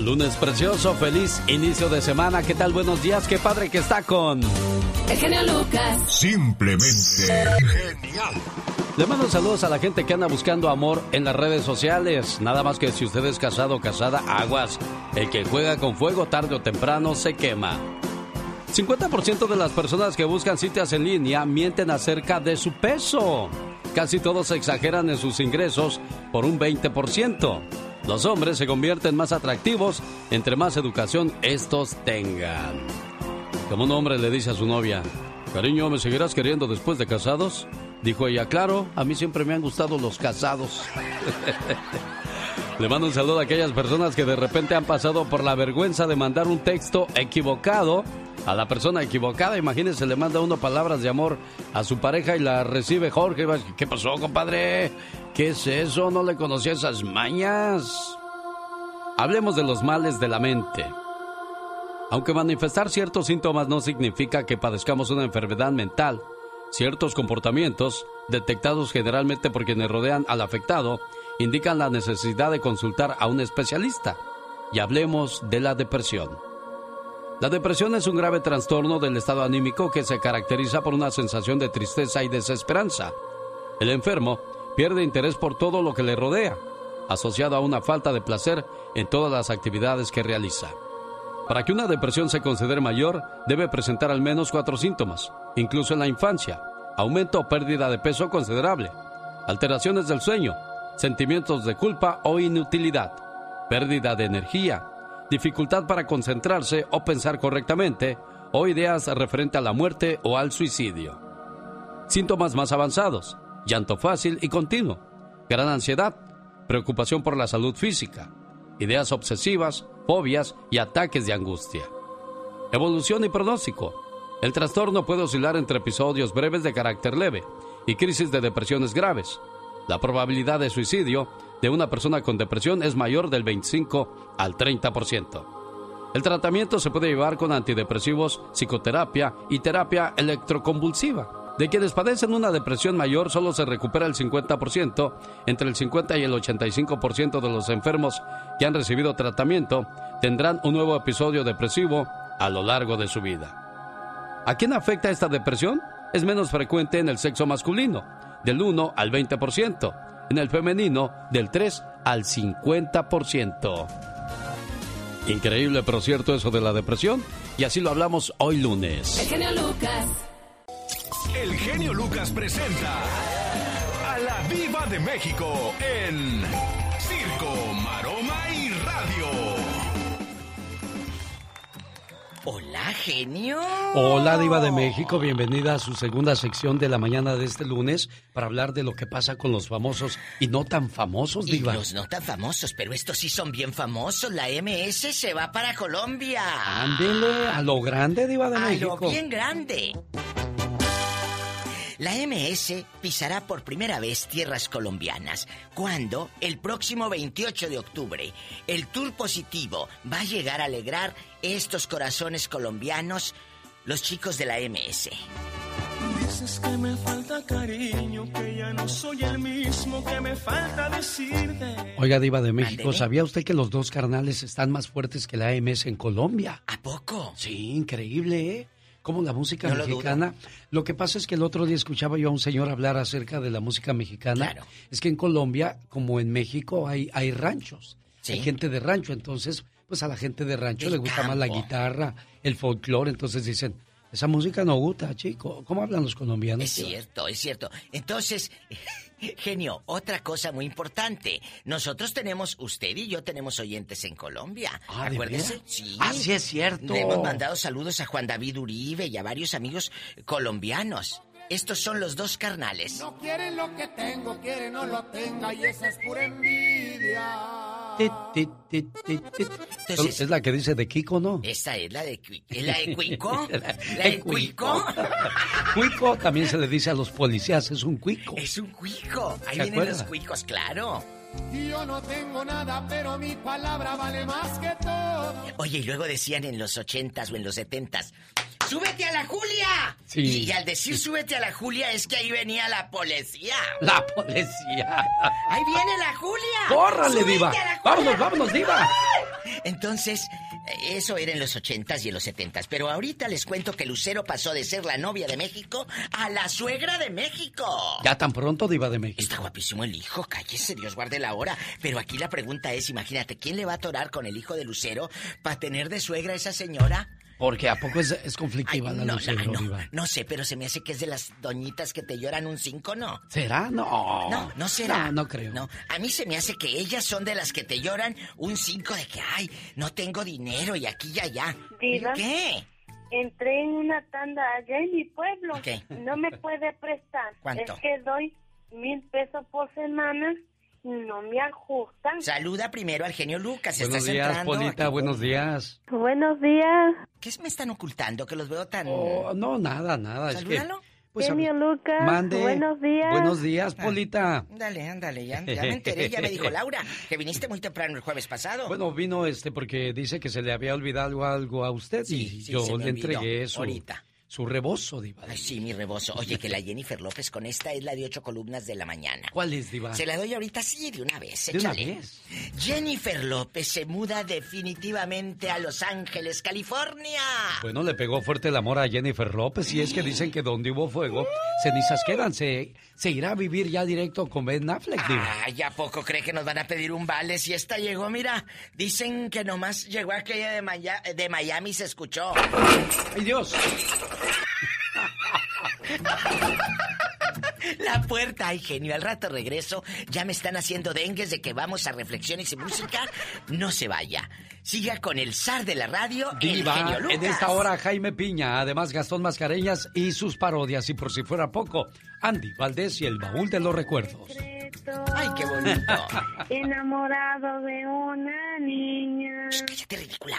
Lunes precioso, feliz inicio de semana. ¿Qué tal? Buenos días. Qué padre que está con. El genio Lucas. Simplemente genial. Le mando saludos a la gente que anda buscando amor en las redes sociales. Nada más que si usted es casado o casada, aguas. El que juega con fuego tarde o temprano se quema. 50% de las personas que buscan citas en línea mienten acerca de su peso. Casi todos exageran en sus ingresos por un 20%. Los hombres se convierten más atractivos entre más educación estos tengan. Como un hombre le dice a su novia, cariño, ¿me seguirás queriendo después de casados? Dijo ella, claro, a mí siempre me han gustado los casados. Le mando un saludo a aquellas personas que de repente han pasado por la vergüenza de mandar un texto equivocado a la persona equivocada. Imagínense, le manda uno palabras de amor a su pareja y la recibe Jorge. ¿Qué pasó, compadre? ¿Qué es eso? No le conocía esas mañas. Hablemos de los males de la mente. Aunque manifestar ciertos síntomas no significa que padezcamos una enfermedad mental, ciertos comportamientos, detectados generalmente por quienes rodean al afectado, indican la necesidad de consultar a un especialista. Y hablemos de la depresión. La depresión es un grave trastorno del estado anímico que se caracteriza por una sensación de tristeza y desesperanza. El enfermo pierde interés por todo lo que le rodea, asociado a una falta de placer en todas las actividades que realiza. Para que una depresión se considere mayor, debe presentar al menos cuatro síntomas, incluso en la infancia, aumento o pérdida de peso considerable, alteraciones del sueño, sentimientos de culpa o inutilidad, pérdida de energía, dificultad para concentrarse o pensar correctamente, o ideas referente a la muerte o al suicidio. Síntomas más avanzados, llanto fácil y continuo, gran ansiedad, preocupación por la salud física, ideas obsesivas, fobias y ataques de angustia. Evolución y pronóstico. El trastorno puede oscilar entre episodios breves de carácter leve y crisis de depresiones graves. La probabilidad de suicidio de una persona con depresión es mayor del 25 al 30%. El tratamiento se puede llevar con antidepresivos, psicoterapia y terapia electroconvulsiva. De quienes padecen una depresión mayor solo se recupera el 50%, entre el 50 y el 85% de los enfermos que han recibido tratamiento tendrán un nuevo episodio depresivo a lo largo de su vida. ¿A quién afecta esta depresión? Es menos frecuente en el sexo masculino, del 1 al 20%, en el femenino del 3 al 50%. Increíble, pero cierto eso de la depresión. Y así lo hablamos hoy lunes. El genio Lucas. El genio Lucas presenta a la Viva de México en Circo, Hola, genio. Hola, Diva de México. Bienvenida a su segunda sección de la mañana de este lunes para hablar de lo que pasa con los famosos y no tan famosos, Diva. Y los no tan famosos, pero estos sí son bien famosos. La MS se va para Colombia. Ándele, a lo grande, Diva de a México. lo bien grande. La MS pisará por primera vez tierras colombianas, cuando el próximo 28 de octubre el tour positivo va a llegar a alegrar estos corazones colombianos, los chicos de la MS. Dices que me falta cariño, que ya no soy el mismo, que me falta decirte. Oiga, Diva de México. ¿sabía usted que los dos carnales están más fuertes que la AMS en Colombia? ¿A poco? Sí, increíble, ¿eh? Como la música No mexicana. Lo que pasa es que el otro día escuchaba yo a un señor hablar acerca de la música mexicana. Claro. Es que en Colombia, como en México, hay, hay ranchos. Sí. Hay gente de rancho. Entonces, pues a la gente de rancho le gusta más la guitarra, el folclore. Entonces dicen, esa música no gusta, chico. ¿Cómo hablan los colombianos? Es cierto, es cierto. Entonces, genio, otra cosa muy importante. Nosotros tenemos, usted y yo tenemos oyentes en Colombia. Ah. Sí. Ah, sí es cierto. Le hemos mandado saludos a Juan David Uribe y a varios amigos colombianos. Estos son los dos carnales. No quieren lo que tengo, quieren no lo tenga y esa es pura envidia. Entonces- es la que dice de Kiko, ¿no? Esa es la de ¿es la de Cuico. La de Cuico. Cuico también se le dice a los policías, es un cuico. Es un cuico. Ahí ¿Se vienen acuerda? los cuicos, claro. Yo no tengo nada, pero mi palabra vale más que todo. Oye, y luego decían en los ochentas o en los setentas, ¡súbete a la Julia! Sí. Y, al decir súbete a la Julia es que ahí venía la policía. La policía. ¡Ahí viene la Julia! ¡Córrale, ¡Súbete diva! Julia! ¡Vámonos, vámonos, diva! Entonces, eso era en los ochentas y en los setentas. Pero ahorita les cuento que Lucero pasó de ser la novia de México a la suegra de México. Ya tan pronto, Diva de México. Está guapísimo el hijo, cállese, Dios guarde la hora. Pero aquí la pregunta es, imagínate, ¿quién le va a atorar con el hijo de Lucero para tener de suegra a esa señora? Porque a poco es, es Ay, conflictiva la no, Lucero, ay, no, Diva. no sé, pero se me hace que es de las doñitas que te lloran un cinco, ¿no? ¿Será? No. No, no será. No, no creo. No, a mí se me hace que ellas son de las que te lloran un cinco de que, ay, no tengo dinero y aquí y allá. Diva. ¿Qué? Entré en una tanda allá en mi pueblo. ¿Qué? No me puede prestar. ¿Cuánto? Es que doy mil pesos por semana no me ajustan. Saluda primero al genio Lucas. Buenos estás días, entrando Polita, aquí. buenos días. Buenos días, ¿Qué me están ocultando? Que los veo tan... Oh, no, nada, nada. Es que, Salúdalo. pues, genio Lucas. mande. Buenos días. Buenos días, Polita. Ándale, ándale, ya, ya me enteré, ya me dijo Laura, que viniste muy temprano el jueves pasado. Bueno, vino este porque dice que se le había olvidado algo a usted Sí, y sí, yo le entregué su, ahorita. Su rebozo, Diva. Ay, sí, mi rebozo. Oye, que la Jennifer López con esta es la de ocho columnas de la mañana. ¿Cuál es, Diva? Se la doy ahorita sí, de una vez. ¿De una vez? Jennifer López se muda definitivamente a Los Ángeles, California. Bueno, le pegó fuerte el amor a Jennifer López y es que dicen que donde hubo fuego, cenizas quedan. Se, se irá a vivir ya directo con Ben Affleck. Ay, ¿a poco cree que nos van a pedir un vale si esta llegó? Mira, dicen que nomás llegó aquella de, Maya- de Miami y se escuchó. ¡Ay, Dios! La puerta, ay genio, al rato regreso. Ya me están haciendo dengues de que vamos a reflexiones y música. No se vaya. Siga con el zar de la radio, el Diva, genio Lucas. en esta hora Jaime Piña, además Gastón Mascareñas y sus parodias. Y por si fuera poco, Andy Valdés y el baúl de los recuerdos. Ay, qué bonito. Enamorado de una niña. Cállate, ridícula.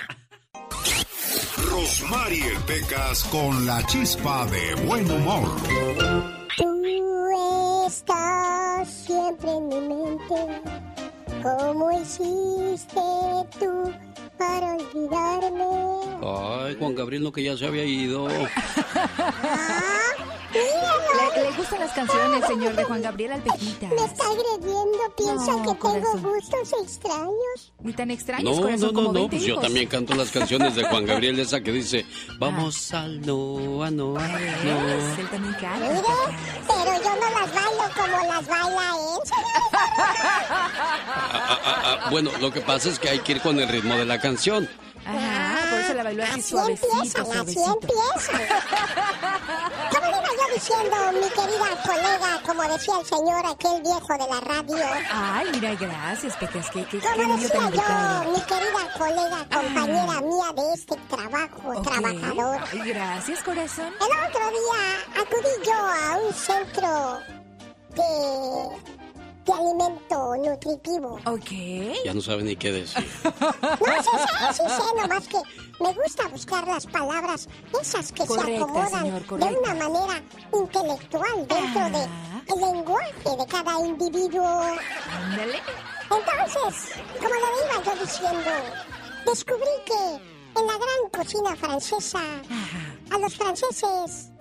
Rosmarie Pecas con la chispa de buen humor. Tú estás siempre en mi mente. ¿Cómo hiciste tú para olvidarme? Ay, Juan Gabriel, no que ya se había ido. ¡Ah! ¡Míralo! Le, le gustan las canciones, señor de Juan Gabriel Alpejitas. Me está agrediendo. Piensa No, que tengo gustos extraños. Ni tan extraños, No, corazón, no, no, como no, 20 pues yo también canto las canciones de Juan Gabriel, esa que dice, vamos al Noa, Noa, Ah. Noa. Él también canta. Mire, pero yo no las bailo como las baila él. Ah, ah, ah, bueno, lo que pasa es que hay que ir con el ritmo de la canción. Ajá, por eso la bailó así Así suavecito, empiezan, así suavecito. empiezan. Diciendo, mi querida colega, como decía el señor aquel viejo de la radio. Ay, mira, gracias, Pecas, qué, qué Como decía yo, mi querida colega, compañera mía de este trabajo, trabajador. Ay, gracias, corazón. El otro día acudí yo a un centro de, de alimento nutritivo. Ok. Ya no sabe ni qué decir. No, sí sé, sí sé, nomás que me gusta buscar las palabras esas que Correcta, se acomodan señor, de una manera intelectual dentro Ajá. de el lenguaje de cada individuo. Ándale. Entonces, como le iba yo diciendo, descubrí que en la gran cocina francesa a los franceses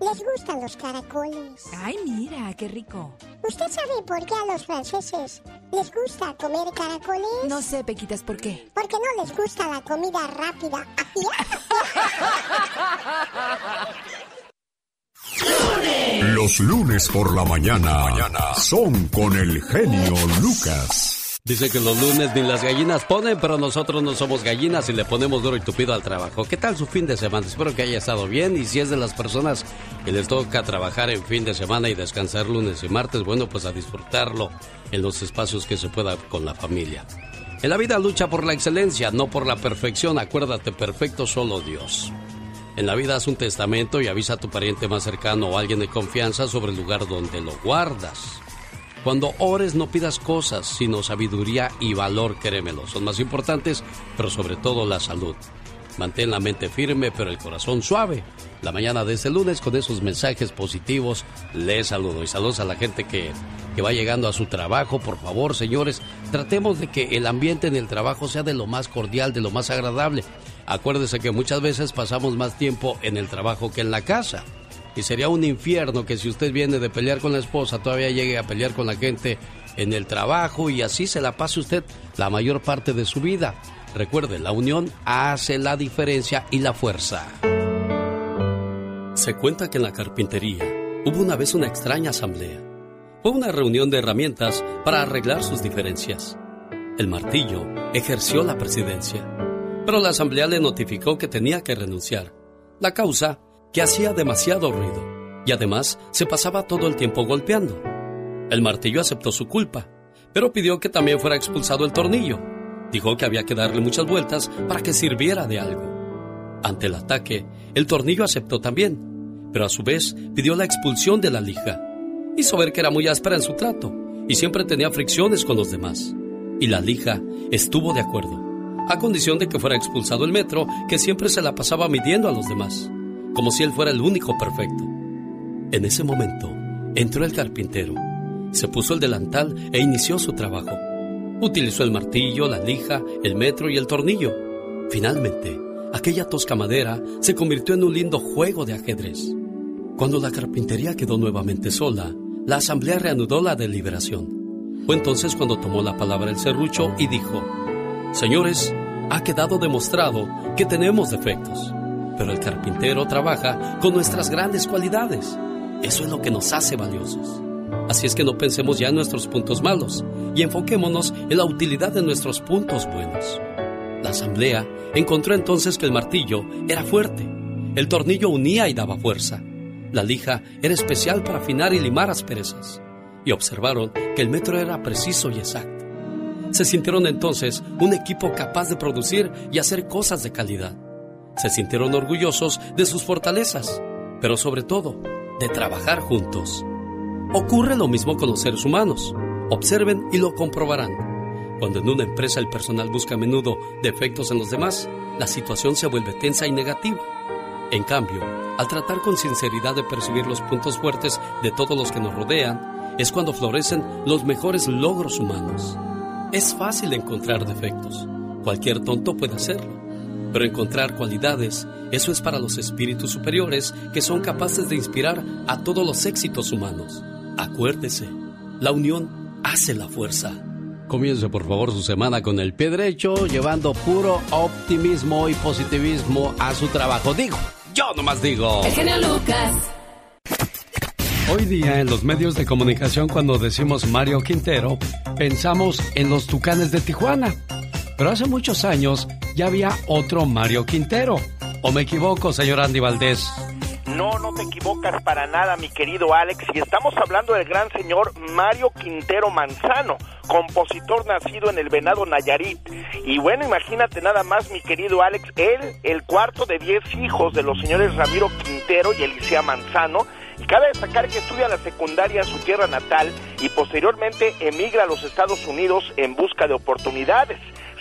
les gustan los caracoles. Ay, mira, qué rico. ¿Usted sabe por qué a los franceses les gusta comer caracoles? No sé, Pequitas, ¿por qué? Porque no les gusta la comida rápida. Los lunes por la mañana son con el genio Lucas. Dice que los lunes ni las gallinas ponen, pero nosotros no somos gallinas y le ponemos duro y tupido al trabajo. ¿Qué tal su fin de semana? Espero que haya estado bien y si es de las personas les toca trabajar en fin de semana y descansar lunes y martes, bueno, pues a disfrutarlo en los espacios que se pueda con la familia. En la vida lucha por la excelencia, no por la perfección. Acuérdate, perfecto solo Dios. En la vida haz un testamento y avisa a tu pariente más cercano o alguien de confianza sobre el lugar donde lo guardas. Cuando ores no pidas cosas, sino sabiduría y valor, créemelo. Son más importantes, pero sobre todo la salud. Mantén la mente firme, pero el corazón suave. La mañana de este lunes con esos mensajes positivos, les saludo. Y saludos a la gente que, que va llegando a su trabajo. Por favor, señores, tratemos de que el ambiente en el trabajo sea de lo más cordial, de lo más agradable. Acuérdese que muchas veces pasamos más tiempo en el trabajo que en la casa. Y sería un infierno que si usted viene de pelear con la esposa, todavía llegue a pelear con la gente en el trabajo y así se la pase usted la mayor parte de su vida. Recuerde, la unión hace la diferencia y la fuerza. Se cuenta que en la carpintería hubo una vez una extraña asamblea. Fue una reunión de herramientas para arreglar sus diferencias. El martillo ejerció la presidencia, pero la asamblea le notificó que tenía que renunciar. La causa, que hacía demasiado ruido y además se pasaba todo el tiempo golpeando. El martillo aceptó su culpa, pero pidió que también fuera expulsado el tornillo. Dijo que había que darle muchas vueltas para que sirviera de algo. Ante el ataque, el tornillo aceptó también, pero a su vez pidió la expulsión de la lija. Hizo ver que era muy áspera en su trato y siempre tenía fricciones con los demás. Y la lija estuvo de acuerdo, a condición de que fuera expulsado el metro que siempre se la pasaba midiendo a los demás, como si él fuera el único perfecto. En ese momento, entró el carpintero, se puso el delantal e inició su trabajo. Utilizó el martillo, la lija, el metro y el tornillo. Finalmente, aquella tosca madera se convirtió en un lindo juego de ajedrez. Cuando la carpintería quedó nuevamente sola, la asamblea reanudó la deliberación. Fue entonces cuando tomó la palabra el serrucho y dijo, Señores, ha quedado demostrado que tenemos defectos, pero el carpintero trabaja con nuestras grandes cualidades. Eso es lo que nos hace valiosos. Así es que no pensemos ya en nuestros puntos malos y enfoquémonos en la utilidad de nuestros puntos buenos. La asamblea encontró entonces que el martillo era fuerte, el tornillo unía y daba fuerza, la lija era especial para afinar y limar asperezas, y observaron que el metro era preciso y exacto. Se sintieron entonces un equipo capaz de producir y hacer cosas de calidad. Se sintieron orgullosos de sus fortalezas, pero sobre todo de trabajar juntos. Ocurre lo mismo con los seres humanos. Observen y lo comprobarán. Cuando en una empresa el personal busca a menudo defectos en los demás, la situación se vuelve tensa y negativa. En cambio, al tratar con sinceridad de percibir los puntos fuertes de todos los que nos rodean, es cuando florecen los mejores logros humanos. Es fácil encontrar defectos. Cualquier tonto puede hacerlo. Pero encontrar cualidades, eso es para los espíritus superiores que son capaces de inspirar a todos los éxitos humanos. Acuérdese, la unión hace la fuerza. Comience por favor su semana con el pie derecho, llevando puro optimismo y positivismo a su trabajo. Digo, yo nomás digo. El genio Lucas. Hoy día en los medios de comunicación cuando decimos Mario Quintero, pensamos en los Tucanes de Tijuana. Pero hace muchos años ya había otro Mario Quintero. ¿O me equivoco, señor Andy Valdés? No, no te equivocas para nada, mi querido Alex. Y estamos hablando del gran señor Mario Quintero Manzano, compositor nacido en el Venado Nayarit. Y bueno, imagínate nada más, mi querido Alex, él, el cuarto de diez hijos de los señores Ramiro Quintero y Elisea Manzano. Y cabe destacar que estudia la secundaria en su tierra natal y posteriormente emigra a los Estados Unidos en busca de oportunidades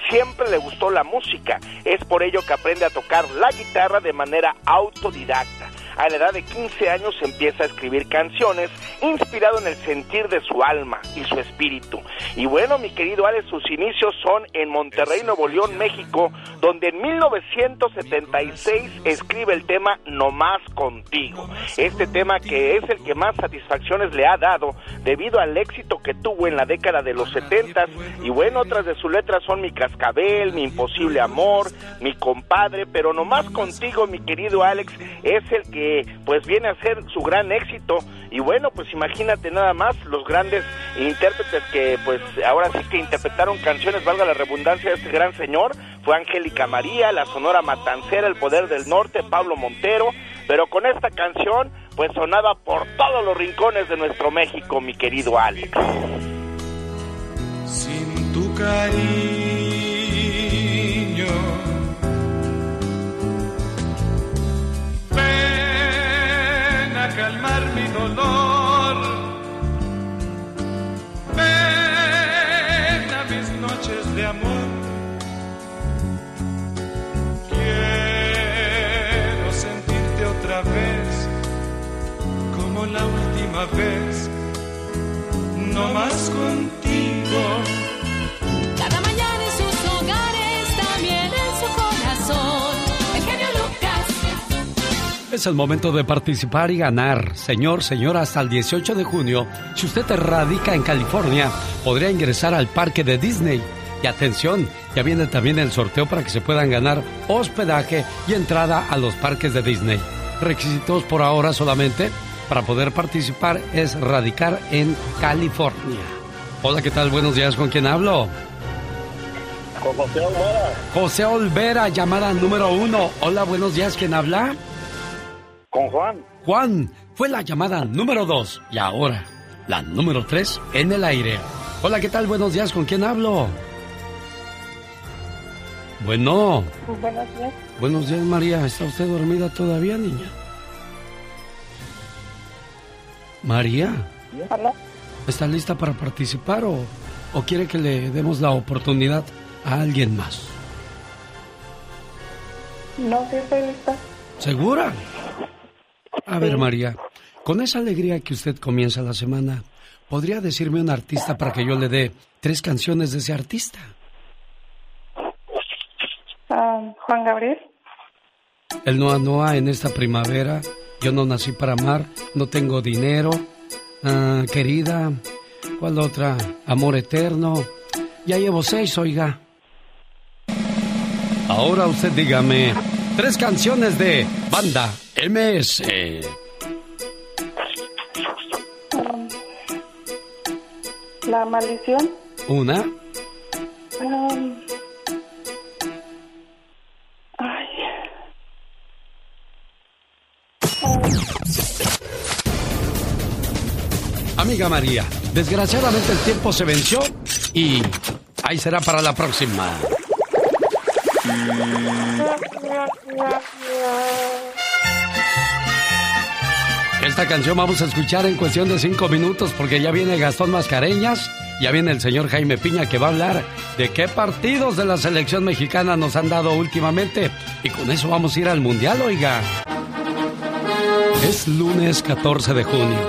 siempre le gustó la música. Es por ello que aprende a tocar la guitarra de manera autodidacta. A la edad de 15 años empieza a escribir canciones inspirado en el sentir de su alma y su espíritu. Y bueno, mi querido Alex, sus inicios son en Monterrey, Nuevo León, México, donde en 1976 escribe el tema No Más Contigo. Este tema que es el que más satisfacciones le ha dado debido al éxito que tuvo en la década de los 70 y bueno, otras de sus letras son Mi Cascabel, Mi Imposible Amor, Mi Compadre, pero No Más Contigo, mi querido Alex, es el que pues viene a ser su gran éxito. Y bueno pues imagínate nada más los grandes intérpretes que pues ahora sí que interpretaron canciones valga la redundancia de este gran señor. Fue Angélica María la Sonora Matancera el Poder del Norte Pablo Montero. Pero con esta canción pues sonaba por todos los rincones de nuestro México mi querido Alex. Sin tu cariño calmar mi dolor. Ven a mis noches de amor. Quiero sentirte otra vez, como la última vez, no más contigo. Es el momento de participar y ganar. Señor, señora, hasta el 18 de junio, si usted radica en California, podría ingresar al parque de Disney. Y atención, ya viene también el sorteo para que se puedan ganar hospedaje y entrada a los parques de Disney. Requisitos por ahora solamente para poder participar es radicar en California. Hola, ¿qué tal? Buenos días, ¿con quién hablo? Con José Olvera. José Olvera, llamada número uno. Hola, buenos días, ¿quién habla? Con Juan. Juan, fue la llamada número dos. Y ahora, la número tres en el aire. Hola, ¿qué tal? Buenos días, ¿con quién hablo? Bueno. Buenos días. Buenos días, María. ¿Está usted dormida todavía, niña? María. Hola. ¿Está lista para participar o, o quiere que le demos la oportunidad a alguien más? No, sí estoy lista. ¿Segura? A ver, María, con esa alegría que usted comienza la semana, ¿podría decirme un artista para que yo le dé tres canciones de ese artista? Ah, Juan Gabriel. El Noa Noa en esta primavera, yo no nací para amar, no tengo dinero, ah, querida, ¿cuál otra? Amor eterno. Ya llevo seis, oiga. Ahora usted dígame, tres canciones de banda MS. La maldición. Una, Um, ay. amiga María, desgraciadamente el tiempo se venció y ahí será para la próxima. Esta canción vamos a escuchar en cuestión de cinco minutos porque ya viene Gastón Mascareñas, ya viene el señor Jaime Piña que va a hablar de qué partidos de la selección mexicana nos han dado últimamente y con eso vamos a ir al Mundial, oiga. Es lunes 14 de junio.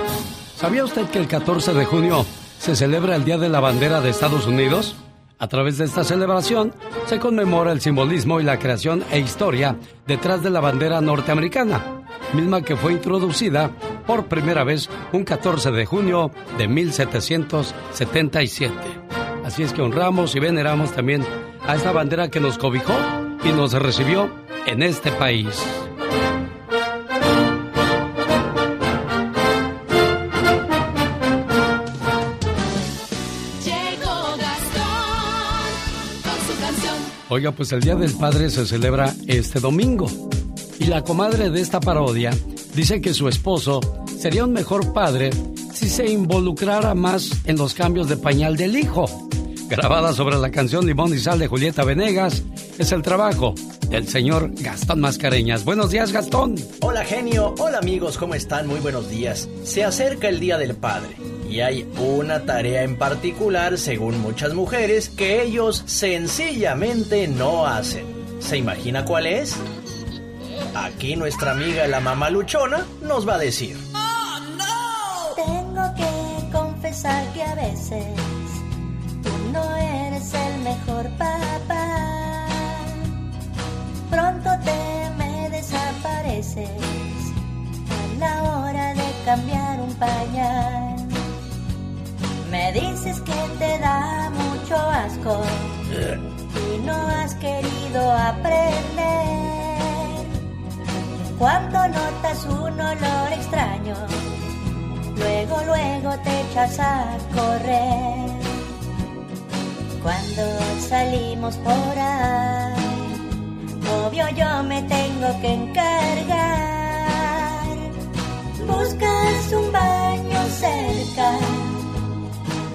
¿Sabía usted que el 14 de junio se celebra el Día de la Bandera de Estados Unidos? A través de esta celebración se conmemora el simbolismo y la creación e historia detrás de la bandera norteamericana, misma que fue introducida por primera vez un 14 de junio de 1777. Así es que honramos y veneramos también a esta bandera que nos cobijó y nos recibió en este país. Oiga, pues el Día del Padre se celebra este domingo. Y la comadre de esta parodia dice que su esposo sería un mejor padre si se involucrara más en los cambios de pañal del hijo. Grabada sobre la canción Limón y Sal de Julieta Venegas, es el trabajo del señor Gastón Mascareñas. Buenos días, Gastón. Hola genio, hola amigos, ¿cómo están? Muy buenos días. Se acerca el Día del Padre y hay una tarea en particular, según muchas mujeres, que ellos sencillamente no hacen. ¿Se imagina cuál es? Aquí nuestra amiga la mamá luchona nos va a decir. Tengo que confesar que a veces tú no eres el mejor papá. Pronto te me desapareces a la hora de cambiar un pañal. Me dices que te da mucho asco y no has querido aprender. Cuando notas un olor extraño, luego, luego te echas a correr. Cuando salimos por ahí, obvio yo me tengo que encargar. Buscas un baño cerca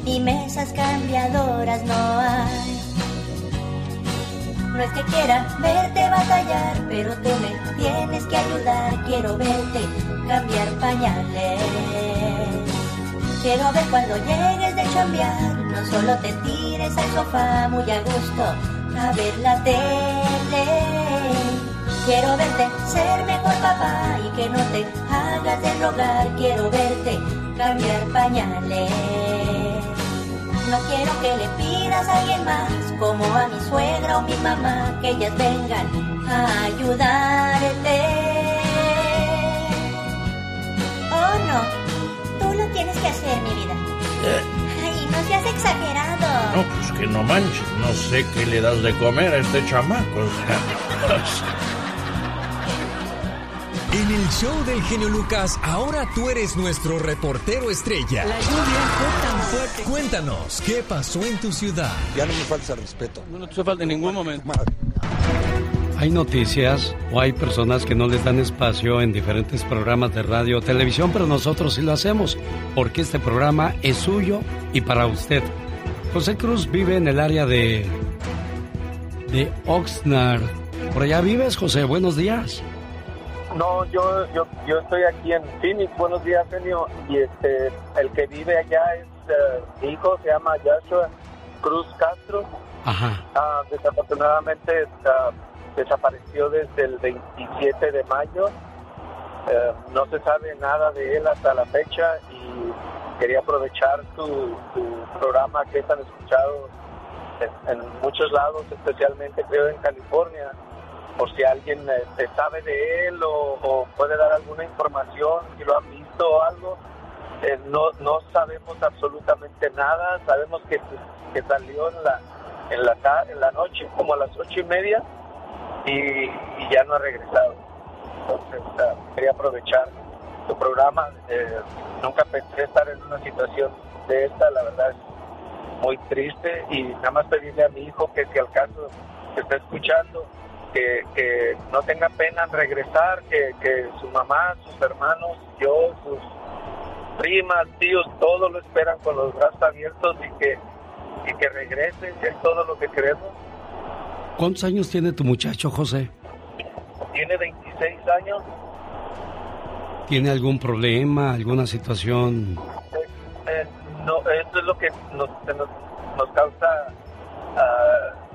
y mesas cambiadoras no hay. No es que quiera verte batallar, pero tú me tienes que ayudar. Quiero verte cambiar pañales. Quiero ver cuando llegues de chambear, no solo te tires al sofá muy a gusto a ver la tele. Quiero verte ser mejor papá y que no te hagas de rogar. Quiero verte cambiar pañales. No quiero que le pidas a alguien más, como a mi suegra o mi mamá, que ellas vengan a ayudarte. Oh no, tú lo tienes que hacer, mi vida. Ay, no seas exagerado. No, pues que no manches, no sé qué le das de comer a este chamaco. En el show del genio Lucas, ahora tú eres nuestro reportero estrella. La lluvia fue tan fuerte. Cuéntanos, ¿qué pasó en tu ciudad? Ya no me falta el respeto. No, no te falta en ningún momento. Hay noticias o hay personas que no les dan espacio en diferentes programas de radio o televisión, pero nosotros sí lo hacemos, porque este programa es suyo y para usted. José Cruz vive en el área de de Oxnard. Por allá vives, José. Buenos días. No, yo, yo, yo estoy aquí en Phoenix. Buenos días, genio. Y este, el que vive allá es eh, mi hijo, se llama Joshua Cruz Castro. Ajá. Ah, desafortunadamente desapareció desde el 27 de mayo. Eh, no se sabe nada de él hasta la fecha y quería aprovechar tu, tu programa que es tan escuchado en, en muchos lados, especialmente creo en California, por si alguien este, sabe de él o, puede dar alguna información, si lo han visto o algo. Eh, no, no sabemos absolutamente nada, sabemos que, que salió en la, en, la, en la noche como a las ocho y media y, ya no ha regresado. Entonces ah, quería aprovechar tu programa. Eh, nunca pensé estar en una situación de esta, la verdad es muy triste y nada más pedirle a mi hijo que si al caso que está escuchando, que, que no tenga pena en regresar, que, que su mamá, sus hermanos, yo, sus primas, tíos, todos lo esperan con los brazos abiertos y que, y que regrese, es todo lo que queremos. ¿Cuántos años tiene tu muchacho, José? Tiene 26 años, ¿Tiene algún problema, alguna situación? eh, no, esto es lo que nos, nos, nos causa ah,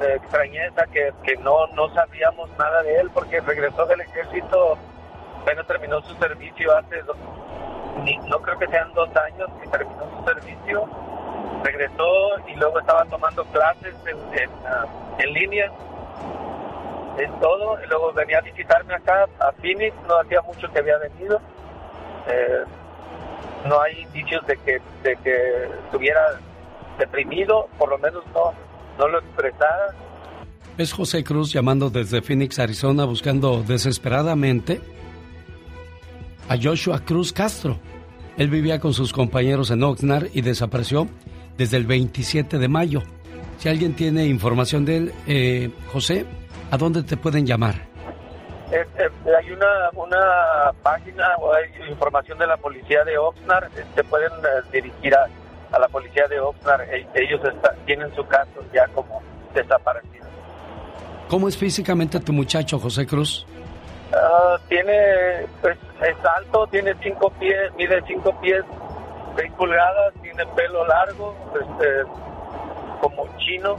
eh, extrañeza, que, que no, no sabíamos nada de él porque regresó del ejército, bueno, terminó su servicio hace, dos- ni- no creo que sean dos años que terminó su servicio, regresó y luego estaba tomando clases en, en, ah, en línea, es todo, y luego venía a visitarme acá a Phoenix, no hacía mucho que había venido. Eh, no hay indicios de que, de que estuviera deprimido, por lo menos no, no lo expresara. Es José Cruz llamando desde Phoenix, Arizona, buscando desesperadamente a Joshua Cruz Castro. Él vivía con sus compañeros en Oxnard y desapareció desde el 27 de mayo. Si alguien tiene información de él, eh, José, ¿a dónde te pueden llamar? Eh, eh, hay una, una página o hay información de la policía de Oxnard, se pueden dirigir a, a la policía de Oxnard, E- ellos está- tienen su caso ya como desaparecido. ¿Cómo es físicamente tu muchacho, José Cruz? Ah, tiene, pues, es alto, tiene cinco pies, mide cinco pies, seis pulgadas, tiene pelo largo, este, como chino,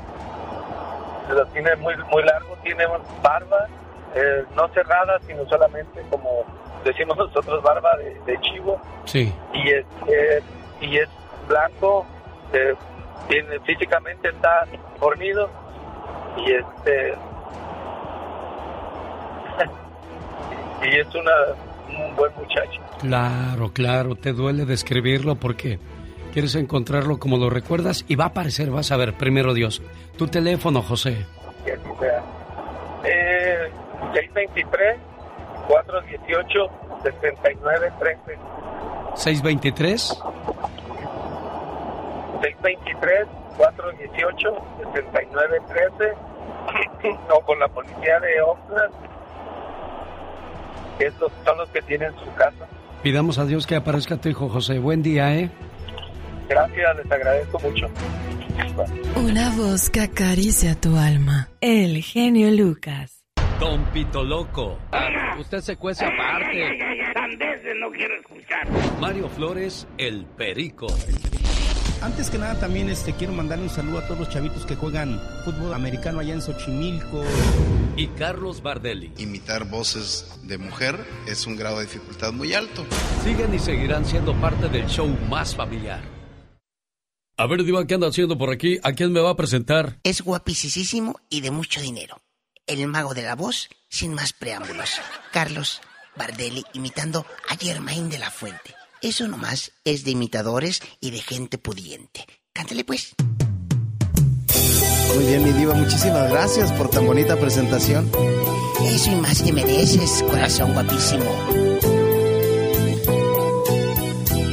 lo tiene muy, muy largo, tiene barba, eh, no cerrada, sino solamente como decimos nosotros, barba de, de chivo, Sí. y es, eh, y es blanco, tiene, físicamente está fornido, y este y es una, un buen muchacho. Claro, claro, te duele describirlo porque quieres encontrarlo como lo recuerdas y va a aparecer, vas a ver, primero Dios. Tu teléfono, José. Eh, 623 418 6913 623 623 418 6913 o con la policía de Oxnard que es los- son los que tienen su casa. Pidamos a Dios que aparezca tu hijo José. Buen día, ¿eh? Gracias, les agradezco mucho. Una voz que acaricia tu alma. El genio Lucas. Don Pito Loco. Usted se cuece aparte. no quiero escuchar. Mario Flores, el perico. Antes que nada también este quiero mandarle un saludo a todos los chavitos que juegan fútbol americano allá en Xochimilco. Y Carlos Bardelli. Imitar voces de mujer es un grado de dificultad muy alto. Siguen y seguirán siendo parte del show más familiar. A ver, Diva, ¿qué anda haciendo por aquí? ¿A quién me va a presentar? Es guapísimo y de mucho dinero. El mago de la voz, sin más preámbulos. Carlos Bardelli imitando a Germain de la Fuente. Eso nomás es de imitadores y de gente pudiente. Cántale pues. Muy bien, mi diva, muchísimas gracias por tan bonita presentación. Eso y más que mereces, corazón guapísimo.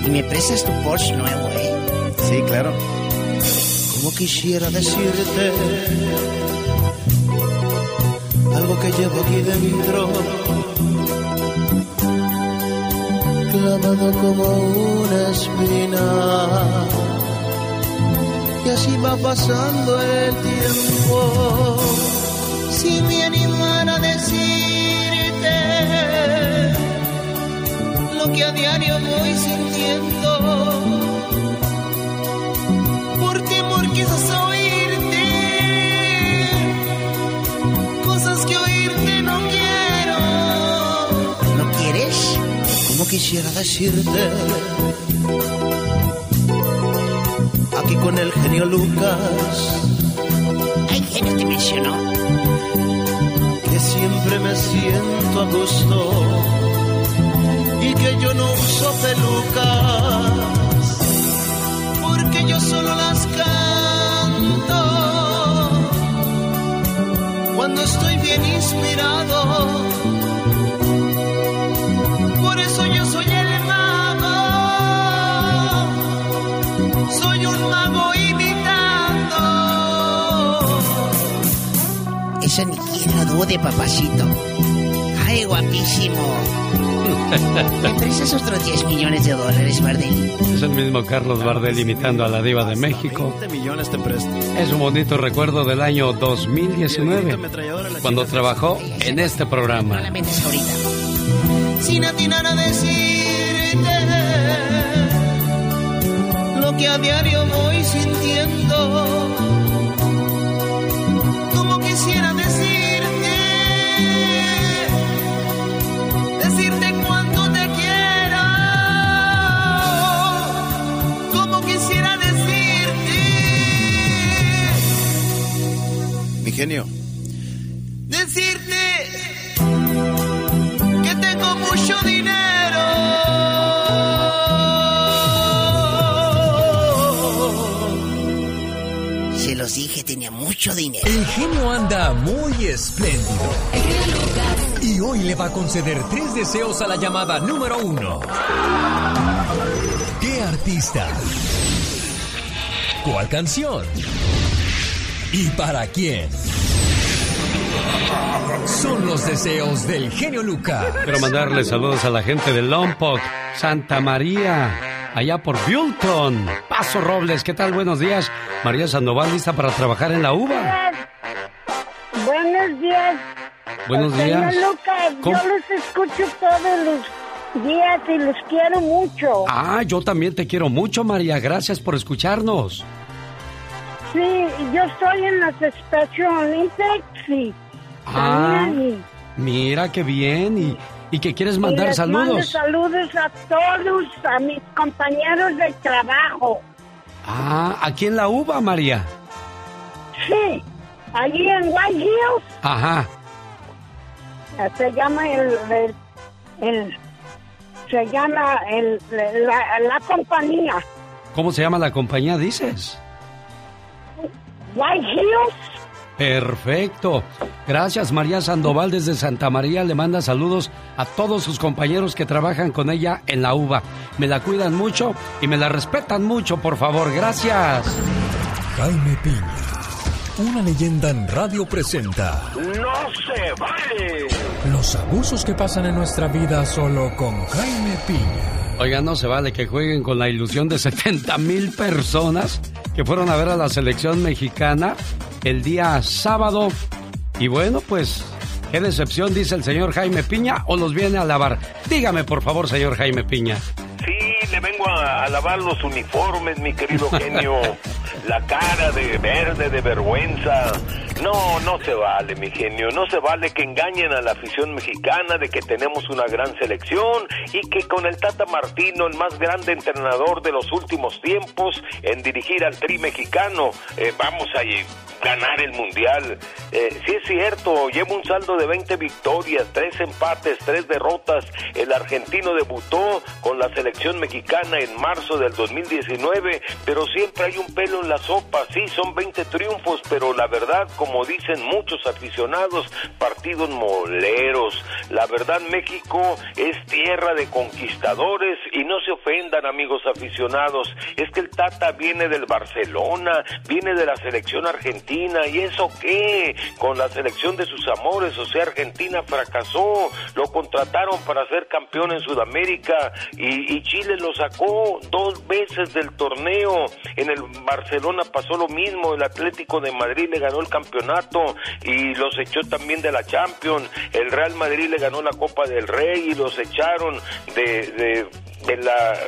Y me prestas tu Porsche nuevo, ¿eh? Sí, claro. Como quisiera decirte algo que llevo aquí dentro, clavado como una espina. Y así va pasando el tiempo. Si me animara a decirte lo que a diario voy sintiendo por temor quizás a quisiera decirte. Aquí con el genio Lucas. Ay, genio te mencionó. que siempre me siento a gusto. Y que yo no uso pelucas. Porque yo solo las canto. Cuando estoy bien inspirado. Por eso yo soy el mago, soy un mago imitando. Eso ni quien lo dude, papacito. Ay, guapísimo. ¿Me prestas otros 10 millones de dólares, Bardel? Es el mismo Carlos Bardel imitando a la diva de México. 20 millones te presto. Es un bonito recuerdo del año 2019, cuando trabajó en este programa. Sin atinar a decirte lo que a diario voy sintiendo. Como quisiera decirte, decirte cuánto te quiero. Como quisiera decirte, Mi genio, tengo mucho dinero. Se los dije, tenía mucho dinero. El genio anda muy espléndido. Y hoy le va a conceder tres deseos a la llamada número uno. ¿Qué artista? ¿Cuál canción? ¿Y para quién? Son los deseos del genio Lucas. Quiero mandarle saludos a la gente de Lompoc, Santa María, allá por Bulton. Paso Robles, ¿qué tal? Buenos días. María Sandoval, lista para trabajar en la uva. Buenos días. Buenos Señor días. Lucas, ¿Cómo? yo los escucho todos los días y los quiero mucho. Ah, yo también te quiero mucho, María. Gracias por escucharnos. Sí, yo estoy en las estaciones en taxi. Ah, mira qué bien. ¿Y, y que quieres y mandar mando saludos? saludos a todos, a mis compañeros de trabajo. Ah, aquí en la uva, María. Sí, allí en White Hills Ajá. eh, se llama el, el, el- se llama el, la, la compañía ¿Cómo se llama la compañía, dices? White Hills. Perfecto. Gracias, María Sandoval desde Santa María. Le manda saludos a todos sus compañeros que trabajan con ella en la uva. Me la cuidan mucho y me la respetan mucho, por favor. Gracias. Jaime Piña, una leyenda en radio presenta ¡No se vale! los abusos que pasan en nuestra vida solo con Jaime Piña. Oiga, no se vale que jueguen con la ilusión de 70 mil personas que fueron a ver a la selección mexicana el día sábado. Y bueno, pues, qué decepción, dice el señor Jaime Piña, o los viene a lavar. Dígame, por favor, señor Jaime Piña. A lavar los uniformes, mi querido genio. La cara de verde, de vergüenza. No, no se vale, mi genio. No se vale que engañen a la afición mexicana de que tenemos una gran selección y que con el Tata Martino, el más grande entrenador de los últimos tiempos en dirigir al tri mexicano, eh, vamos a ganar el mundial. Eh, sí es cierto, lleva un saldo de 20 victorias, 3 empates, 3 derrotas. El argentino debutó con la selección mexicana en marzo del 2019, pero siempre hay un pelo en la sopa. Sí, son 20 triunfos, pero la verdad, como dicen muchos aficionados, partidos moleros. La verdad, México es tierra de conquistadores y no se ofendan, amigos aficionados. Es que el Tata viene del Barcelona, viene de la selección argentina. ¿Y eso qué? Con la selección de sus amores, o sea, Argentina fracasó. Lo contrataron para ser campeón en Sudamérica y, y Chile lo sacó dos veces del torneo. En el Barcelona pasó lo mismo. El Atlético de Madrid le ganó el campeonato y los echó también de la Champions. El Real Madrid le ganó la Copa del Rey y los echaron de, de, de la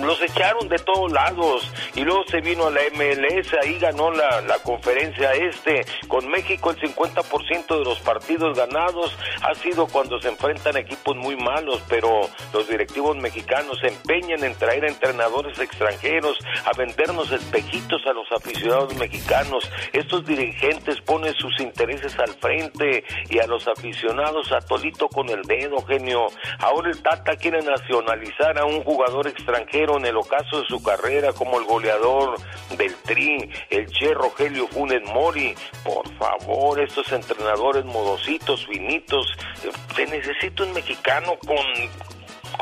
los echaron de todos lados y luego se vino a la MLS, ahí ganó la, la conferencia este, con México el 50% de los partidos ganados ha sido cuando se enfrentan equipos muy malos, pero los directivos mexicanos se empeñan en traer entrenadores extranjeros a vendernos espejitos a los aficionados mexicanos. Estos dirigentes ponen sus intereses al frente y a los aficionados a tolito con el dedo, genio. Ahora el Tata quiere nacionalizar a un jugador extranjero en el ocaso de su carrera como el goleador del Tri, el Che Rogelio Funes Mori. Por favor, estos entrenadores modositos, finitos, eh, se necesita un mexicano con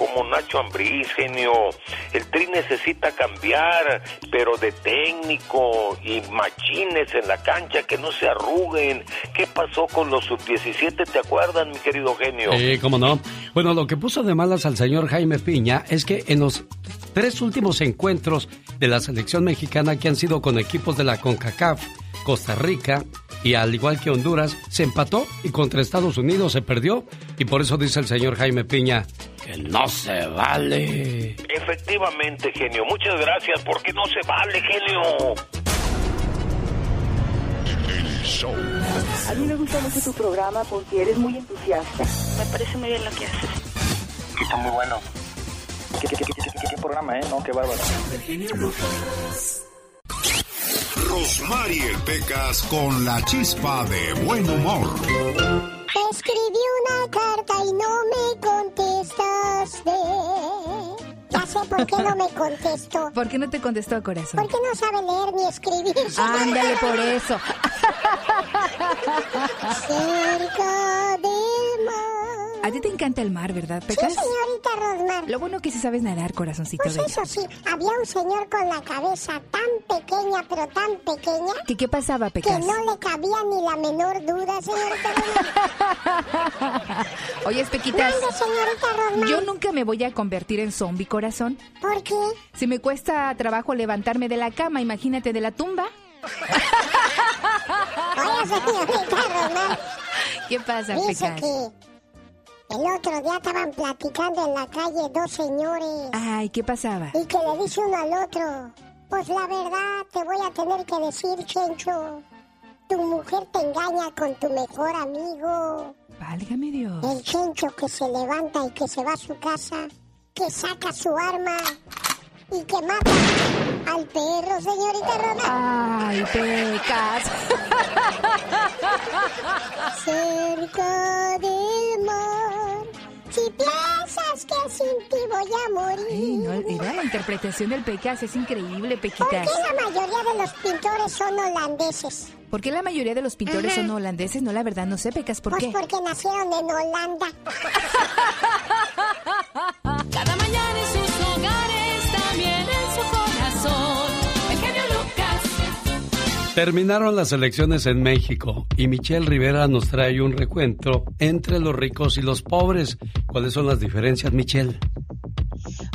como Nacho Ambriz, genio. El Tri necesita cambiar, pero de técnico y machines en la cancha que no se arruguen. ¿Qué pasó con los sub-17? ¿Te acuerdas, mi querido genio? Sí, cómo no. Bueno, lo que puso de malas al señor Jaime Piña es que en los tres últimos encuentros de la selección mexicana que han sido con equipos de la CONCACAF, Costa Rica y al igual que Honduras, se empató y contra Estados Unidos se perdió. Y por eso dice el señor Jaime Piña que no se vale. Efectivamente, genio. Muchas gracias porque no se vale, genio. A mí me gusta mucho tu programa porque eres muy entusiasta. Me parece muy bien lo que haces. Está muy bueno. ¿Qué, qué, qué, qué, qué programa, eh? No, qué bárbaro. Rosmarie Pecas con la chispa de buen humor. Escribí una carta y no me contestaste. Ya sé por qué no me contestó. ¿Por qué no te contestó, corazón? Porque no sabe leer ni escribir. Ándale por eso. Cerca del mar. A ti te encanta el mar, ¿verdad, Pecas? Sí, señorita Rosmar. Lo bueno que sí sabes nadar, corazoncito Pues eso sí, había un señor con la cabeza tan pequeña, pero tan pequeña, ¿Qué, qué pasaba, que Pecas? no le cabía ni la menor duda, señorita Rosmar. Oye, Pequitas, Mande, señorita Rosmar. yo nunca me voy a convertir en zombie, corazón. ¿Por qué? Si me cuesta trabajo levantarme de la cama, imagínate de la tumba. Oiga, señorita Rosmar. ¿Qué pasa, Dice Pecas? que el otro día estaban platicando en la calle dos señores. Ay, ¿qué pasaba? Y que le dice uno al otro, pues la verdad te voy a tener que decir, Chencho, tu mujer te engaña con tu mejor amigo. Válgame Dios. El Chencho que se levanta y que se va a su casa, que saca su arma y que mata al perro, señorita Roma. Ay, Pecas. Cerca del mar. Si piensas que sin ti voy a morir. Ay, no, mira, la interpretación del Pecas es increíble, ¿Por qué Pequitas. la mayoría de los pintores son holandeses? ¿Por qué la mayoría de los pintores Ajá. son holandeses? No, la verdad, no sé, Pecas, ¿por pues qué? porque nacieron en Holanda. Cada mañana Terminaron las elecciones en México y Michelle Rivera nos trae un recuento entre los ricos y los pobres. ¿Cuáles son las diferencias, Michelle?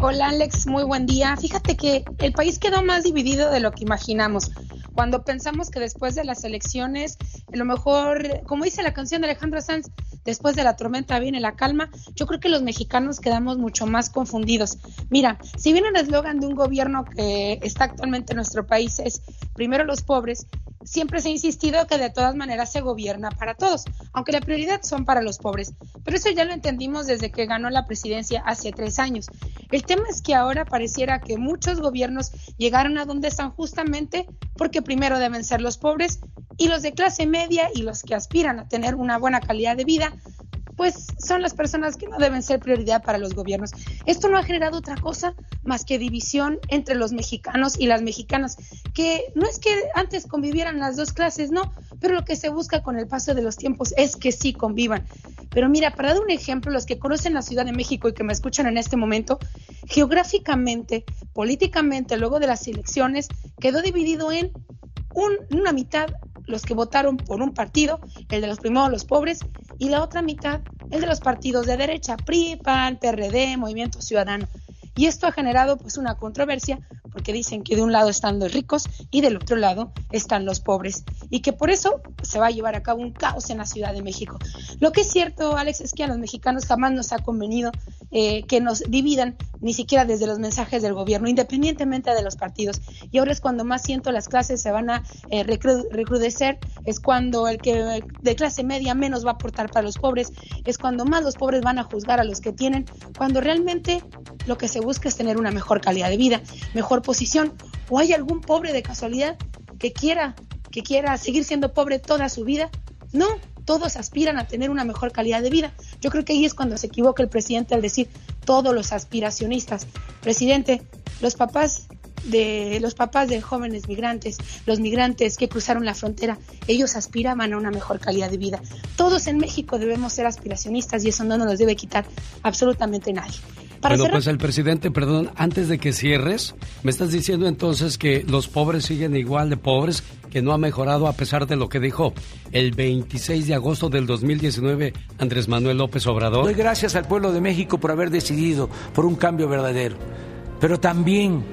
Hola Alex, muy buen día. Fíjate que el país quedó más dividido de lo que imaginamos. Cuando pensamos que después de las elecciones, a lo mejor, como dice la canción de Alejandro Sanz, después de la tormenta viene la calma, yo creo que los mexicanos quedamos mucho más confundidos. Mira, si bien el eslogan de un gobierno que está actualmente en nuestro país es primero los pobres, siempre se ha insistido que de todas maneras se gobierna para todos, aunque la prioridad son para los pobres. Pero eso ya lo entendimos desde que ganó la presidencia hace tres años. El tema es que ahora pareciera que muchos gobiernos llegaron a donde están justamente porque primero deben ser los pobres y los de clase media y los que aspiran a tener una buena calidad de vida pues son las personas que no deben ser prioridad para los gobiernos. Esto no ha generado otra cosa más que división entre los mexicanos y las mexicanas, que no es que antes convivieran las dos clases, no, pero lo que se busca con el paso de los tiempos es que sí convivan. Pero mira, para dar un ejemplo, los que conocen la Ciudad de México y que me escuchan en este momento, geográficamente, políticamente, luego de las elecciones, quedó dividido en una mitad los que votaron por un partido, el de los primos los pobres, y la otra mitad, el de los partidos de derecha, PRI, PAN, PRD, Movimiento Ciudadano. Y esto ha generado pues una controversia porque dicen que de un lado están los ricos y del otro lado están los pobres y que por eso se va a llevar a cabo un caos en la Ciudad de México. Lo que es cierto, Alex, es que a los mexicanos jamás nos ha convenido eh, que nos dividan ni siquiera desde los mensajes del gobierno, independientemente de los partidos. Y ahora es cuando más siento las clases se van a eh, recrudecer, es cuando el que de clase media menos va a aportar para los pobres, es cuando más los pobres van a juzgar a los que tienen, cuando realmente lo que se busca es tener una mejor calidad de vida, mejor posición. ¿O hay algún pobre de casualidad que quiera, que quiera seguir siendo pobre toda su vida? No, todos aspiran a tener una mejor calidad de vida. Yo creo que ahí es cuando se equivoca el presidente al decir todos los aspiracionistas. Presidente, los papás de los papás de jóvenes migrantes, los migrantes que cruzaron la frontera, ellos aspiraban a una mejor calidad de vida. Todos en México debemos ser aspiracionistas y eso no nos debe quitar absolutamente nadie bueno, pues el presidente, perdón, antes de que cierres, me estás diciendo entonces que los pobres siguen igual de pobres, que no ha mejorado a pesar de lo que dijo el 26 de agosto del 2019 Andrés Manuel López Obrador. Doy gracias al pueblo de México por haber decidido por un cambio verdadero, pero también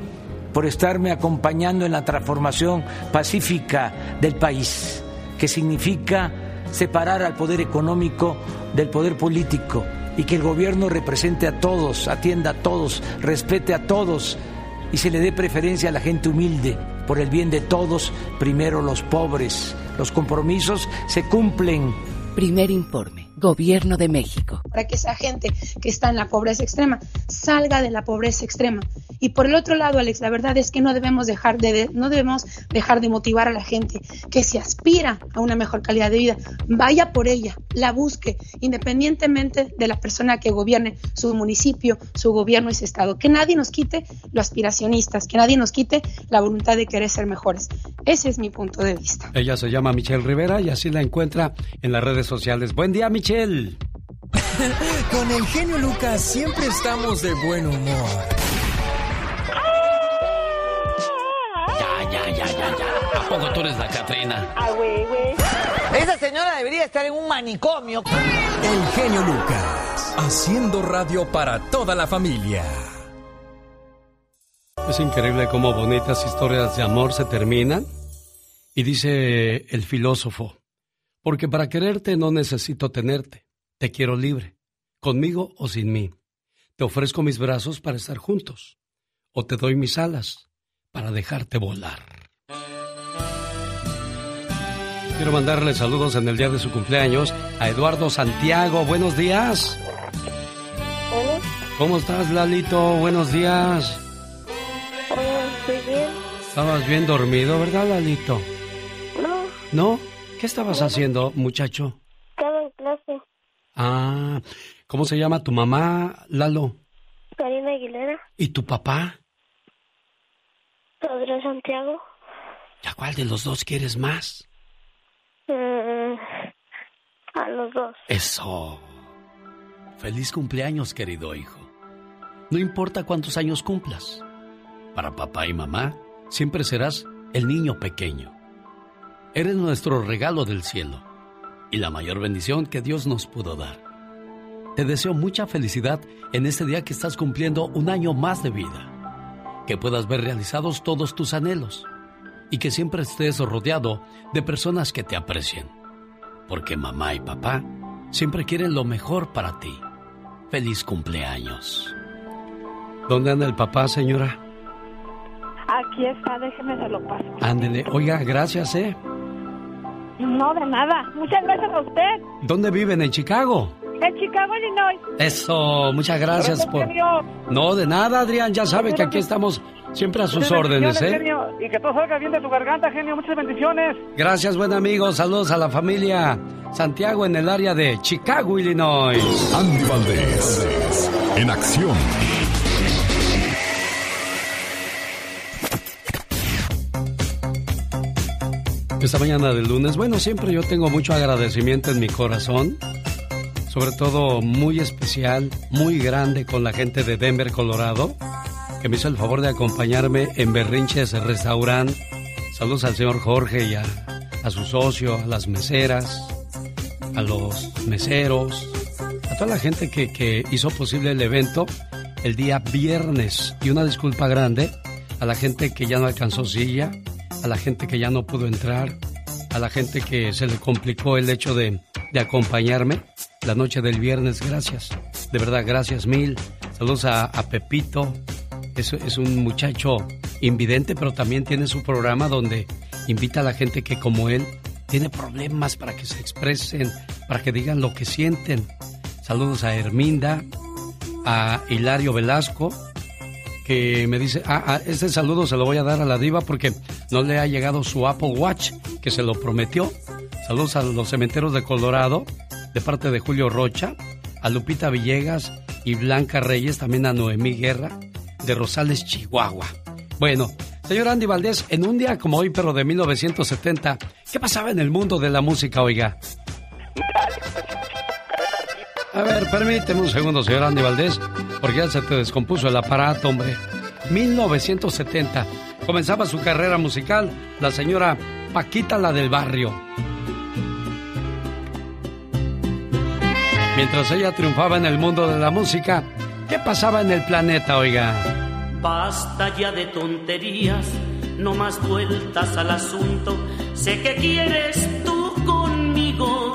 por estarme acompañando en la transformación pacífica del país, que significa separar al poder económico del poder político y que el gobierno represente a todos, atienda a todos, respete a todos y se le dé preferencia a la gente humilde. Por el bien de todos, primero los pobres. Los compromisos se cumplen. Primer informe. Gobierno de México. Para que esa gente que está en la pobreza extrema salga de la pobreza extrema. Y por el otro lado, Alex, la verdad es que no debemos dejar de, no debemos dejar de motivar a la gente que se aspira a una mejor calidad de vida, vaya por ella, la busque, independientemente de la persona que gobierne su municipio, su gobierno y su estado. Que nadie nos quite los aspiracionistas, que nadie nos quite la voluntad de querer ser mejores. Ese es mi punto de vista. Ella se llama Michelle Rivera y así la encuentra en las redes sociales. Buen día, Michelle. Con el genio Lucas siempre estamos de buen humor. Ya, ya, ya, ya, ya. ¿A poco tú eres la Catrina? Ah, güey, güey. Esa señora debería estar en un manicomio. El genio Lucas, haciendo radio para toda la familia. Es increíble cómo bonitas historias de amor se terminan. Y dice el filósofo, porque para quererte no necesito tenerte. Te quiero libre, conmigo o sin mí. Te ofrezco mis brazos para estar juntos. O te doy mis alas para dejarte volar. Quiero mandarle saludos en el día de su cumpleaños a Eduardo Santiago. Buenos días. Hola. ¿Cómo estás, Lalito? Buenos días. Hola, estoy bien. Estabas bien dormido, ¿verdad, Lalito? No. ¿No? ¿Qué estabas haciendo, muchacho? Estaba en clase. Ah, ¿cómo se llama tu mamá, Lalo? Karina Aguilera. ¿Y tu papá? Padre Santiago. ¿Y a cuál de los dos quieres más? Mm, a los dos. Eso. Feliz cumpleaños, querido hijo. No importa cuántos años cumplas. Para papá y mamá, siempre serás el niño pequeño Eres nuestro regalo del cielo y la mayor bendición que Dios nos pudo dar. Te deseo mucha felicidad en este día que estás cumpliendo un año más de vida. Que puedas ver realizados todos tus anhelos y que siempre estés rodeado de personas que te aprecien. Porque mamá y papá siempre quieren lo mejor para ti. Feliz cumpleaños. ¿Dónde anda el papá, señora? Aquí está, déjeme se lo paso. Ándele. Oiga, gracias, ¿eh? No, de nada. Muchas gracias a usted. ¿Dónde viven? ¿En Chicago? En Chicago, Illinois. Eso, muchas gracias por... No, de nada, Adrián, ya sabe que aquí estamos siempre a sus Muchas órdenes, ¿eh? genio, y que todo salga bien de tu garganta, genio. Muchas bendiciones. Gracias, buen amigo. Saludos a la familia Santiago en el área de Chicago, Illinois. Andy Valdés, en acción. Esta mañana del lunes, bueno, siempre yo tengo mucho agradecimiento en mi corazón, sobre todo muy especial, muy grande con la gente de Denver, Colorado, que me hizo el favor de acompañarme en Berrinches Restaurant. Saludos al señor Jorge y a, a su socio, a las meseras, a los meseros, a toda la gente que, que hizo posible el evento el día viernes. Y una disculpa grande a la gente que ya no alcanzó silla, a la gente que ya no pudo entrar, a la gente que se le complicó el hecho de, de acompañarme la noche del viernes. Gracias, de verdad, gracias mil. Saludos a, Pepito. Es, es un muchacho invidente, pero también tiene su programa donde invita a la gente que como él tiene problemas para que se expresen, para que digan lo que sienten. Saludos a Herminda, a Hilario Velasco, me dice, ah, este saludo se lo voy a dar a la diva porque no le ha llegado su Apple Watch, que se lo prometió. Saludos a los cementeros de Colorado, de parte de Julio Rocha, a Lupita Villegas y Blanca Reyes, también a Noemí Guerra, de Rosales, Chihuahua. Bueno, señor Andy Valdés, en un día como hoy, pero de 1970, ¿qué pasaba en el mundo de la música, oiga? A ver, permíteme un segundo, señor Andy Valdés, porque ya se te descompuso el aparato, hombre. 1970. Comenzaba su carrera musical la señora Paquita la del barrio. Mientras ella triunfaba en el mundo de la música, ¿qué pasaba en el planeta, oiga? Basta ya de tonterías, no más vueltas al asunto. Sé que quieres tú conmigo.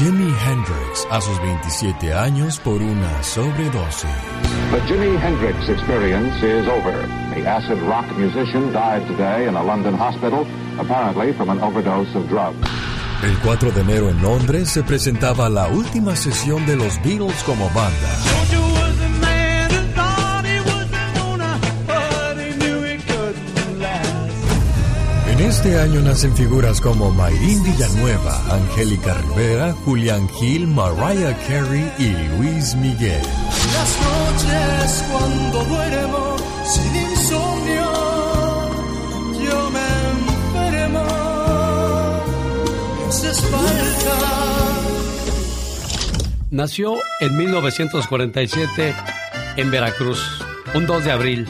Jimi Hendrix, a sus 27 años por una sobredosis. The Jimi Hendrix experience is over. The acid rock musician died today in a London hospital, apparently from an overdose of drugs. El 4 de enero en Londres se presentaba la última sesión de los Beatles como banda. Este año nacen figuras como Mayrín Villanueva, Angélica Rivera, Julián Gil, Mariah Carey y Luis Miguel. Las noches cuando duermo sin insomnio, yo me enfermo, haces falta. Nació en 1947 en Veracruz, un 2 de abril.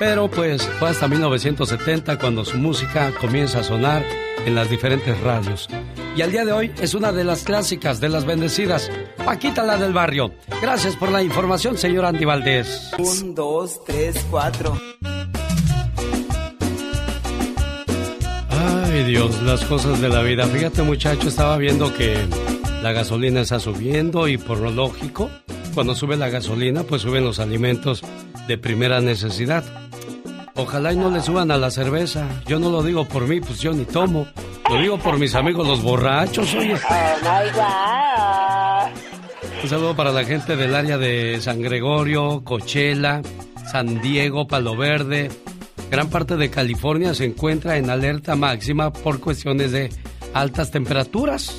Pero pues fue hasta 1970 cuando su música comienza a sonar en las diferentes radios. Y al día de hoy es una de las clásicas de las bendecidas, Paquita la del barrio. Gracias por la información, señor Andy Valdés. Un, dos, tres, cuatro. Ay Dios, las cosas de la vida. Fíjate muchacho, estaba viendo que la gasolina está subiendo y por lo lógico, cuando sube la gasolina, pues suben los alimentos de primera necesidad. Ojalá y no le suban a la cerveza. Yo no lo digo por mí, pues yo ni tomo. Lo digo por mis amigos los borrachos, oye. Un saludo para la gente del área de San Gregorio, Cochela, San Diego, Palo Verde. Gran parte de California se encuentra en alerta máxima por cuestiones de altas temperaturas.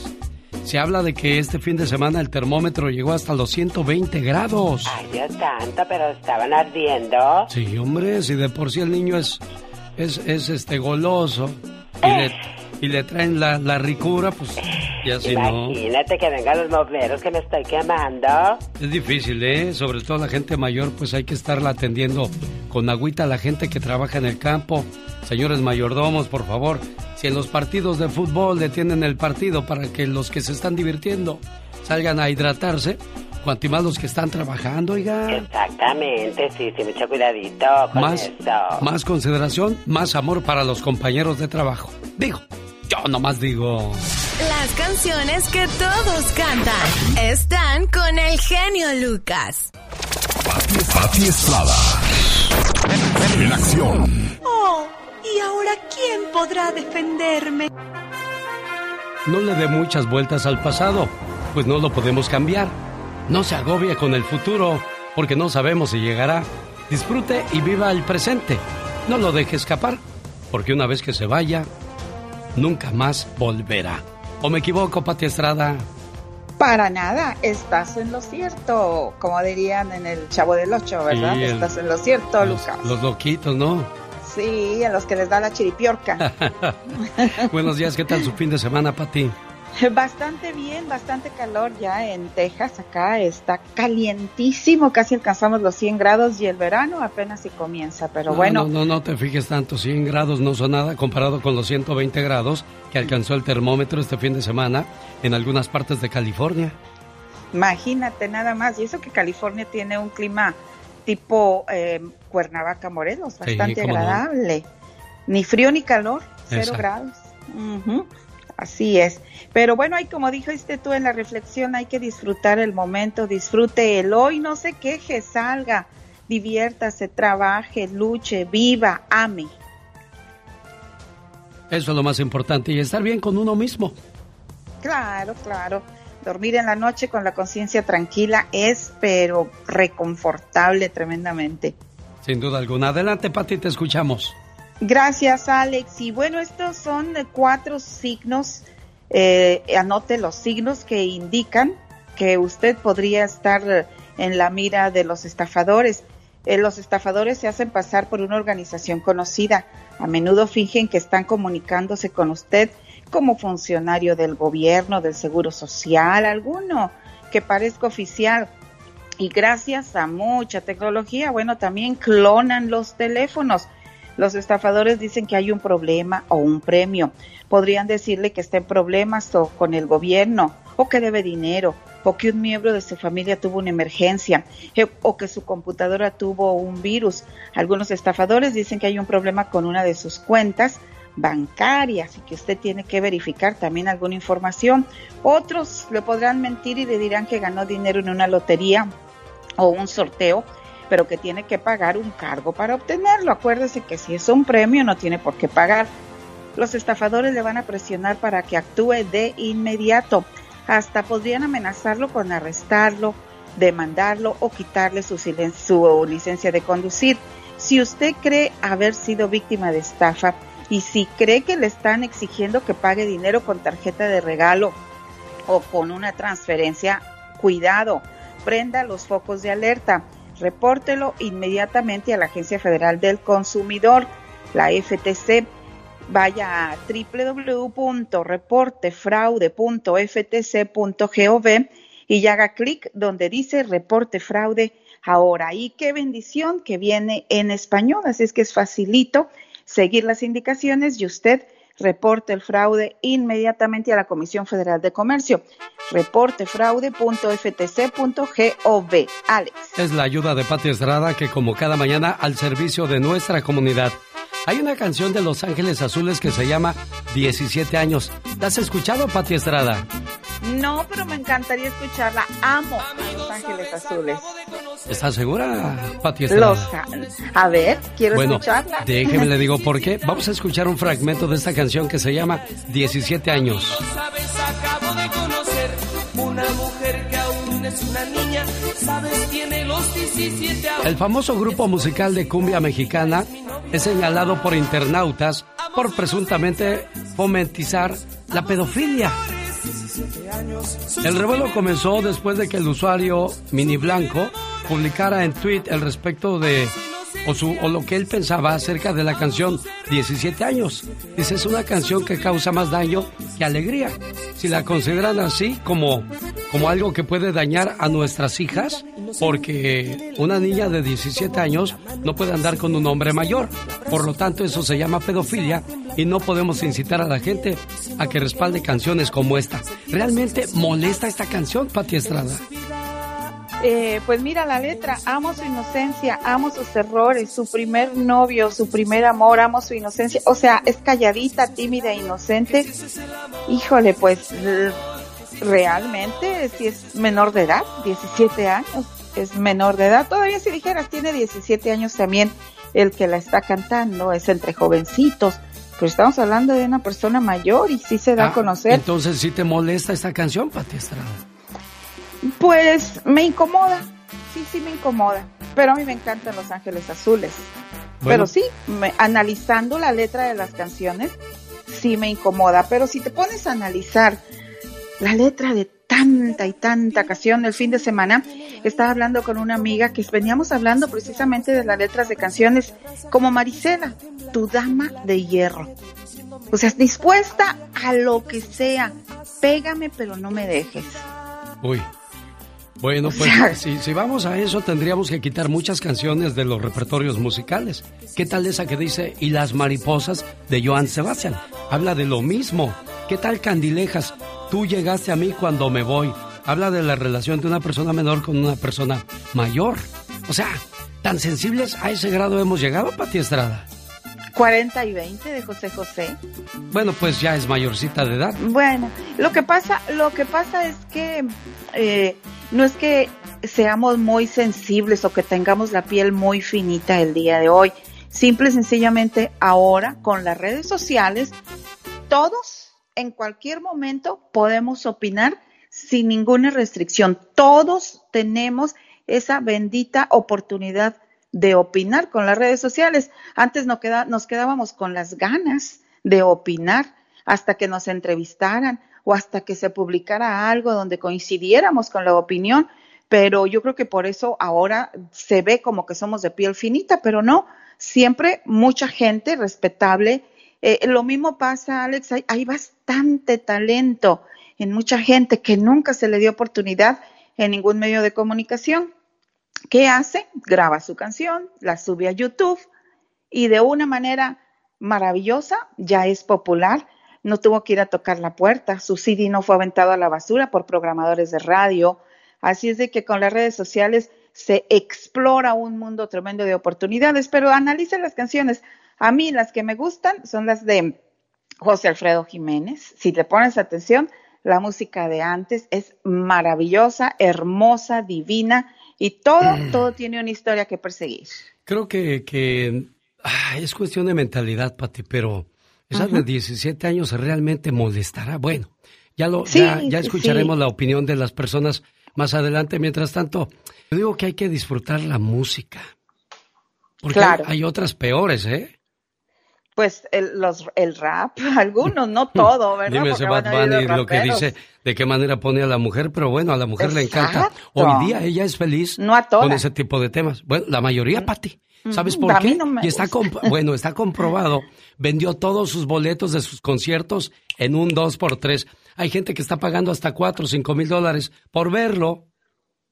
Se habla de que este fin de semana el termómetro llegó hasta los 120 grados. Ay, Dios santo, pero estaban ardiendo. Sí, hombre, si de por sí el niño es, es, es este goloso y le, y le traen la, la ricura, pues ya si no. Imagínate que vengan los mobleros que me estoy quemando. Es difícil, ¿eh? Sobre todo la gente mayor, pues hay que estarla atendiendo con agüita a la gente que trabaja en el campo. Señores mayordomos, por favor, si en los partidos de fútbol detienen el partido para que los que se están divirtiendo salgan a hidratarse, cuanto más los que están trabajando, oiga. Exactamente, sí, sí, mucho cuidadito con Más, esto. más consideración, más amor para los compañeros de trabajo. Digo, yo nomás digo. Las canciones que todos cantan están con el genio Lucas. Pati Estrada. En acción. Oh, ¿y ahora quién podrá defenderme? No le dé muchas vueltas al pasado, pues no lo podemos cambiar. No se agobie con el futuro, porque no sabemos si llegará. Disfrute y viva el presente. No lo deje escapar, porque una vez que se vaya, nunca más volverá. ¿O me equivoco, Pati Estrada? Para nada, estás en lo cierto, como dirían en el Chavo del Ocho, ¿verdad? Sí, el- estás en lo cierto, Los, Lucas. los loquitos, ¿no? Sí, a los que les da la chiripiorca. Buenos días, ¿qué tal su fin de semana, Pati? Bastante bien, bastante calor ya en Texas, acá está calientísimo, casi alcanzamos los 100 grados y el verano apenas si comienza, pero No, bueno, No, no, no te fijes tanto, 100 grados no son nada comparado con los 120 grados que alcanzó el termómetro este fin de semana en algunas partes de California. imagínate nada más, y eso que California tiene un clima tipo eh, Cuernavaca, Morelos, Sí, bastante no. agradable, ni frío ni calor, cero Exacto. grados. Ujú, Así es. Pero bueno, hay como dijiste tú en la reflexión, hay que disfrutar el momento, disfrute el hoy, no se queje, salga, diviértase, trabaje, luche, viva, ame. Eso es lo más importante y estar bien con uno mismo. Claro, claro. Dormir en la noche con la conciencia tranquila es, pero reconfortable tremendamente. Sin duda alguna. Adelante, Pati, te escuchamos. Gracias, Alex. Y bueno, estos son cuatro signos. eh, anote los signos que indican que usted podría estar en la mira de los estafadores. Eh, los estafadores se hacen pasar por una organización conocida. A menudo fingen que están comunicándose con usted como funcionario del gobierno, del seguro social, alguno que parezca oficial. Y gracias a mucha tecnología, bueno, también clonan los teléfonos. Los estafadores dicen que hay un problema o un premio. Podrían decirle que está en problemas o con el gobierno, o que debe dinero, o que un miembro de su familia tuvo una emergencia, eh, o que su computadora tuvo un virus. Algunos estafadores dicen que hay un problema con una de sus cuentas bancarias y que usted tiene que verificar también alguna información. Otros le podrán mentir y le dirán que ganó dinero en una lotería o un sorteo, pero que tiene que pagar un cargo para obtenerlo. Acuérdese que si es un premio no tiene por qué pagar. Los estafadores le van a presionar para que actúe de inmediato. Hasta podrían amenazarlo con arrestarlo, demandarlo o quitarle su, su licencia de conducir. Si usted cree haber sido víctima de estafa y si cree que le están exigiendo que pague dinero con tarjeta de regalo o con una transferencia, cuidado, prenda los focos de alerta, repórtelo inmediatamente a la Agencia Federal del Consumidor, la FTC. Vaya a www.reportefraude.ftc.gov y haga clic donde dice reporte fraude ahora. Y qué bendición que viene en español, así es que es facilito seguir las indicaciones y usted reporte el fraude inmediatamente a la Comisión Federal de Comercio. Reportefraude.ftc.gov. Alex. Es la ayuda de Pati Estrada que como cada mañana al servicio de nuestra comunidad. Hay una canción de Los Ángeles Azules que se llama 17 años. ¿La has escuchado, Pati Estrada? No, pero me encantaría escucharla. Amo a Los Ángeles Azules. ¿Estás segura, Pati Estrada? Los, a ver, quiero Bueno, escucharla. déjeme le digo por qué. Vamos a escuchar un fragmento de esta canción que se llama 17 años. sabes, acabo de conocer una mujer que aún es una niña, sabes, tiene los 17 años. El famoso grupo musical de cumbia mexicana es señalado por internautas por presuntamente fomentizar la pedofilia. El revuelo comenzó después de que el usuario Mini Blanco publicara en tweet el respecto de o lo que él pensaba acerca de la canción 17 años. Dice, es una canción que causa más daño que alegría. Si la consideran así como, como algo que puede dañar a nuestras hijas, porque una niña de 17 años no puede andar con un hombre mayor. Por lo tanto, eso se llama pedofilia y no podemos incitar a la gente a que respalde canciones como esta. ¿Realmente molesta esta canción, Pati Estrada? Eh, pues mira la letra, amo su inocencia, amo sus errores, su primer novio, su primer amor, amo su inocencia, o sea, es calladita, tímida, inocente. Híjole, pues realmente si es menor de edad, 17 años, es menor de edad. Todavía si dijeras tiene 17 años también el que la está cantando, es entre jovencitos. Pero estamos hablando de una persona mayor y sí se da a Ah, conocer. Entonces, ¿sí te molesta esta canción, Pati Estrada? Pues me incomoda, sí, sí me incomoda, pero a mí me encantan Los Ángeles Azules. Bueno. Pero sí, me- analizando la letra de las canciones, sí me incomoda, pero si te pones a analizar la letra de tanta y tanta canción el fin de semana, estaba hablando con una amiga que veníamos hablando precisamente de las letras de canciones como Marisela, tu dama de hierro. O sea, dispuesta a lo que sea, pégame pero no me dejes. Uy. Bueno, O pues sea- si, si vamos a eso, tendríamos que quitar muchas canciones de los repertorios musicales. ¿Qué tal esa que dice Y las mariposas de Joan Sebastián? Habla de lo mismo. ¿Qué tal Candilejas? Tú llegaste a mí cuando me voy. Habla de la relación de una persona menor con una persona mayor. O sea, tan sensibles a ese grado hemos llegado, Pati Estrada. 40 y 20 de José José. Bueno, pues ya es mayorcita de edad. Bueno, lo que pasa, lo que pasa es que eh, no es que seamos muy sensibles o que tengamos la piel muy finita el día de hoy. Simple y sencillamente ahora con las redes sociales, todos en cualquier momento podemos opinar sin ninguna restricción. Todos tenemos esa bendita oportunidad de opinar con las redes sociales. Antes no queda- nos quedábamos con las ganas de opinar hasta que nos entrevistaran o hasta que se publicara algo donde coincidiéramos con la opinión, pero yo creo que por eso ahora se ve como que somos de piel finita, pero no, siempre mucha gente respetable. Eh, lo mismo pasa, Alex, hay, hay bastante talento en mucha gente que nunca se le dio oportunidad en ningún medio de comunicación. ¿Qué hace? Graba su canción, la sube a YouTube y de una manera maravillosa ya es popular. No tuvo que ir a tocar la puerta, su CD no fue aventado a la basura por programadores de radio. Así es de que con las redes sociales se explora un mundo tremendo de oportunidades, pero analiza las canciones. A mí las que me gustan son las de José Alfredo Jiménez. Si te pones atención, la música de antes es maravillosa, hermosa, divina y todo, todo tiene una historia que perseguir. Creo que, que ah, es cuestión de mentalidad, Pati, pero esa de 17 años realmente molestará. Bueno, ya lo, Sí, ya, escucharemos sí. la opinión de las personas más adelante. Mientras tanto, yo digo que hay que disfrutar la música. Porque Claro. hay, hay otras peores, ¿eh? Pues el, los, el rap, algunos, no todo, ¿verdad? Dime ese Bad Bunny lo que dice, de qué manera pone a la mujer, pero bueno, a la mujer le encanta. Hoy día ella es feliz No a con ese tipo de temas. Bueno, la mayoría, Pati. ¿Sabes Mm, por a qué? no me y está bueno, está comprobado. Vendió todos sus boletos de sus conciertos en un 2 por 3 Hay gente que está pagando hasta 4 o 5 mil dólares por verlo.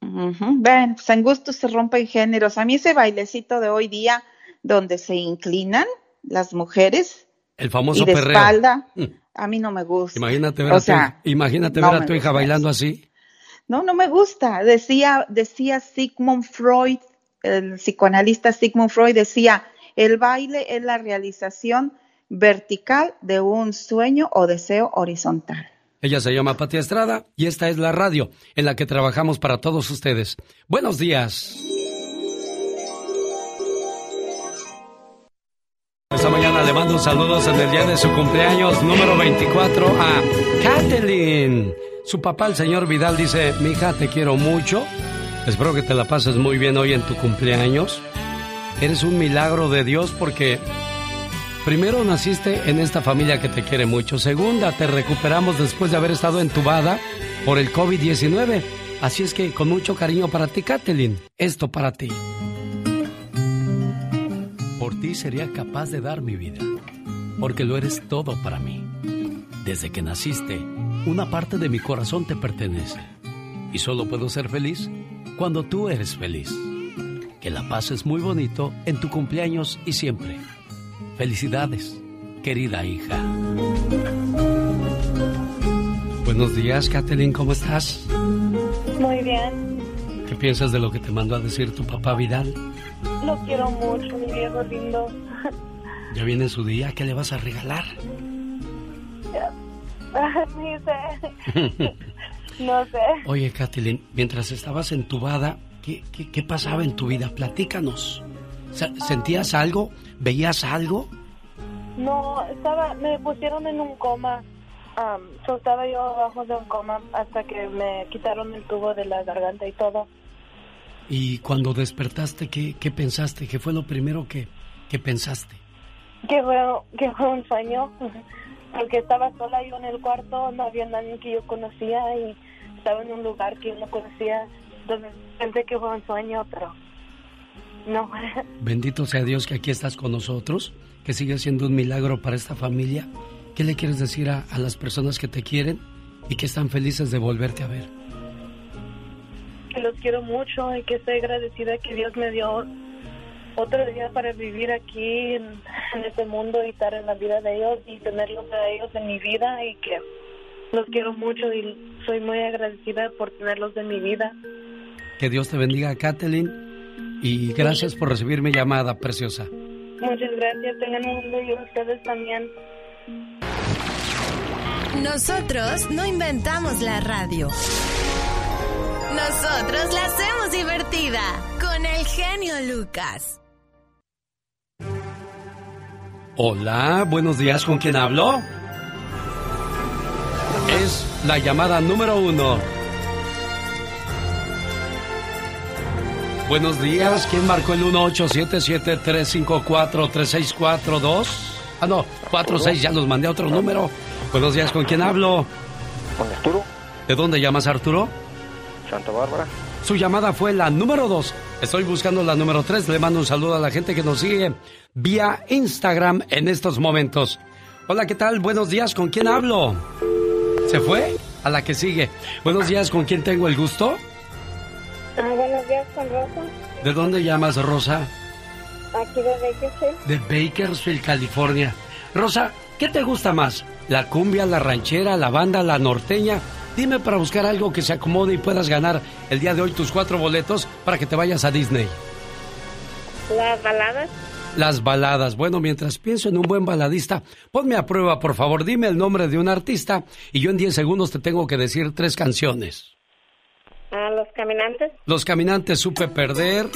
Ujú, Ven, pues en gusto se rompen géneros. A mí ese bailecito de hoy día donde se inclinan las mujeres El famoso y de perreo. espalda, Mm. a mí no me gusta. Imagínate ver, O a, tu, imagínate no ver a tu hija bailando así. No, no me gusta. Decía, decía Sigmund Freud, el psicoanalista Sigmund Freud decía, el baile es la realización vertical de un sueño o deseo horizontal. Ella se llama Pati Estrada y esta es la radio en la que trabajamos para todos ustedes. Buenos días. Le mando saludos en el día de su cumpleaños número 24 a Kathleen. Su papá, el señor Vidal, dice, mi hija, te quiero mucho. Espero que te la pases muy bien hoy en tu cumpleaños. Eres un milagro de Dios porque Primero, naciste en esta familia que te quiere mucho. Segunda, te recuperamos después de haber estado entubada por el COVID-19. Así es que con mucho cariño para ti, Kathleen. Esto para ti. Por ti sería capaz de dar mi vida, porque lo eres todo para mí. Desde que naciste, una parte de mi corazón te pertenece. Y solo puedo ser feliz cuando tú eres feliz. Que la paz es muy bonito en tu cumpleaños y siempre. Felicidades, querida hija. Buenos días, Kathleen, ¿cómo estás? Muy bien. ¿Qué piensas de lo que te mandó a decir tu papá Vidal? Lo quiero mucho, mi viejo lindo. Ya viene su día, ¿qué le vas a regalar? No sé. Oye, Kathleen, mientras estabas entubada, ¿qué, qué, qué pasaba en tu vida? Platícanos. Se- ¿Sentías algo? ¿Veías algo? No, estaba, me pusieron en un coma. So estaba yo abajo de un coma hasta que me quitaron el tubo de la garganta y todo. Y cuando despertaste, ¿qué, qué pensaste? ¿Qué fue lo primero que, que pensaste? Que fue, que fue un sueño. Porque estaba sola yo en el cuarto, no había nadie que yo conocía y estaba en un lugar que yo no conocía. Entonces pensé que fue un sueño, pero no. Bendito sea Dios que aquí estás con nosotros, que sigue siendo un milagro para esta familia. ¿Qué le quieres decir a, a las personas que te quieren y que están felices de volverte a ver? Que los quiero mucho y que estoy agradecida que Dios me dio otro día para vivir aquí en, en este mundo y estar en la vida de ellos y tenerlos a ellos en mi vida y que los quiero mucho y soy muy agradecida por tenerlos en mi vida. Que Dios te bendiga, Kathleen, y gracias por recibir mi llamada, preciosa. Muchas gracias, tengan un lindo día ustedes también. Nosotros no inventamos la radio. Nosotros la hacemos divertida con el genio Lucas. Hola, buenos días, ¿con quién hablo? Es la llamada número uno. Buenos días, ¿quién marcó el 1877-354-3642? Ah, no, 46, ya los mandé a otro número. Buenos días, ¿con quién hablo? Con Arturo, ¿De dónde llamas, Arturo? Santa Bárbara. Su llamada fue la número dos. Estoy buscando la número tres. Le mando un saludo a la gente que nos sigue vía Instagram en estos momentos. Hola, ¿qué tal? Buenos días, ¿con quién hablo? ¿Se fue? A la que sigue. Buenos días, ¿con quién tengo el gusto? Ah, buenos días, con Rosa, ¿De dónde llamas, Rosa? aquí de Bakersfield. De Bakersfield, California. Rosa, ¿qué te gusta más? ¿La cumbia, la ranchera, la banda, la norteña? Dime para buscar algo que se acomode y puedas ganar el día de hoy tus cuatro boletos para que te vayas a Disney. Las baladas, Las baladas. Bueno, mientras pienso en un buen baladista, ponme a prueba, por favor. Dime el nombre de un artista y yo en 10 segundos te tengo que decir tres canciones. a los caminantes, Los caminantes supe perder,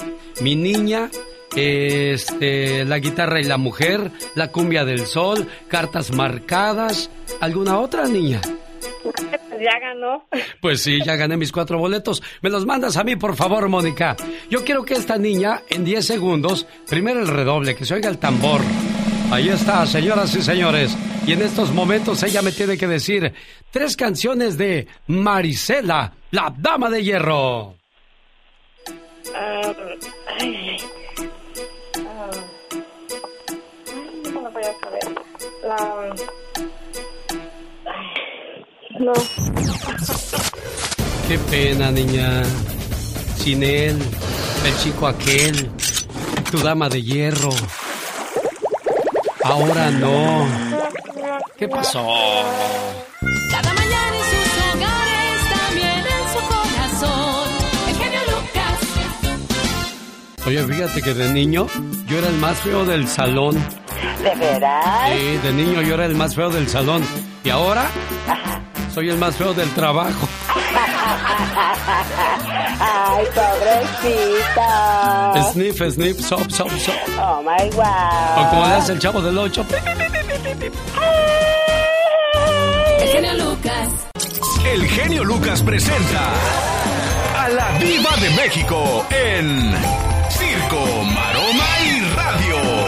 mi niña, este, la guitarra y la mujer, la cumbia del sol, cartas marcadas. ¿Alguna otra niña? Pues ya ganó. Pues sí, ya gané mis cuatro boletos. Me los mandas a mí, por favor, Mónica. Yo quiero que esta niña, en 10 segundos, primero el redoble, que se oiga el tambor. Ahí está, señoras y señores. Y en estos momentos ella me tiene que decir tres canciones de Marisela, la dama de hierro. Ah, ay, ay. Ah, ay, no voy a saber. La... Qué pena, niña. Sin él, el chico aquel, tu dama de hierro. Ahora no. ¿Qué pasó? Cada mañana en sus hogares, también en su corazón. El genio Lucas. Oye, fíjate que de niño yo era el más feo del salón. ¿De veras? Sí, de niño yo era el más feo del salón. Y ahora soy el más feo del trabajo. Ay, pobrecito. Sniff, sniff, sop, sop, sop. Oh my O wow. como le hace el chavo del 8. El genio Lucas. El genio Lucas presenta a la Viva de México en Circo, Maroma y Radio.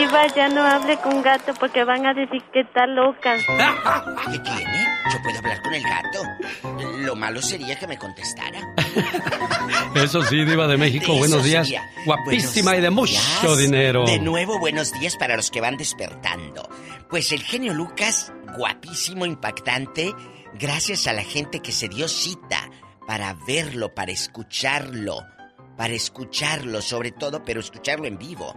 Diva, ya no hable con gato porque van a decir que está loca. ¿Qué tiene? Yo puedo hablar con el gato. Lo malo sería que me contestara. Eso sí, Diva de México, Eso buenos días. sería. Guapísima Buenos y de mucho días. dinero. De nuevo, buenos días para los que van despertando. Pues el genio Lucas, guapísimo, impactante, gracias a la gente que se dio cita para verlo, para escucharlo, para escucharlo sobre todo, pero escucharlo en vivo.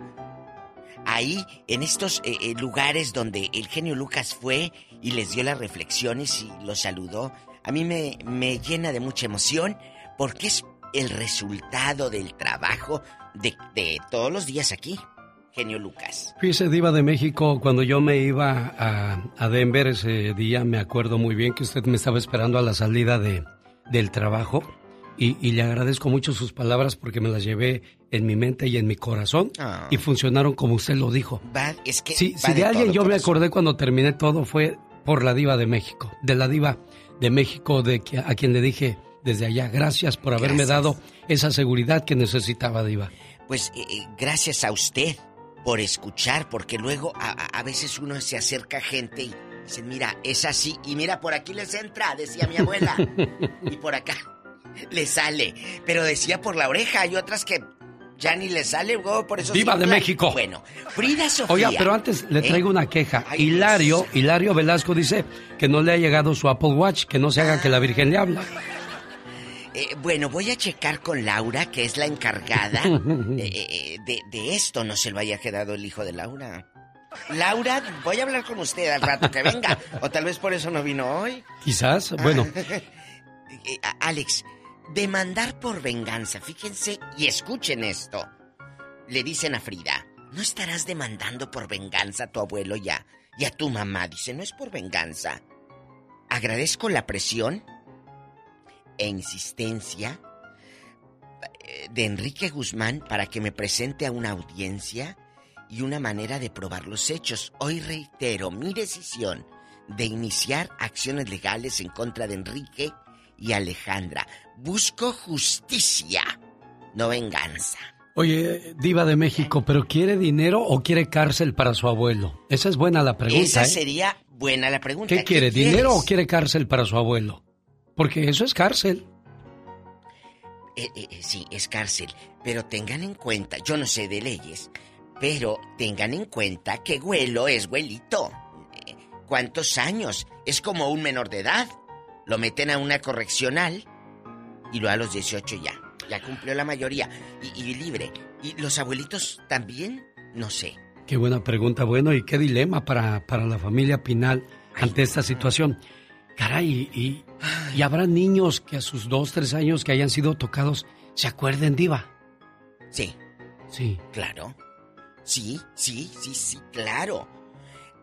Ahí, en estos eh, eh, lugares donde el genio Lucas fue y les dio las reflexiones y los saludó, a mí me, me llena de mucha emoción porque es el resultado del trabajo de, de todos los días aquí, genio Lucas. Fíjese, Diva de México, cuando yo me iba a, a Denver ese día, me acuerdo muy bien que usted me estaba esperando a la salida de, del trabajo y, y le agradezco mucho sus palabras porque me las llevé en mi mente y en mi corazón Ah. y funcionaron como usted lo dijo. Va, es que Sí, va si de alguien yo me acordé cuando terminé todo fue por la diva de México, de la diva de México, de que, a quien le dije desde allá, gracias por haberme Gracias. dado esa seguridad que necesitaba, diva. Pues eh, eh, gracias a usted por escuchar, porque luego a, veces uno se acerca a gente y dice, mira, es así, y mira, por aquí les entra, decía mi abuela, y por acá le sale, pero decía por la oreja, hay otras que ya ni le sale, por eso... Diva de México. Bueno, Frida Sofía. Oiga, pero antes le ¿eh? traigo una queja. Ay, Hilario, Hilario Velasco dice que no le ha llegado su Apple Watch, que no se haga que la Virgen le habla. Eh, bueno, voy a checar con Laura, que es la encargada eh, de, de esto. No se lo haya quedado el hijo de Laura. Laura, voy a hablar con usted al rato que venga. O tal vez por eso no vino hoy. Quizás, bueno, Eh, a- Alex, demandar por venganza. Fíjense y escuchen esto. Le dicen a Frida, ¿no estarás demandando por venganza a tu abuelo ya? Y a tu mamá. Dice, no es por venganza. Agradezco la presión e insistencia eh, de Enrique Guzmán para que me presente a una audiencia y una manera de probar los hechos. Hoy reitero mi decisión de iniciar acciones legales en contra de Enrique y Alejandra. Busco justicia, no venganza. oye, Diva de México, ¿pero quiere dinero o quiere cárcel para su abuelo? Esa es buena la pregunta. Esa ¿eh? sería buena la pregunta. ¿Qué quiere, quieres? dinero o quiere cárcel para su abuelo? Porque eso es cárcel. Eh, eh, sí, es cárcel. Pero tengan en cuenta, yo no sé de leyes, pero tengan en cuenta que güelo es güelito. ¿Cuántos años? Es como un menor de edad. Lo meten a una correccional y lo a los 18 ya. Ya cumplió la mayoría y, y libre. ¿Y los abuelitos también? No sé. Qué buena pregunta, bueno, y qué dilema para, para la familia Pinal ante esta situación. Caray, y, y habrá niños que a sus dos, tres años que hayan sido tocados se acuerden, Diva. Sí. Sí. Claro. Sí, sí, sí, sí, claro.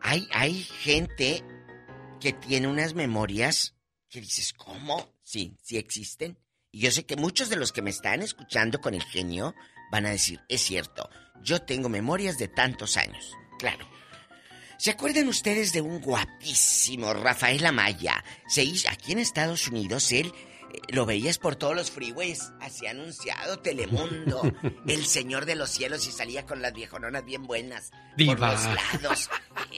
Hay, hay gente que tiene unas memorias que dices, ¿cómo? Sí, sí existen. Y yo sé que muchos de los que me están escuchando con el genio van a decir, es cierto, yo tengo memorias de tantos años. Claro. ¿Se acuerdan ustedes de un guapísimo Rafael Amaya? Se hizo, aquí en Estados Unidos, él eh, lo veías por todos los freeways, así anunciado Telemundo, el señor de los cielos y salía con las viejononas bien buenas Diva. por los lados.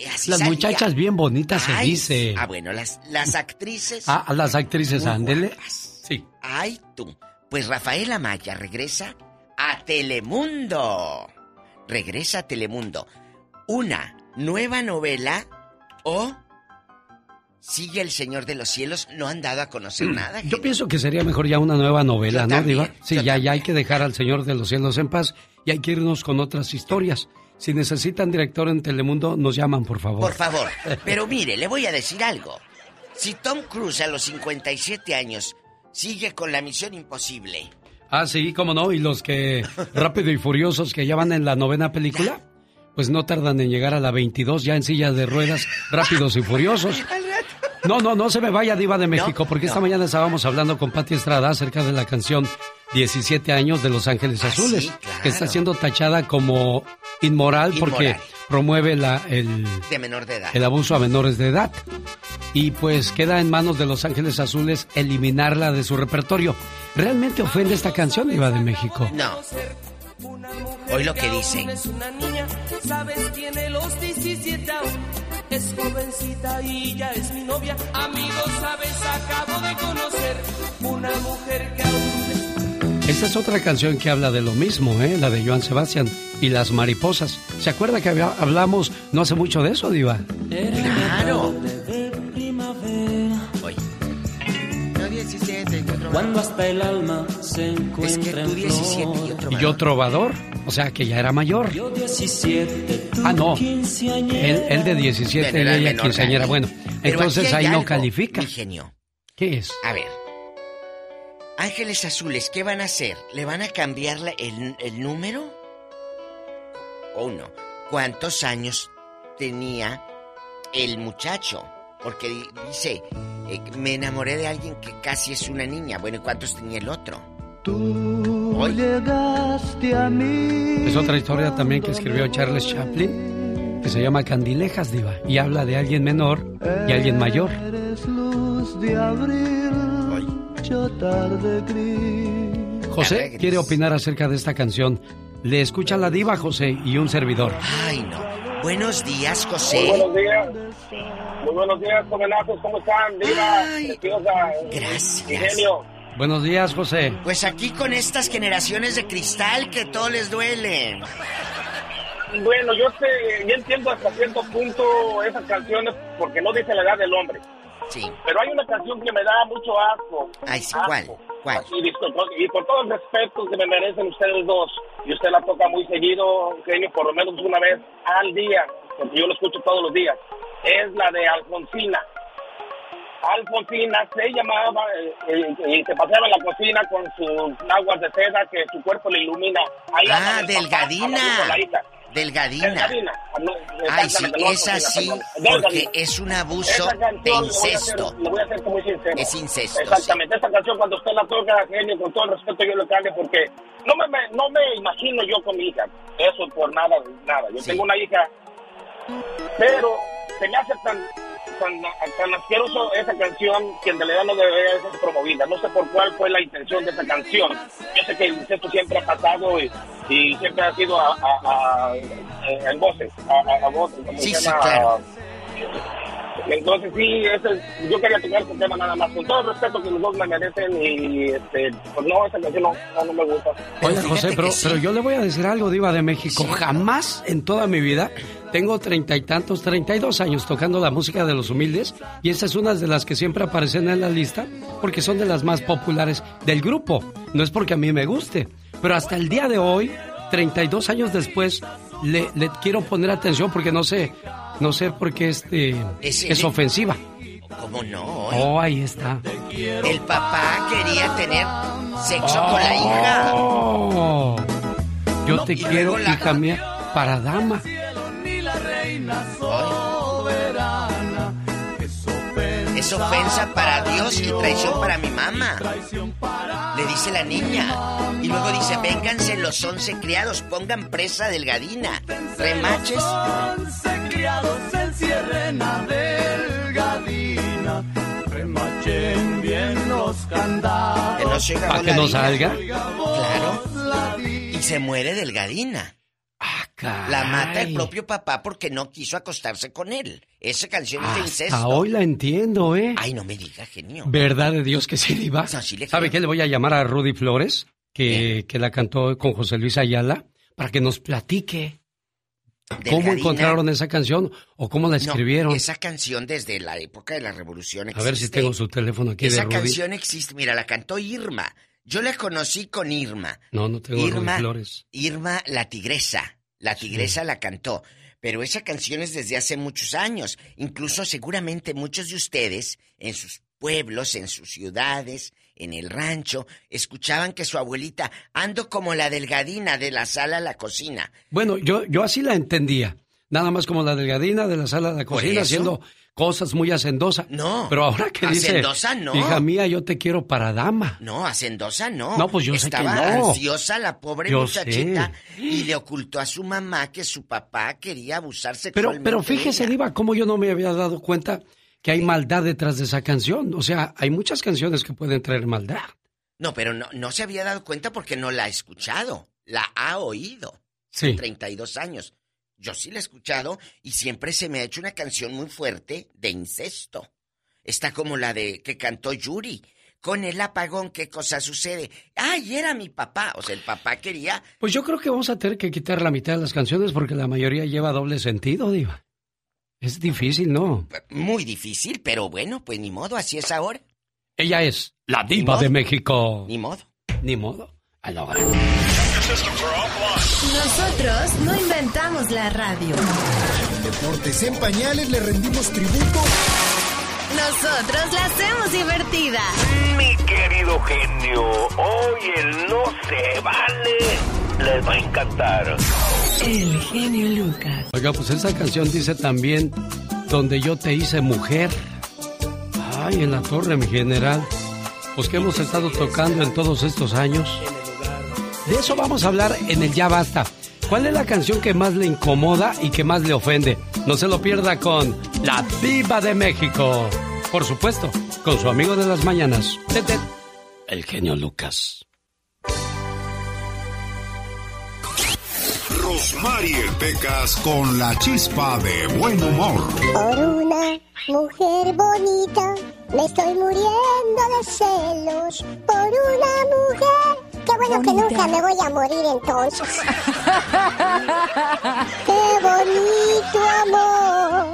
Así Las salía. muchachas bien bonitas se dice. Ah, bueno, las, las actrices. Ah, las actrices, ándele. Sí. Ay, tú. Pues Rafael Amaya regresa a Telemundo. Regresa a Telemundo. Una nueva novela o sigue El Señor de los Cielos. No han dado a conocer nada. Yo pienso que sería mejor ya una nueva novela, Yo ¿no, también, Diva? Sí, ya, ya hay que dejar al Señor de los Cielos en paz y hay que irnos con otras historias. Si necesitan director en Telemundo, nos llaman, por favor. Por favor. Pero mire, le voy a decir algo. Si Tom Cruise a los 57 años sigue con la misión imposible, Ah, sí, cómo no. Y los que, rápido y furiosos, que ya van en la novena película, pues no tardan en llegar a la 22 ya en silla de ruedas, rápidos y furiosos. No, no, no se me vaya Diva de México, porque esta mañana estábamos hablando con Patti Estrada acerca de la canción 17 años de Los Ángeles Azules, Ah, claro. que está siendo tachada como inmoral, porque promueve la, el, de menor de edad. el abuso a menores de edad. Y pues queda en manos de Los Ángeles Azules eliminarla de su repertorio. ¿Realmente ofende esta canción, Diva de México? No. Hoy lo que dice. Es una niña, sabes, tiene los 17 aún. Es jovencita y ya es mi novia. Amigo, sabes, acabo de conocer una mujer que aún Esta es otra canción que habla de lo mismo, ¿eh? la de Joan Sebastián y las mariposas. ¿Se acuerda que había- hablamos no hace mucho de eso, Diva? Claro. No 17 y otro Cuando hasta el alma se encuentra Es que tú en 17 y flor. otro Y yo trovador, o sea que ya era mayor. Yo 17, tú Ah, no. quinceañera. Él, él de 17, Bueno, era ella menor quinceañera. Bueno, Pero entonces ahí no algo, califica. mi genio. ¿Qué es? A ver. Ángeles Azules, ¿qué van a hacer? ¿Le van a cambiar la- el, el número? ¿O no? ¿Cuántos años tenía el muchacho? Porque di- dice, eh, me enamoré de alguien que casi es una niña. Bueno, ¿y cuántos tenía el otro? Tú llegaste a mí. Es otra historia también que escribió Charles Chaplin, que se llama Candilejas, Diva, y habla de alguien menor y alguien mayor. Eres luz de abril, yo tarde gris. José quiere opinar acerca de esta canción. Le escucha la diva, José, y un servidor. Ay, no. Buenos días, Muy José. buenos días. Muy buenos días, jovenazos. ¿Cómo están? Diva, preciosa. Gracias. Ingenio. Buenos días, José. Pues aquí con estas generaciones de cristal que todo les duele. Bueno, yo sé, yo entiendo hasta cierto punto esas canciones porque no dice la edad del hombre. Sí. Pero hay una canción que me da mucho asco. Ay, sí, Asco. ¿cuál? ¿Cuál? Y, por todo el respeto que me merecen ustedes dos, y usted la toca muy seguido, genio, por lo menos una vez al día, porque yo lo escucho todos los días, es la de Alfonsina. Alfonsina se llamaba eh, eh, y se paseaba en la cocina con sus aguas de seda que su cuerpo le ilumina. Ahí Ah, papá delgadina. Delgadina. Ay, sí, es así porque es un abuso de incesto. Le voy a ser muy sincero. Es incesto, Exactamente. Esa canción cuando usted la toca, genio, con todo el respeto yo le cambio porque no me, me- no me imagino yo con mi hija. Eso por nada, nada. Yo tengo una hija, pero se me hace tan, tan, tan asqueroso esa canción que en realidad no debería ser promovida. No sé por cuál fue la intención de esa canción. Yo sé que el incesto siempre ha pasado y, y siempre ha sido a, a- a- en voces, a, a- a voces. ¿cómo Sí, sí, llama? claro. Entonces sí, ese es- yo quería tocar ese tema nada más, con todo el respeto que los dos me merecen y este, pues no, esa canción no, no, no me gusta. Oiga, José, pero, pero yo le voy a decir algo, Diva de México. Jamás en toda mi vida tengo treinta y tantos, treinta y dos años tocando la música de los humildes y esta es una de las que siempre aparecen en la lista porque son de las más populares del grupo. No es porque a mí me guste, pero hasta el día de hoy, 32 años después, le, le quiero poner atención porque no sé, no sé por qué este, es ofensiva. ¿Cómo no? Oh, ahí está. El papá quería tener sexo con la hija. Oh, yo te quiero, la- hija mía, para dama. Es ofensa para Dios y traición para mi mamá. Le dice la niña. Y luego dice, vénganse los once criados, pongan presa delgadina. Remaches. criados encierren a delgadina, remachen bien los candados. Que no se oiga ¿Para que no salga? Claro. Y se muere delgadina. La mata el propio papá porque no quiso acostarse con él. Esa canción es de incesto. Hasta hoy la entiendo, ¿eh? Ay, no me diga, genio. ¿Verdad de Dios que sí, Diva? sí le ¿Sabe qué? Le voy a llamar a Rudy Flores, que, que la cantó con José Luis Ayala, para que nos platique cómo encontraron esa canción o cómo la No, escribieron. esa canción desde la época de la revolución A ver si existe. tengo su teléfono aquí de Esa Rudy. canción existe. Mira, la cantó Irma. Yo la conocí con Irma. No, no tengo Irma, Rudy Flores. Irma la tigresa. La tigresa la cantó. Pero esa canción es desde hace muchos años. Incluso seguramente muchos de ustedes en sus pueblos, en sus ciudades, en el rancho, escuchaban que su abuelita ando como la delgadina de la sala a la cocina. Bueno, yo, yo así la entendía. Nada más como la delgadina de la sala de la ¿Por cocina, haciendo cosas muy hacendosas. No. Pero ahora que dice, Hacendosa no. hija mía, yo te quiero para dama. No, hacendosa no. No, pues yo sé que Estaba no. ansiosa la pobre Yo muchachita sé. y le ocultó a su mamá que su papá quería abusar Pero, sexualmente. pero de fíjese. Diva, cómo yo no me había dado cuenta que hay maldad detrás de esa canción. O sea, hay muchas canciones que pueden traer maldad. No, pero no, no se había dado cuenta porque no la ha escuchado. La ha oído. Sí. 32 años. Yo sí la he escuchado y siempre se me ha hecho una canción muy fuerte de incesto. Está como la de que cantó Yuri con el apagón, ¿qué cosa sucede? Ay, era mi papá. O sea, el papá quería. Pues yo creo que vamos a tener que quitar la mitad de las canciones porque la mayoría lleva doble sentido, Diva. Es difícil, ¿no? Muy difícil, pero bueno, pues ni modo, así es ahora. Ella es la diva de México. Ni modo. Ni modo. A la hora. Nosotros no inventamos la radio. Deportes en pañales le rendimos tributo. Nosotros la hacemos divertida. Mi querido genio, hoy el no se vale les va a encantar. El genio Lucas. Oiga, pues esa canción dice también donde yo te hice mujer. Ay, en la torre, mi general. Pues que hemos estado tocando en todos estos años. De eso vamos a hablar en el Ya Basta. ¿Cuál es la canción que más le incomoda y que más le ofende? No se lo pierda con La Diva de México. Por supuesto, con su amigo de las mañanas, Tete, el genio Lucas. Rosmarie Pecas con la chispa de buen humor. Por una mujer bonita me estoy muriendo de celos. Por una mujer. Qué bueno que nunca me voy a morir entonces. Qué bonito amor.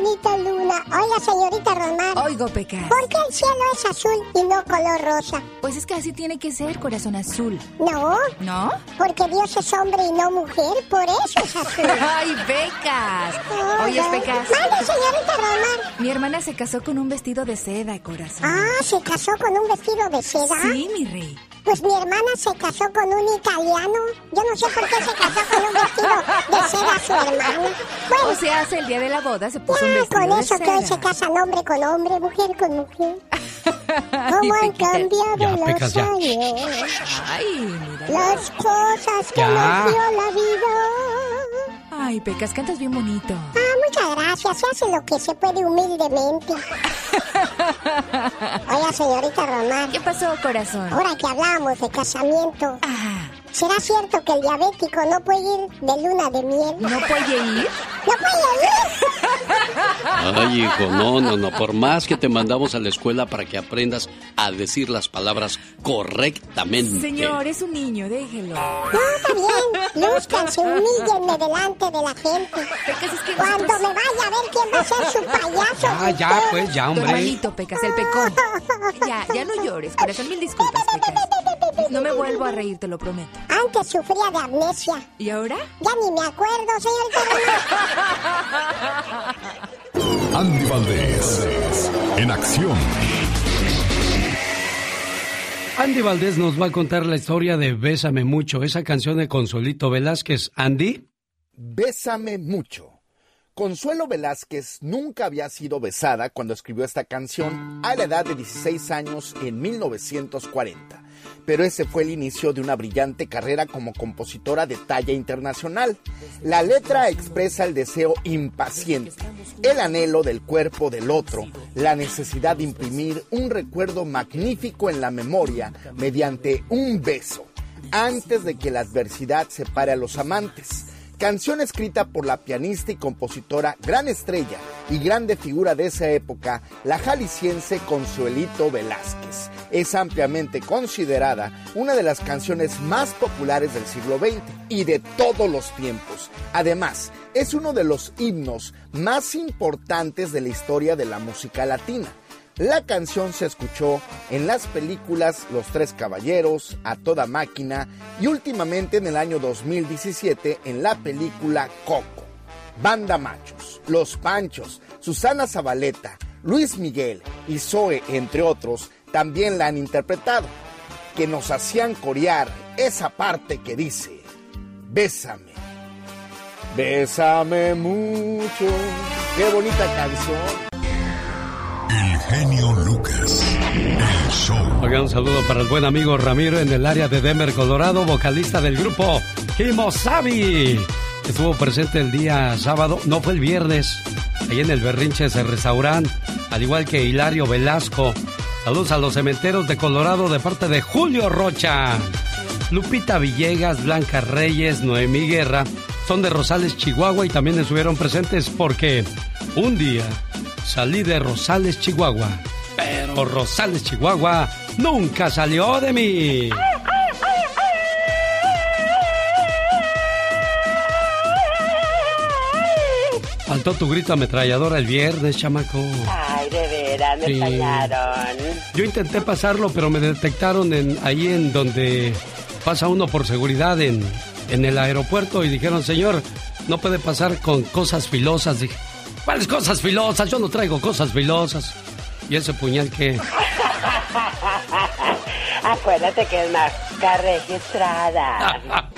Bonita luna. Oiga, señorita Román. Oigo, Pecas. ¿Por qué el cielo es azul y no color rosa? Pues es que así tiene que ser, corazón azul. No. ¿No? Porque Dios es hombre y no mujer, por eso es azul. ¡Ay, Pecas! Oye, Pecas. Mande, señorita Román. Mi hermana se casó con un vestido de seda, corazón. Ah, ¿se casó con un vestido de seda? Sí, mi rey. Pues mi hermana se casó con un italiano. Yo no sé por qué se casó con un vestido de seda su hermana. Bueno, O sea, hace el día de la boda se puso vestido con eso que hoy se casan hombre con hombre, mujer con mujer. ¿Cómo han cambiado Ya, los Pecas, años? Ay, mira. Las cosas que Ya. nos dio la vida. Ay, Pecas, cantas bien bonito. Ah, muchas gracias. Se hace lo que se puede humildemente. Oiga, señorita Román. ¿Qué pasó, corazón? Ahora que hablábamos de casamiento, ¿será cierto que el diabético no puede ir de luna de miel? ¿No puede ir? ¡No puede ir! Ay, hijo, no, no, no. Por más que te mandamos a la escuela para que aprendas a decir las palabras correctamente. Señor, es un niño, déjelo. No, está bien. Lúzcanse, humíllenme delante de la gente. Cuando me vaya a ver quién va a ser su payaso. Ya, ya, pues, ya, Tu hombre. hermanito, Pecas, el pecón. Ya, ya no llores, corazón. Mil disculpas, Pecas. No me vuelvo a reír, te lo prometo. Antes sufría de amnesia. ¿Y ahora? Ya ni me acuerdo, Román. Andy Valdés, en acción. Andy Valdés nos va a contar la historia de Bésame Mucho, esa canción de Consuelito Velázquez. Andy. Bésame mucho. Consuelo Velázquez nunca había sido besada cuando escribió esta canción a la edad de 16 años en 1940, pero ese fue el inicio de una brillante carrera como compositora de talla internacional. La letra expresa el deseo impaciente, el anhelo del cuerpo del otro, la necesidad de imprimir un recuerdo magnífico en la memoria mediante un beso, antes de que la adversidad separe a los amantes canción escrita por la pianista y compositora gran estrella y grande figura de esa época, la jalisciense Consuelito Velázquez. Es ampliamente considerada una de las canciones más populares del siglo XX y de todos los tiempos. Además, es uno de los himnos más importantes de la historia de la música latina. La canción se escuchó en las películas Los Tres Caballeros, A Toda Máquina y últimamente en el año 2017 en la película Coco. Banda Machos, Los Panchos, Susana Zabaleta, Luis Miguel y Zoe, entre otros, también la han interpretado, que nos hacían corear esa parte que dice, Bésame, bésame mucho, qué bonita canción. El genio Lucas. El show. Oiga, un saludo para el buen amigo Ramiro en el área de Denver, Colorado, vocalista del grupo Kimosabi. Estuvo presente el día sábado, no fue el viernes, ahí en el Berrinches el restaurante, al igual que Hilario Velasco. Saludos a los cementeros de Colorado de parte de Julio Rocha. Lupita Villegas, Blanca Reyes, Noemí Guerra son de Rosales, Chihuahua y también estuvieron presentes porque un día salí de Rosales, Chihuahua, pero Rosales, Chihuahua, nunca salió de mí. Faltó tu grito ametralladora el viernes, chamaco. Ay, de veras, me Sí. fallaron. Yo intenté pasarlo, pero me detectaron en, ahí en donde pasa uno por seguridad en, en el aeropuerto y dijeron, señor, no puede pasar con cosas filosas. Dije, ¿cuáles cosas filosas? Yo no traigo cosas filosas. Y ese puñal que... Acuérdate que es marca registrada.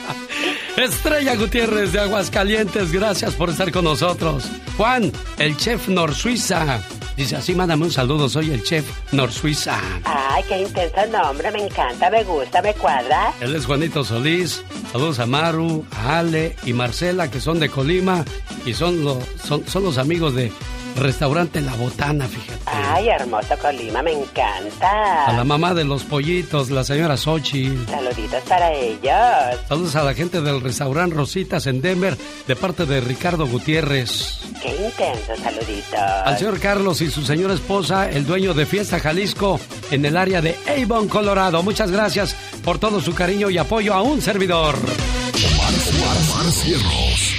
Estrella Gutiérrez de Aguascalientes, gracias por estar con nosotros. Juan, el chef Nor Suiza. Dice así, mándame un saludo, soy el chef Nor Suiza. Ay, qué intenso nombre, me encanta, me gusta, me cuadra. Él es Juanito Solís. Saludos a Maru, a Ale y Marcela, que son de Colima y son, lo- son, son los amigos de Restaurante La Botana, fíjate. Ay, hermoso Colima, me encanta. A la mamá de los pollitos, la señora Sochi. Saluditos para ellos. Saludos a la gente del restaurante Rositas en Denver, de parte de Ricardo Gutiérrez. Qué intenso, saluditos. Al señor Carlos y su señora esposa, el dueño de Fiesta Jalisco, en el área de Avon, Colorado. Muchas gracias por todo su cariño y apoyo a un servidor. Omar, Omar Cierros.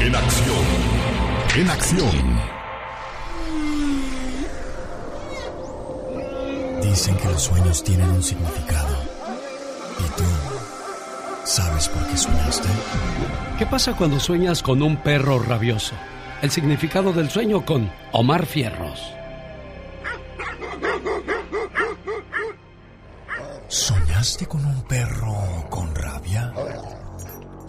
En acción. En acción. Dicen que los sueños tienen un significado. ¿Y tú sabes por qué soñaste? ¿Qué pasa cuando sueñas con un perro rabioso? El significado del sueño con Omar Fierros. ¿Soñaste con un perro con rabia?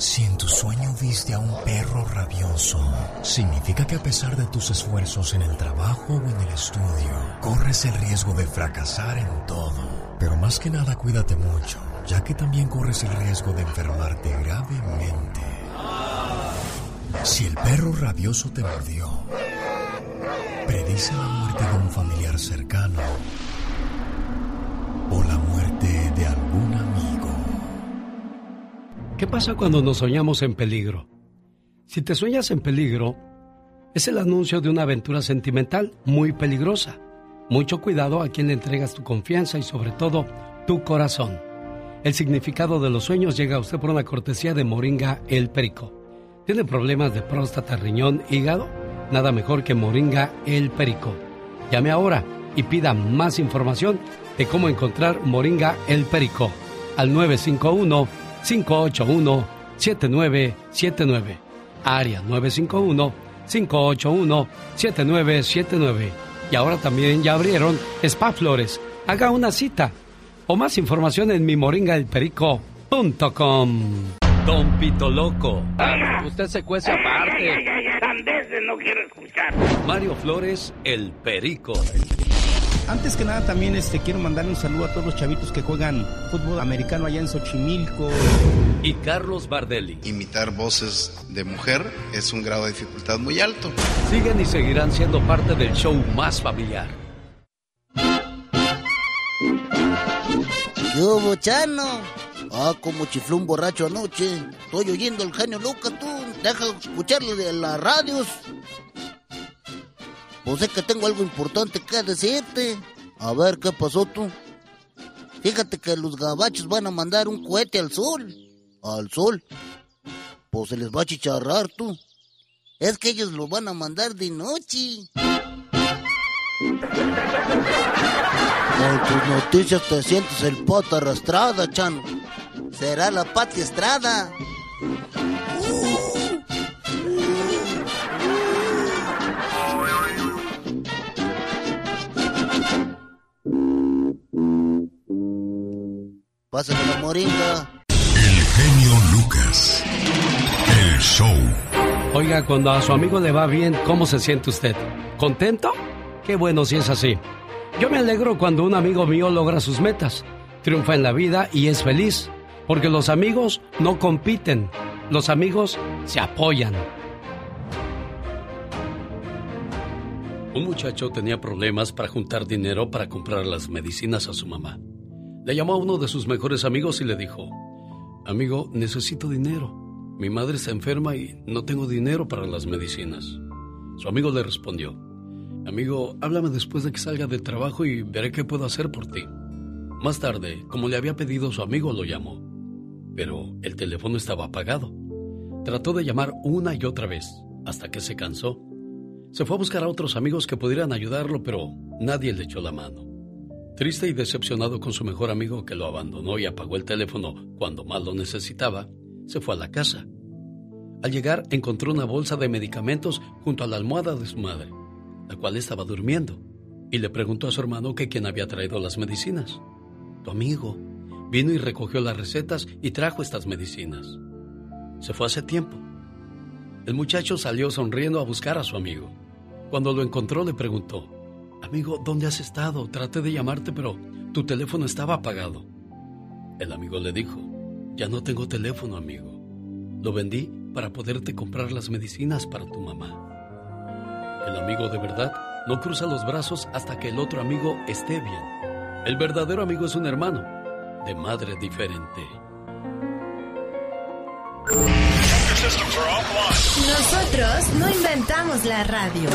Si en tu sueño viste a un perro rabioso, significa que a pesar de tus esfuerzos en el trabajo o en el estudio, corres el riesgo de fracasar en todo. Pero más que nada cuídate mucho, ya que también corres el riesgo de enfermarte gravemente. Si el perro rabioso te mordió, predice la muerte de un familiar cercano o la muerte de algún. ¿Qué pasa cuando nos soñamos en peligro? Si te sueñas en peligro, es el anuncio de una aventura sentimental muy peligrosa. Mucho cuidado a quien le entregas tu confianza y sobre todo tu corazón. El significado de los sueños llega a usted por una cortesía de Moringa El Perico. ¿Tiene problemas de próstata, riñón, hígado? Nada mejor que Moringa El Perico. Llame ahora y pida más información de cómo encontrar Moringa El Perico al 951-581-7979. Área 951-581-7979. Y ahora también ya abrieron Spa Flores. Haga una cita o más información en mimoringaelperico.com. Don Pito Loco. Usted se cuece aparte. no quiero escuchar. Mario Flores, el Perico. Antes que nada también este quiero mandarle un saludo a todos los chavitos que juegan fútbol americano allá en Xochimilco. Y Carlos Bardelli. Imitar voces de mujer es un grado de dificultad muy alto. Siguen y seguirán siendo parte del show más familiar. ¿Qué hubo, Chano? Ah, como chifló un borracho anoche. Estoy oyendo el genio Lucas, tú. Deja de escucharle de las radios. Pues es que tengo algo importante que decirte. A ver, ¿qué pasó tú? Fíjate que los gabachos van a mandar un cohete al sol. ¿Al sol? Pues se les va a chicharrar, tú. Es que ellos lo van a mandar de noche. Con tus noticias te sientes el pata arrastrada, Chano. Será la Pati Estrada. Pásame la moringa. El genio Lucas. El show. Oiga, cuando a su amigo le va bien, ¿cómo se siente usted? ¿Contento? Qué bueno si es así. Yo me alegro cuando un amigo mío logra sus metas, triunfa en la vida y es feliz, porque los amigos no compiten, los amigos se apoyan. Un muchacho tenía problemas para juntar dinero para comprar las medicinas a su mamá. Le llamó a uno de sus mejores amigos y le dijo, Amigo, necesito dinero. Mi madre está enferma y no tengo dinero para las medicinas. Su amigo le respondió, Amigo, háblame después de que salga del trabajo y veré qué puedo hacer por ti. Más tarde, como le había pedido su amigo, lo llamó. Pero el teléfono estaba apagado. Trató de llamar una y otra vez, hasta que se cansó. Se fue a buscar a otros amigos que pudieran ayudarlo, pero nadie le echó la mano. Triste y decepcionado con su mejor amigo que lo abandonó y apagó el teléfono cuando más lo necesitaba, se fue a la casa. Al llegar encontró una bolsa de medicamentos junto a la almohada de su madre, la cual estaba durmiendo, y le preguntó a su hermano que quién había traído las medicinas. Tu amigo. Vino y recogió las recetas y trajo estas medicinas. Se fue hace tiempo. El muchacho salió sonriendo a buscar a su amigo. Cuando lo encontró le preguntó, Amigo, ¿dónde has estado? Traté de llamarte, pero tu teléfono estaba apagado. El amigo le dijo, Ya no tengo teléfono, amigo. Lo vendí para poderte comprar las medicinas para tu mamá. El amigo de verdad no cruza los brazos hasta que el otro amigo esté bien. El verdadero amigo es un hermano, de madre diferente. Nosotros no inventamos la radio.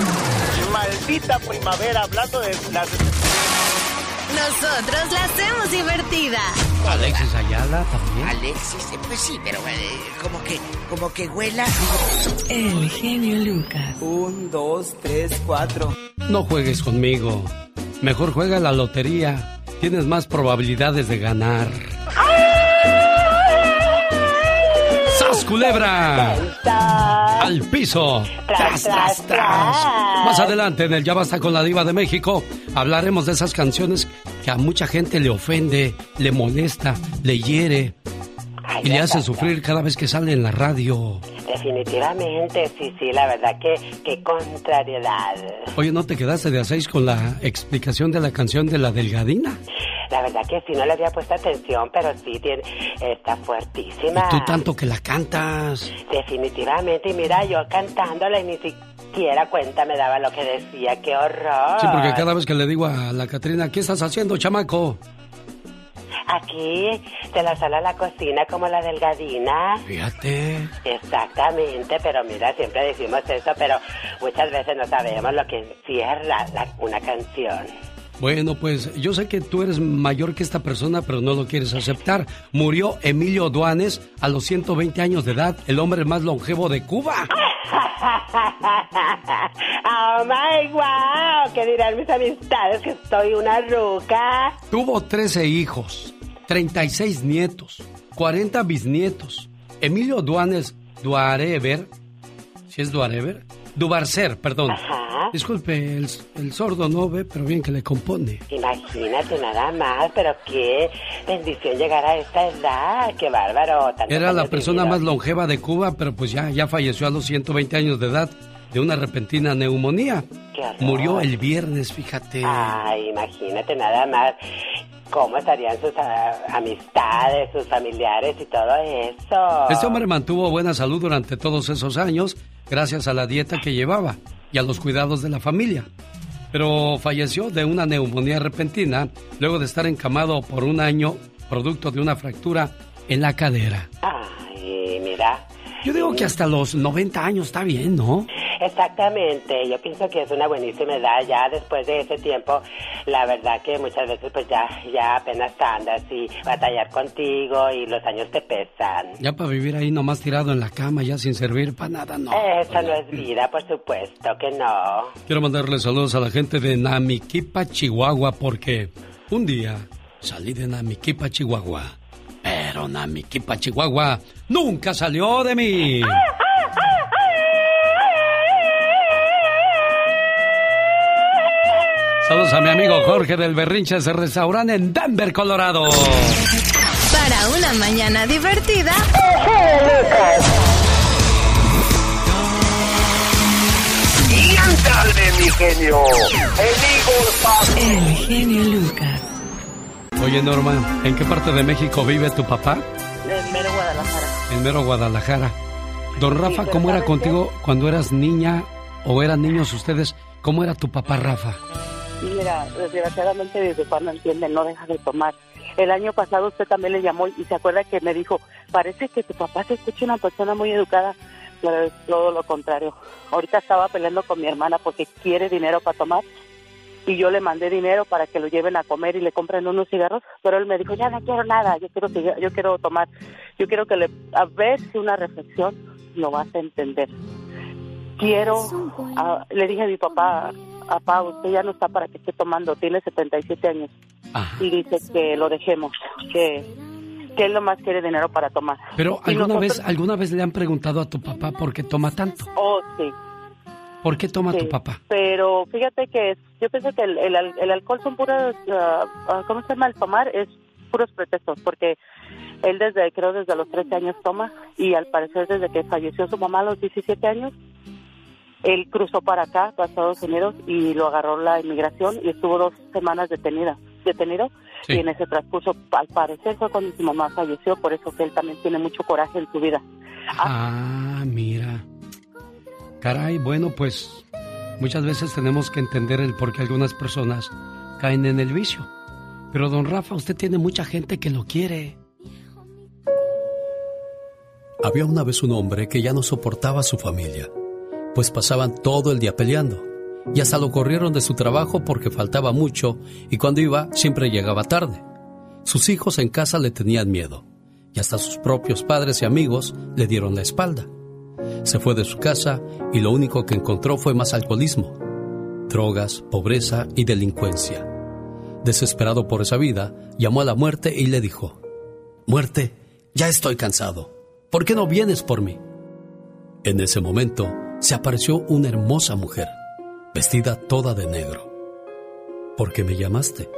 Maldita primavera, hablando de las... Nosotros la hacemos divertida. Alexis Ayala también. Alexis, eh, pues sí, pero eh, como que, como que huela. El genio Lucas. Un, dos, tres, cuatro. No juegues conmigo. Mejor juega la lotería. Tienes más probabilidades de ganar. Culebra! ¡Al piso! ¡Tras, tras, tras! Más adelante en el Ya Basta con la Diva de México hablaremos de esas canciones que a mucha gente le ofende, le molesta, le hiere y le hace sufrir cada vez que sale en la radio. Definitivamente, sí, sí, la verdad que, que contrariedad. Oye, ¿no te quedaste de a seis con la explicación de la canción de la delgadina? La verdad que sí, no le había puesto atención, pero sí, tiene, está fuertísima. Tú tanto que la cantas. Definitivamente, y mira, yo cantándola y ni siquiera cuenta me daba lo que decía, qué horror. Sí, porque cada vez que le digo a la Catrina, ¿qué estás haciendo, chamaco? Aquí, de la sala a la cocina, como la delgadina. Fíjate. Exactamente, pero mira, siempre decimos eso, pero muchas veces no sabemos lo que encierra la- una canción. Bueno, pues yo sé que tú eres mayor que esta persona, pero no lo quieres aceptar. Murió Emilio Duanes a los 120 años de edad, el hombre más longevo de Cuba. oh my wow, ¿qué dirán mis amistades que estoy una ruca? Tuvo 13 hijos, 36 nietos, 40 bisnietos. Emilio Duanes Duarever, si es Duarever, Dubarcer, perdón. Disculpe, el, el sordo no ve, pero bien que le compone. Imagínate nada más, pero qué bendición llegar a esta edad, qué bárbaro. Era la persona más longeva de Cuba, pero pues ya, ya falleció a los 120 años de edad de una repentina neumonía. Murió el viernes, fíjate. Ay, imagínate nada más cómo estarían sus ah, amistades, sus familiares y todo eso. Este hombre mantuvo buena salud durante todos esos años gracias a la dieta que llevaba y a los cuidados de la familia. Pero falleció de una neumonía repentina luego de estar encamado por un año producto de una fractura en la cadera. Ay, mira. Yo digo que hasta los 90 años está bien, ¿no? Exactamente, yo pienso que es una buenísima edad ya después de ese tiempo, la verdad que muchas veces pues ya, ya apenas andas y batallar contigo y los años te pesan. Ya para vivir ahí nomás tirado en la cama, ya sin servir para nada, no. Eso no es vida, por supuesto que no. Quiero mandarle saludos a la gente de Namiquipa, Chihuahua, porque un día salí de Namiquipa, Chihuahua. Pero Namiquipa, Chihuahua nunca salió de mí. Saludos a mi amigo Jorge del Berrinche ese restaurante en Denver, Colorado. Para una mañana divertida. Y ándale, mi genio. El genio Lucas. Oye, Norma, ¿en qué parte de México vive tu papá? En mero Guadalajara. En mero Guadalajara. Don Rafa, ¿cómo era ¿sabes contigo cuando eras niña o eran niños ustedes? ¿Cómo era tu papá Rafa? Mira, desgraciadamente papá no entiende, no deja de tomar. El año pasado usted también le llamó y se acuerda que me dijo, parece que tu papá se escucha una persona muy educada, pero es todo lo contrario. Ahorita estaba peleando con mi hermana porque quiere dinero para tomar y yo le mandé dinero para que lo lleven a comer y le compren unos cigarros, pero él me dijo, ya no quiero nada, yo quiero yo quiero tomar, yo quiero que le, a ver si una reflexión lo vas a entender. Quiero, le dije a mi papá, papá, usted ya no está para que esté tomando, tiene 77 años. Y dice que lo dejemos, que, que él nomás quiere dinero para tomar. Pero alguna nosotros- vez, alguna vez le han preguntado a tu papá por qué toma tanto. Oh, sí. ¿Por qué toma Sí, tu papá? Pero fíjate que yo pienso que el, el, al- el alcohol son puras, ah, ¿cómo se llama? El tomar es puros pretextos, porque él desde, creo desde los 13 años toma y al parecer desde que falleció su mamá a los 17 años, él cruzó para acá, para Estados Unidos y lo agarró la inmigración y estuvo dos semanas detenida, detenido Sí. y en ese transcurso al parecer fue cuando su mamá falleció, por eso que él también tiene mucho coraje en su vida. Ah, mira. Caray, bueno, pues muchas veces tenemos que entender el por qué algunas personas caen en el vicio. Pero don Rafa, usted tiene mucha gente que lo quiere. Había una vez un hombre que ya no soportaba a su familia, pues pasaban todo el día peleando, y hasta lo corrieron de su trabajo porque faltaba mucho y cuando iba siempre llegaba tarde. Sus hijos en casa le tenían miedo, y hasta sus propios padres y amigos le dieron la espalda. Se fue de su casa y lo único que encontró fue más alcoholismo, drogas, pobreza y delincuencia. Desesperado por esa vida, llamó a la muerte y le dijo, Muerte, ya estoy cansado. ¿Por qué no vienes por mí? En ese momento se apareció una hermosa mujer, vestida toda de negro. ¿Por qué me llamaste?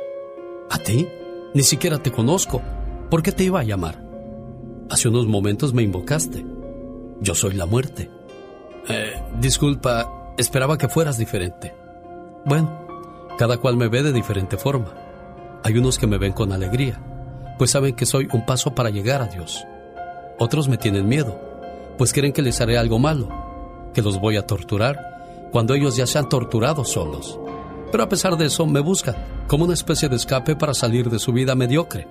¿A ti? Ni siquiera te conozco. ¿Por qué te iba a llamar? Hace unos momentos me invocaste. Yo soy la muerte. Eh, disculpa, esperaba que fueras diferente. Bueno, cada cual me ve de diferente forma. Hay unos que me ven con alegría, pues saben que soy un paso para llegar a Dios. Otros me tienen miedo, pues creen que les haré algo malo, que los voy a torturar cuando ellos ya se han torturado solos. Pero a pesar de eso me buscan como una especie de escape para salir de su vida mediocre,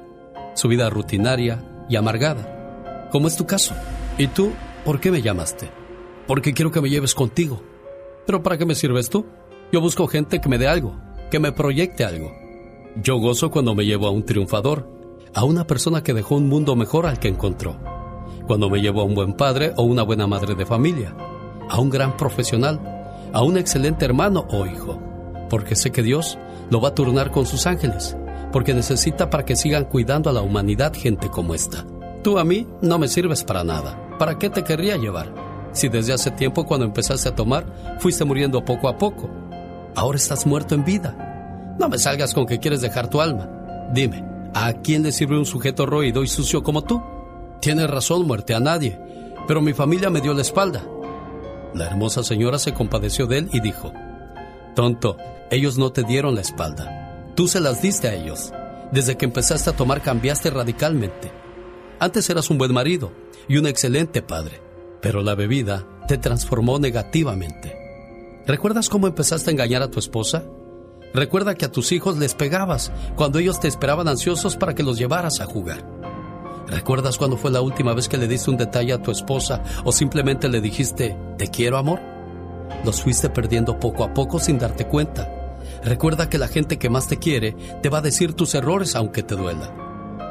su vida rutinaria y amargada, como es tu caso. ¿Y tú por qué me llamaste? Porque quiero que me lleves contigo. ¿Pero para qué me sirves tú? Yo busco gente que me dé algo, que me proyecte algo. Yo gozo cuando me llevo a un triunfador, a una persona que dejó un mundo mejor al que encontró. Cuando me llevo a un buen padre o una buena madre de familia, a un gran profesional, a un excelente hermano o hijo, porque sé que Dios lo va a turnar con sus ángeles, porque necesita para que sigan cuidando a la humanidad gente como esta. Tú a mí no me sirves para nada. ¿Para qué te querría llevar? Si desde hace tiempo cuando empezaste a tomar fuiste muriendo poco a poco. Ahora estás muerto en vida. No me salgas con que quieres dejar tu alma. Dime, ¿a quién le sirve un sujeto roído y sucio como tú? Tienes razón, muerte, a nadie. Pero mi familia me dio la espalda. La hermosa señora se compadeció de él y dijo, Tonto, ellos no te dieron la espalda. Tú se las diste a ellos. Desde que empezaste a tomar cambiaste radicalmente. Antes eras un buen marido y un excelente padre, pero la bebida te transformó negativamente. ¿Recuerdas cómo empezaste a engañar a tu esposa? Recuerda que a tus hijos les pegabas cuando ellos te esperaban ansiosos para que los llevaras a jugar. ¿Recuerdas cuándo fue la última vez que le diste un detalle a tu esposa o simplemente le dijiste, te quiero amor? Los fuiste perdiendo poco a poco sin darte cuenta. Recuerda que la gente que más te quiere te va a decir tus errores aunque te duela.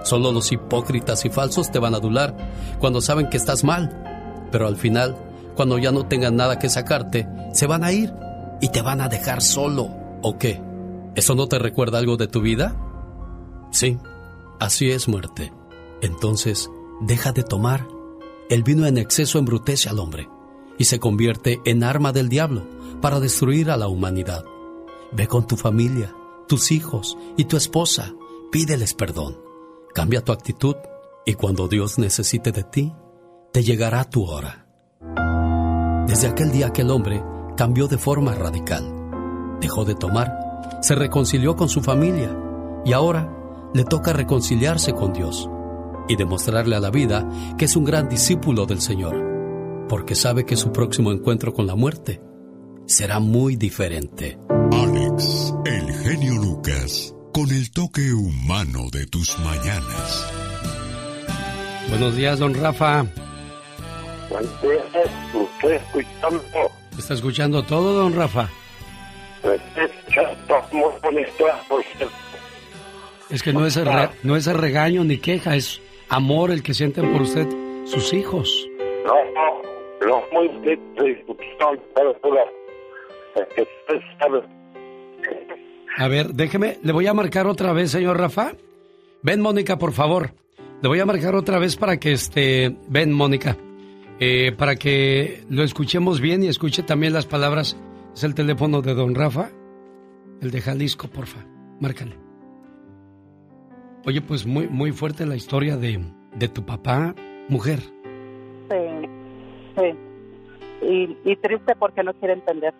Solo los hipócritas y falsos te van a adular cuando saben que estás mal. Pero al final, cuando ya no tengan nada que sacarte, se van a ir y te van a dejar solo. ¿O qué? ¿Eso no te recuerda algo de tu vida? Sí, así es muerte. Entonces, deja de tomar. El vino en exceso embrutece al hombre y se convierte en arma del diablo para destruir a la humanidad. Ve con tu familia, tus hijos y tu esposa, pídeles perdón. Cambia tu actitud y cuando Dios necesite de ti, te llegará tu hora. Desde aquel día que el hombre cambió de forma radical, dejó de tomar, se reconcilió con su familia y ahora le toca reconciliarse con Dios y demostrarle a la vida que es un gran discípulo del Señor, porque sabe que su próximo encuentro con la muerte será muy diferente. Alex, el genio Lucas, con el toque humano de tus mañanas. Buenos días, don Rafa. Estoy escuchando. ¿Está escuchando todo, don Rafa? Es que no es, el re- no es el regaño ni queja, es amor el que sienten por usted sus hijos. No, no, no, muy A ver, déjeme, le voy a marcar otra vez, señor Rafa. Ven, Mónica, por favor. Le voy a marcar otra vez para que este. Ven, Mónica. Eh, para que lo escuchemos bien y escuche también las palabras. Es el teléfono de don Rafa. El de Jalisco, porfa. Márcale. Oye, pues muy, muy fuerte la historia de, de tu papá, mujer. Sí, sí. Y, y triste porque no quiere entender.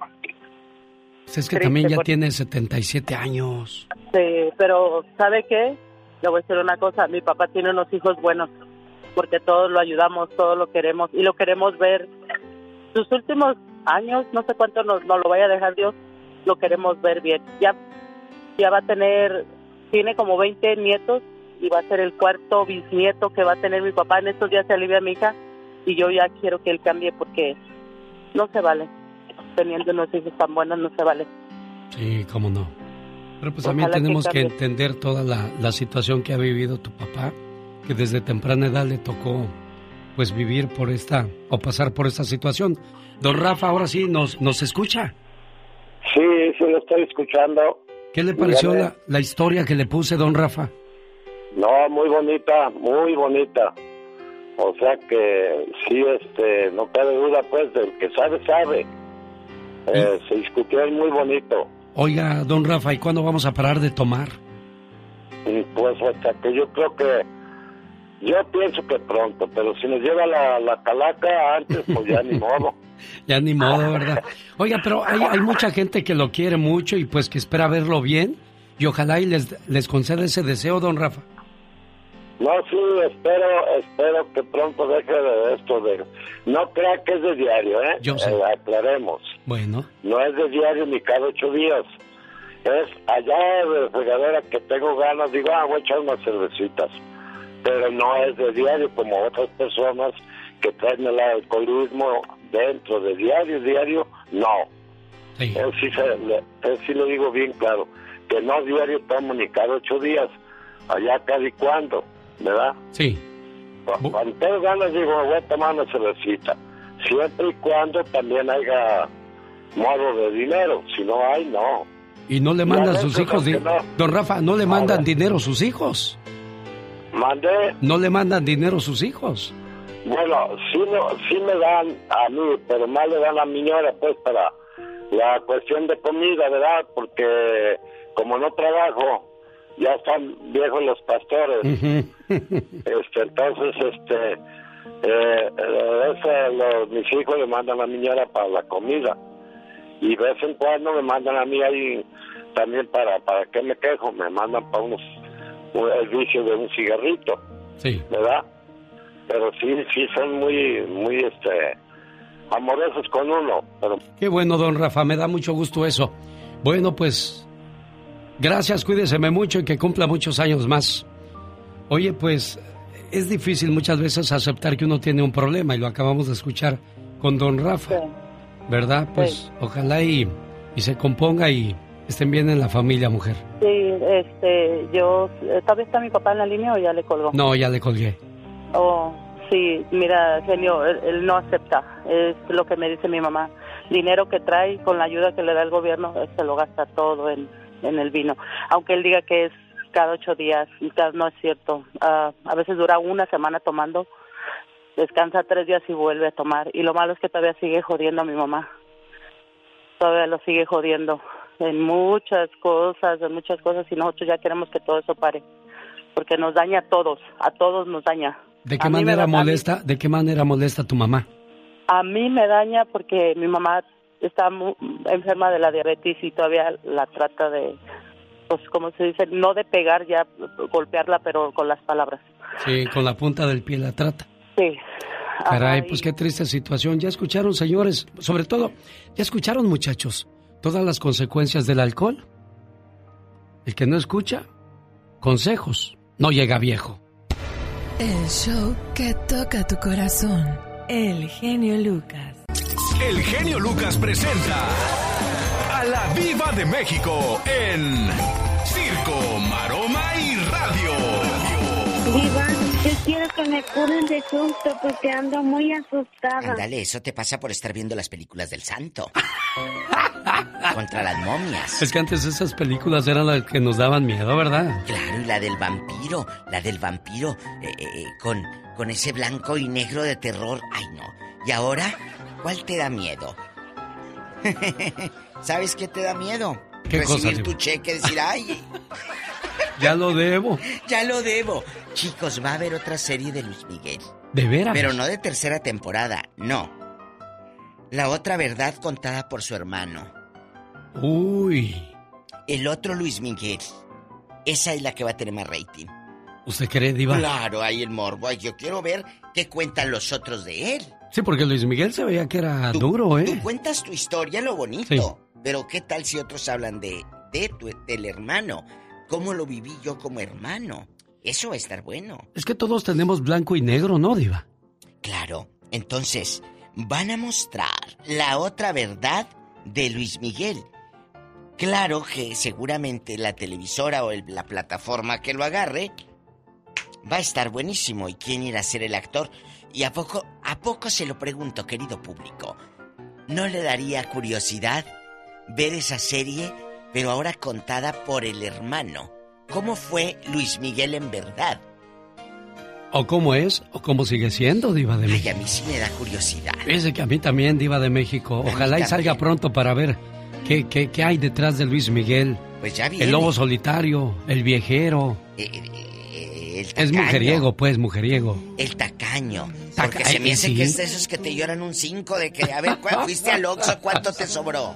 Pues es que Triste también ya porque- tiene 77 años. Sí, pero ¿sabe qué? Le voy a decir una cosa, mi papá tiene unos hijos buenos, porque todos lo ayudamos, todos lo queremos y lo queremos ver. Sus últimos años, no sé cuánto nos, nos lo vaya a dejar Dios, lo queremos ver bien. Ya, ya va a tener, tiene como 20 nietos y va a ser el cuarto bisnieto que va a tener mi papá. En estos días se alivia mi hija y yo ya quiero que él cambie porque no se vale. Teniendo unos hijos tan buenos no se vale. Sí, cómo no. Pero pues también Ojalá que tenemos que, cambie. entender toda la, la situación que ha vivido tu papá, que desde temprana edad le tocó pues vivir por esta o pasar por esta situación. Don Rafa, ahora sí nos, nos escucha. Sí, sí, lo estoy escuchando. ¿Qué le pareció la, la historia que le puse, don Rafa? No, muy bonita, muy bonita. O sea que sí, este, no cabe duda, pues, del que sabe, sabe. Eh, se discutió muy bonito. Oiga, don Rafa, ¿y cuándo vamos a parar de tomar? Pues hasta que yo creo que, yo pienso que pronto, pero si nos lleva la, la calaca antes, pues ya ni modo. Ya ni modo, ¿verdad? Oiga, pero hay, hay mucha gente que lo quiere mucho y pues que espera verlo bien y ojalá y les, les conceda ese deseo, don Rafa. No, sí, espero, espero que pronto deje de esto de... No crea que es de diario, ¿eh? Yo sé. Eh, aclaremos. Bueno, No es de diario ni cada ocho días. Es allá de regadera que tengo ganas, digo, ah, voy a echar unas cervecitas. Pero no es de diario como otras personas que traen el alcoholismo dentro de diario, diario, no. Él sí, se, le, él sí lo digo bien claro, que no diario tomo ni cada ocho días, allá cada y cuando, ¿verdad? sí. Cu- Cuando tengo ganas digo, voy a tomar una cervecita, siempre y cuando también haya modo de dinero, si no hay, no. Y no le mandan a sus hijos, di- aunque no. don Rafa, no le mandan dinero sus hijos. Mandé, No le mandan dinero sus hijos. bueno, sí, no, sí me dan a mí, pero más le dan a mi señora, pues, para la cuestión de comida, ¿verdad? Porque como no trabajo, ya están viejos los pastores. Este, entonces, este, eh, eh, eso, los- mis hijos le mandan a mi señora para la comida. Y de vez en cuando me mandan a mí ahí también para, para qué me quejo, me mandan para unos, un- el vicio de un cigarrito, Sí. ¿verdad? Pero sí, sí son muy, muy, este, amorosos con uno, pero Qué bueno, don Rafa, me da mucho gusto eso. Bueno, pues, gracias, cuídeseme mucho y que cumpla muchos años más. Oye, pues, es difícil muchas veces aceptar que uno tiene un problema y lo acabamos de escuchar con don Rafa, ¿verdad? Pues, ojalá y, y se componga y estén bien en la familia, mujer. Sí, este, yo, eh, ¿todavía está mi papá en la línea o ya le colgó? No, ya le colgué. Oh, sí, mira, genio, él, él no acepta, es lo que me dice mi mamá. Dinero que trae con la ayuda que le da el gobierno, él se lo gasta todo en, en el vino. Aunque él diga que es cada ocho días, no es cierto. Ah, a veces dura una semana tomando, descansa tres días y vuelve a tomar. Y lo malo es que todavía sigue jodiendo a mi mamá. Todavía lo sigue jodiendo en muchas cosas, en muchas cosas, y nosotros ya queremos que todo eso pare. Porque nos daña a todos, a todos nos daña. ¿De qué A manera molesta, de qué manera molesta tu mamá? A mí me daña porque mi mamá está mu- enferma de la diabetes y todavía la trata de, pues como se dice, no de pegar ya, golpearla, pero con las palabras. Sí, con la punta del pie la trata. Sí. Caray, Ajá, pues y- qué triste situación. Ya escucharon, señores, sobre todo, ya escucharon, muchachos, todas las consecuencias del alcohol. El que no escucha, consejos, no llega viejo. El show que toca tu corazón. El genio Lucas. El genio Lucas presenta a la Viva de México en Circo, Maroma y Radio. Diva, yo quiero que me curen de susto porque ando muy asustada. Ándale, eso te pasa por estar viendo las películas del santo. Contra las momias. Es que antes esas películas eran las que nos daban miedo, ¿verdad? Claro, y la del vampiro, la del vampiro, eh, eh, con, con ese blanco y negro de terror. Ay, no. ¿Y ahora? ¿Cuál te da miedo? ¿Sabes qué te da miedo? ¿Qué cosa, Recibir tu cheque, decir, ay, Ya lo debo. ya lo debo. Chicos, va a haber otra serie de Luis Miguel. ¿De veras? Pero no de tercera temporada, no. La otra verdad contada por su hermano. Uy. El otro Luis Miguel. Esa es la que va a tener más rating. ¿Usted cree, Diva? Claro, hay el morbo. Yo quiero ver qué cuentan los otros de él. Sí, porque Luis Miguel se veía que era duro, ¿eh? Tú cuentas tu historia, lo bonito. Pero ¿qué tal si otros hablan de, de tu, del hermano? ¿Cómo lo viví yo como hermano? Eso va a estar bueno. Es que todos tenemos blanco y negro, ¿no, Diva? Claro. Entonces, van a mostrar la otra verdad de Luis Miguel. Claro que seguramente la televisora o el- la plataforma que lo agarre va a estar buenísimo. ¿Y quién irá a ser el actor? Y a poco, a poco se lo pregunto, querido público. ¿No le daría curiosidad ver esa serie, pero ahora contada por el hermano? ¿Cómo fue Luis Miguel en verdad? ¿O cómo es? ¿O cómo sigue siendo, Diva de Ay, México? a mí sí me da curiosidad. Fíjese que a mí también, Diva de México. Ojalá y salga pronto para ver qué, qué, qué hay detrás de Luis Miguel. Pues ya viene. El lobo solitario, el viejero. Eh, eh, el Es mujeriego, pues, mujeriego. El tacaño. Taca- Porque se me hace sí. que es de esos que te lloran un 5 de que, a ver, ¿cuál fuiste al Oxxo? ¿Cuánto te sobró?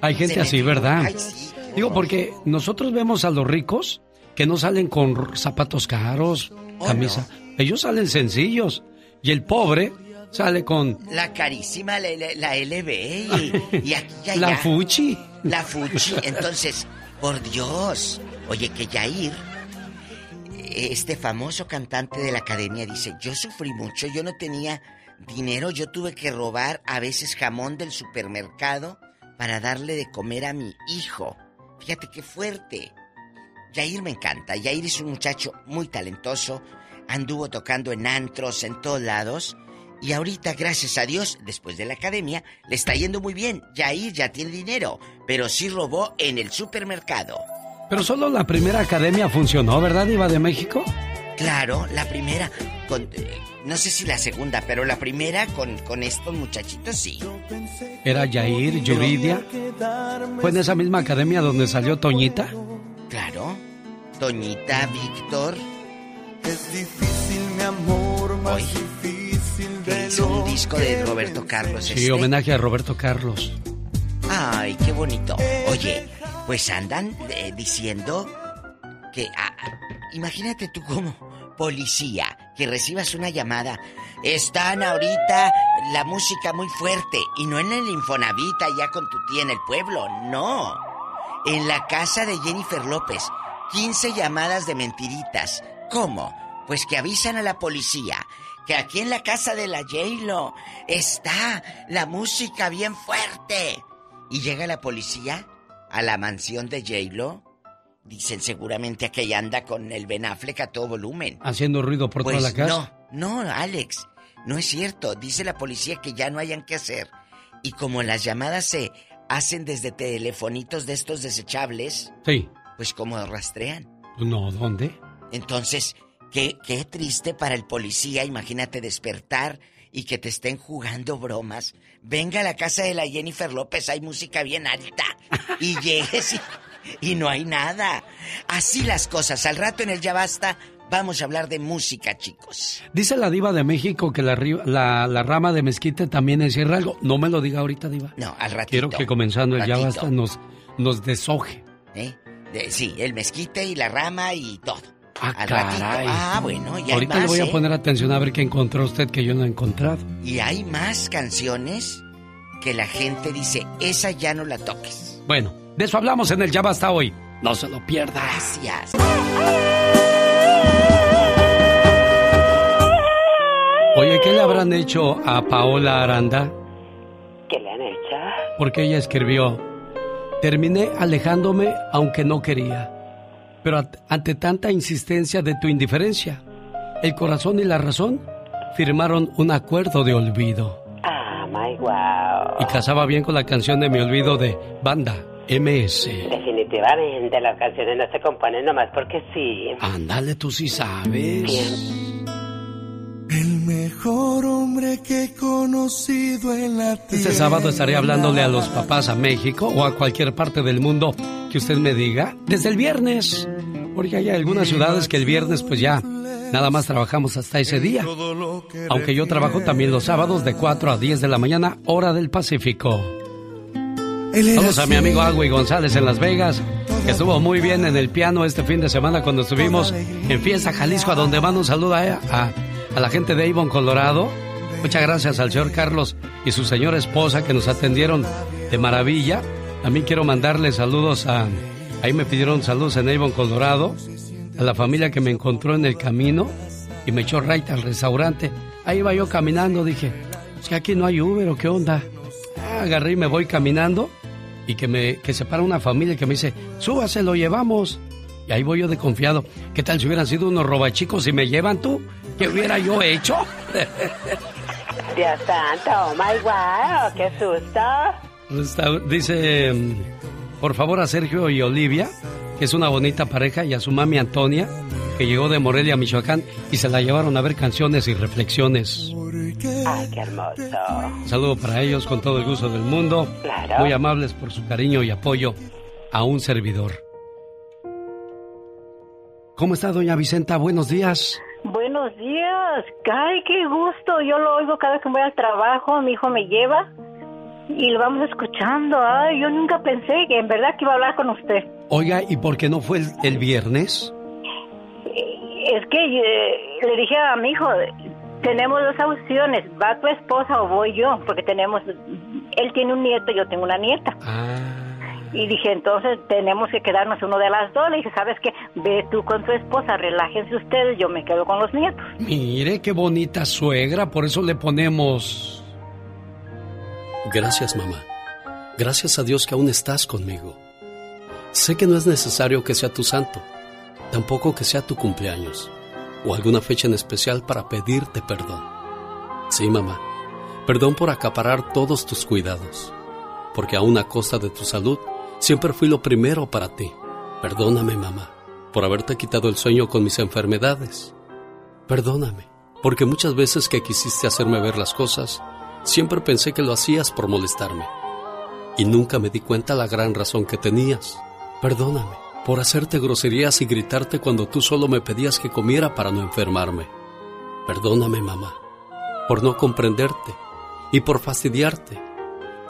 Hay gente así, ¿verdad? Ay, sí. Digo, porque nosotros vemos a los ricos que no salen con zapatos caros, Oh, camisa. Ellos salen sencillos. Y el pobre sale con La carísima, la, la- la LB. Y, y aquí y la allá. Fuchi. La Fuchi. Entonces, por Dios. Oye, que Yair, este famoso cantante de la academia, dice: Yo sufrí mucho, yo no tenía dinero, yo tuve que robar a veces jamón del supermercado para darle de comer a mi hijo. Fíjate qué fuerte. Yair me encanta. Yair es un muchacho muy talentoso. Anduvo tocando en antros, en todos lados. Y ahorita, gracias a Dios, después de la academia, le está yendo muy bien. Yair ya tiene dinero, pero sí robó en el supermercado. Pero solo la primera academia funcionó, ¿verdad, Diva de México? Claro, la primera, con, eh, no sé si la segunda, pero la primera con, con estos muchachitos sí. Era Yair, Yuridia. Fue en esa misma academia donde salió Toñita. Claro. Toñita, Víctor. Es difícil, mi amor, más Hoy. difícil de Hizo un disco de Roberto Carlos. Sí, este. homenaje a Roberto Carlos. Ay, qué bonito. Oye, pues andan eh, diciendo que... ah, imagínate tú como policía que recibas una llamada. Están ahorita la música muy fuerte y no en el Infonavit ya con tu tía en el pueblo, no. En la casa de Jennifer López. 15 llamadas de mentiritas. ¿Cómo? Pues que avisan a la policía que aquí en la casa de la J-Lo está la música bien fuerte. Y llega la policía a la mansión de J-Lo. Dicen seguramente que ella anda con el Ben Affleck a todo volumen. Haciendo ruido por Pues toda la casa. no, no, Alex, no es cierto. Dice la policía que ya no hayan que hacer. Y como las llamadas se hacen desde telefonitos de estos desechables, Sí. pues como rastrean. No, ¿dónde? Entonces, qué, qué triste para el policía, imagínate despertar y que te estén jugando bromas. Venga a la casa de la Jennifer López, hay música bien alta. Y llegues y, y no hay nada. Así las cosas. Al rato en el Ya Basta vamos a hablar de música, chicos. Dice la diva de México que la, ri- la, la rama de mezquite también encierra algo. No me lo diga ahorita, diva. No, al ratito. Quiero que comenzando el ya Ratito. basta nos, nos desoje. ¿Eh? De- sí, el mezquite y la rama y todo. Ah, Al caray. ratito. Ah, bueno, ya Ahorita hay le voy a ¿eh? poner atención a ver qué encontró usted que yo no he encontrado. Y hay más canciones que la gente dice, esa ya no la toques. Bueno, de eso hablamos en el ya basta hoy. No se lo pierda. Gracias. Oye, ¿qué le habrán hecho a Paola Aranda? ¿Qué le han hecho? Porque ella escribió, terminé alejándome aunque no quería, pero ante tanta insistencia de tu indiferencia, el corazón y la razón firmaron un acuerdo de olvido. Ah, my wow. Y casaba bien con la canción de Mi Olvido de Banda MS. Definitivamente, las canciones no se componen nomás porque sí. Ándale, tú sí sabes. El mejor hombre que he conocido en la tierra. Este sábado estaré hablándole a los papás a México o a cualquier parte del mundo que usted me diga desde el viernes. Porque hay algunas ciudades que el viernes pues ya nada más trabajamos hasta ese día. Aunque yo trabajo también los sábados de 4 a 10 de la mañana, hora del Pacífico. Vamos a mi amigo Agui González en Las Vegas, que estuvo muy bien en el piano este fin de semana cuando estuvimos en Fiesta Jalisco, a donde mando un saludo a, a, a la gente de Avon, Colorado. Muchas gracias al señor Carlos y su señora esposa que nos atendieron de maravilla. También quiero mandarle saludos a... Ahí me pidieron saludos en Avon, Colorado. A la familia que me encontró en el camino y me echó right al restaurante. Ahí iba yo caminando, dije, es que aquí no hay Uber o qué onda. Ah, agarré y me voy caminando y que me que se para una familia que me dice, súbase, lo llevamos. Y ahí voy yo de confiado. ¿Qué tal si hubieran sido unos robachicos y me llevan tú? ¿Qué hubiera yo hecho? Dios santo, oh my wow, qué susto. Dice, por favor a Sergio y Olivia, que es una bonita pareja, y a su mami Antonia, que llegó de Morelia, Michoacán, y se la llevaron a ver canciones y reflexiones. Ay, qué hermoso. Un saludo para ellos con todo el gusto del mundo. Claro. Muy amables por su cariño y apoyo a un servidor. ¿Cómo está, doña Vicenta? Buenos días. Buenos días. Ay, qué gusto. Yo lo oigo cada vez que voy al trabajo. Mi hijo me lleva y lo vamos escuchando. Ay, yo nunca pensé que en verdad que iba a hablar con usted. Oiga, ¿y por qué no fue el, el viernes? Es que eh, le dije a mi hijo, tenemos dos opciones, va tu esposa o voy yo, porque tenemos, él tiene un nieto, yo tengo una nieta. Y dije, entonces tenemos que quedarnos uno de las dos. Le dije, ¿sabes qué? Ve tú con tu esposa, relájense ustedes, yo me quedo con los nietos. Mire qué bonita suegra, por eso le ponemos... Gracias, mamá. Gracias a Dios que aún estás conmigo. Sé que no es necesario que sea tu santo, tampoco que sea tu cumpleaños o alguna fecha en especial para pedirte perdón. Sí, mamá, perdón por acaparar todos tus cuidados, porque aún a costa de tu salud, siempre fui lo primero para ti. Perdóname, mamá, por haberte quitado el sueño con mis enfermedades. Perdóname, porque muchas veces que quisiste hacerme ver las cosas, siempre pensé que lo hacías por molestarme. Y nunca me di cuenta la gran razón que tenías. Perdóname por hacerte groserías y gritarte cuando tú solo me pedías que comiera para no enfermarme. Perdóname, mamá, por no comprenderte y por fastidiarte,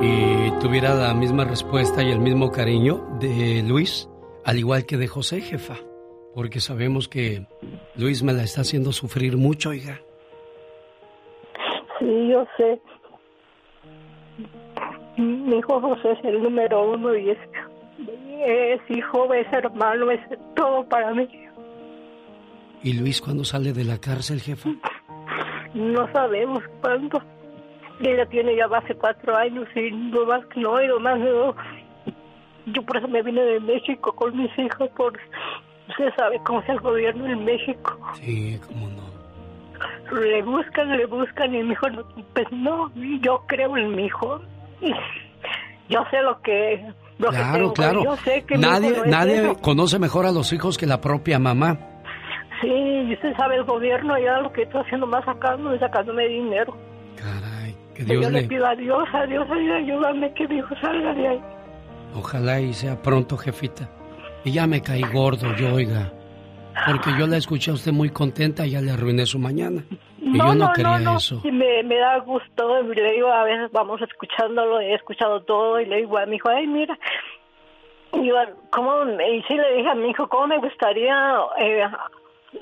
y tuviera la misma respuesta y el mismo cariño de Luis, al igual que de José, jefa. Porque sabemos que Luis me la está haciendo sufrir mucho, oiga. Sí, yo sé. Mi hijo José es el número uno y es, es hijo, es hermano, es todo para mí. ¿Y Luis cuándo sale de la cárcel, jefa? No sabemos cuándo. Ella tiene ya hace cuatro años y no más que no, y no más no. Yo por eso me vine de México con mis hijos, porque usted sabe cómo es el gobierno en México. Sí, cómo no. Le buscan, le buscan y mi hijo, no, pues no, yo creo en mi hijo. Yo sé lo que... Lo Claro, que tengo. claro. Yo sé que Nadie, no nadie conoce mejor a los hijos que la propia mamá. Sí, y usted sabe el gobierno ya lo que está haciendo más sacándome, sacándome dinero. Que yo Dios le le, pido a Dios, a Dios, ay, ayúdame que mi hijo salga de ahí. ojalá y sea pronto, jefita. Y ya me caí gordo, yo, oiga. Porque yo la escuché a usted muy contenta y ya le arruiné su mañana. Y yo no, quería eso. Y me, me da gusto, le digo, a veces vamos escuchándolo, he escuchado todo, y le digo a mi hijo, ay, mira, y, yo, ¿cómo? y sí le dije a mi hijo, ¿cómo me gustaría eh,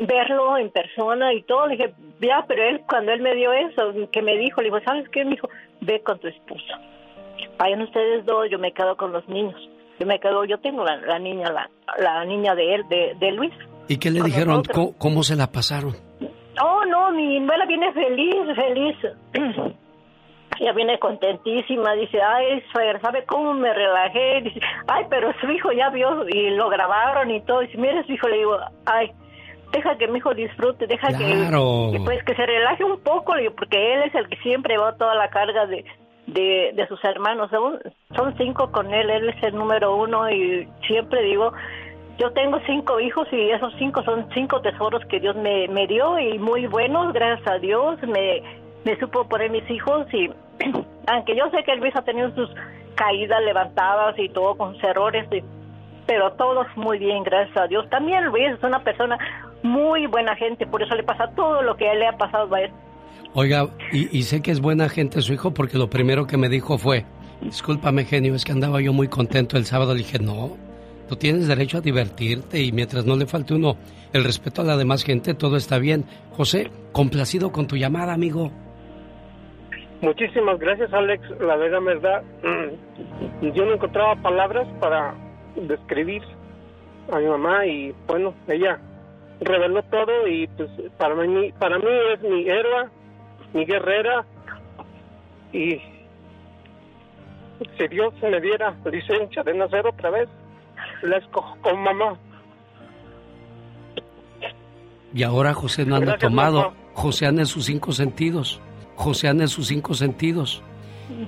verlo en persona y todo? Le dije, ya, pero él, cuando él me dio eso, que me dijo, le digo, ¿sabes qué? Me dijo, ve con tu esposa. Vayan ustedes dos, yo me quedo con los niños. Yo me quedo, yo tengo la, la niña, la, la niña de él, de, de Luis. ¿Y qué le dijeron? ¿Cómo, ¿Cómo, se la pasaron? Oh, no, mi abuela viene feliz, feliz. Ella viene contentísima, dice, ay, suegra, ¿sabe cómo me relajé? Dice, ay, pero su hijo ya vio y lo grabaron y todo. Dice, mire, su hijo, le digo, ay, deja que mi hijo disfrute, deja que, pues que se relaje un poco, porque él es el que siempre va toda la carga de, de, de sus hermanos. Son, son cinco con él, él es el número uno y siempre digo, yo tengo cinco hijos y esos cinco son cinco tesoros que Dios me, me dio y muy buenos, gracias a Dios. Me, me supo poner mis hijos y aunque yo sé que Luis ha tenido sus caídas levantadas y todo con sus errores, pero todos muy bien, gracias a Dios. También Luis es una persona muy buena gente, por eso le pasa todo lo que a él le ha pasado a él. Oiga, y, y sé que es buena gente su hijo porque lo primero que me dijo fue, discúlpame genio, es que andaba yo muy contento el sábado. Le dije, no, tú tienes derecho a divertirte y mientras no le falte uno el respeto a la demás gente, todo está bien. José, complacido con tu llamada, amigo. Muchísimas gracias, Alex. La verdad, verdad, yo no encontraba palabras para describir a mi mamá y bueno, ella reveló todo y pues para mí, para mí es mi héroe, mi guerrera y si Dios me diera licencia de nacer otra vez, la escojo con mamá. Y ahora José no anda tomado, José anda en sus cinco sentidos. José anda en sus cinco sentidos.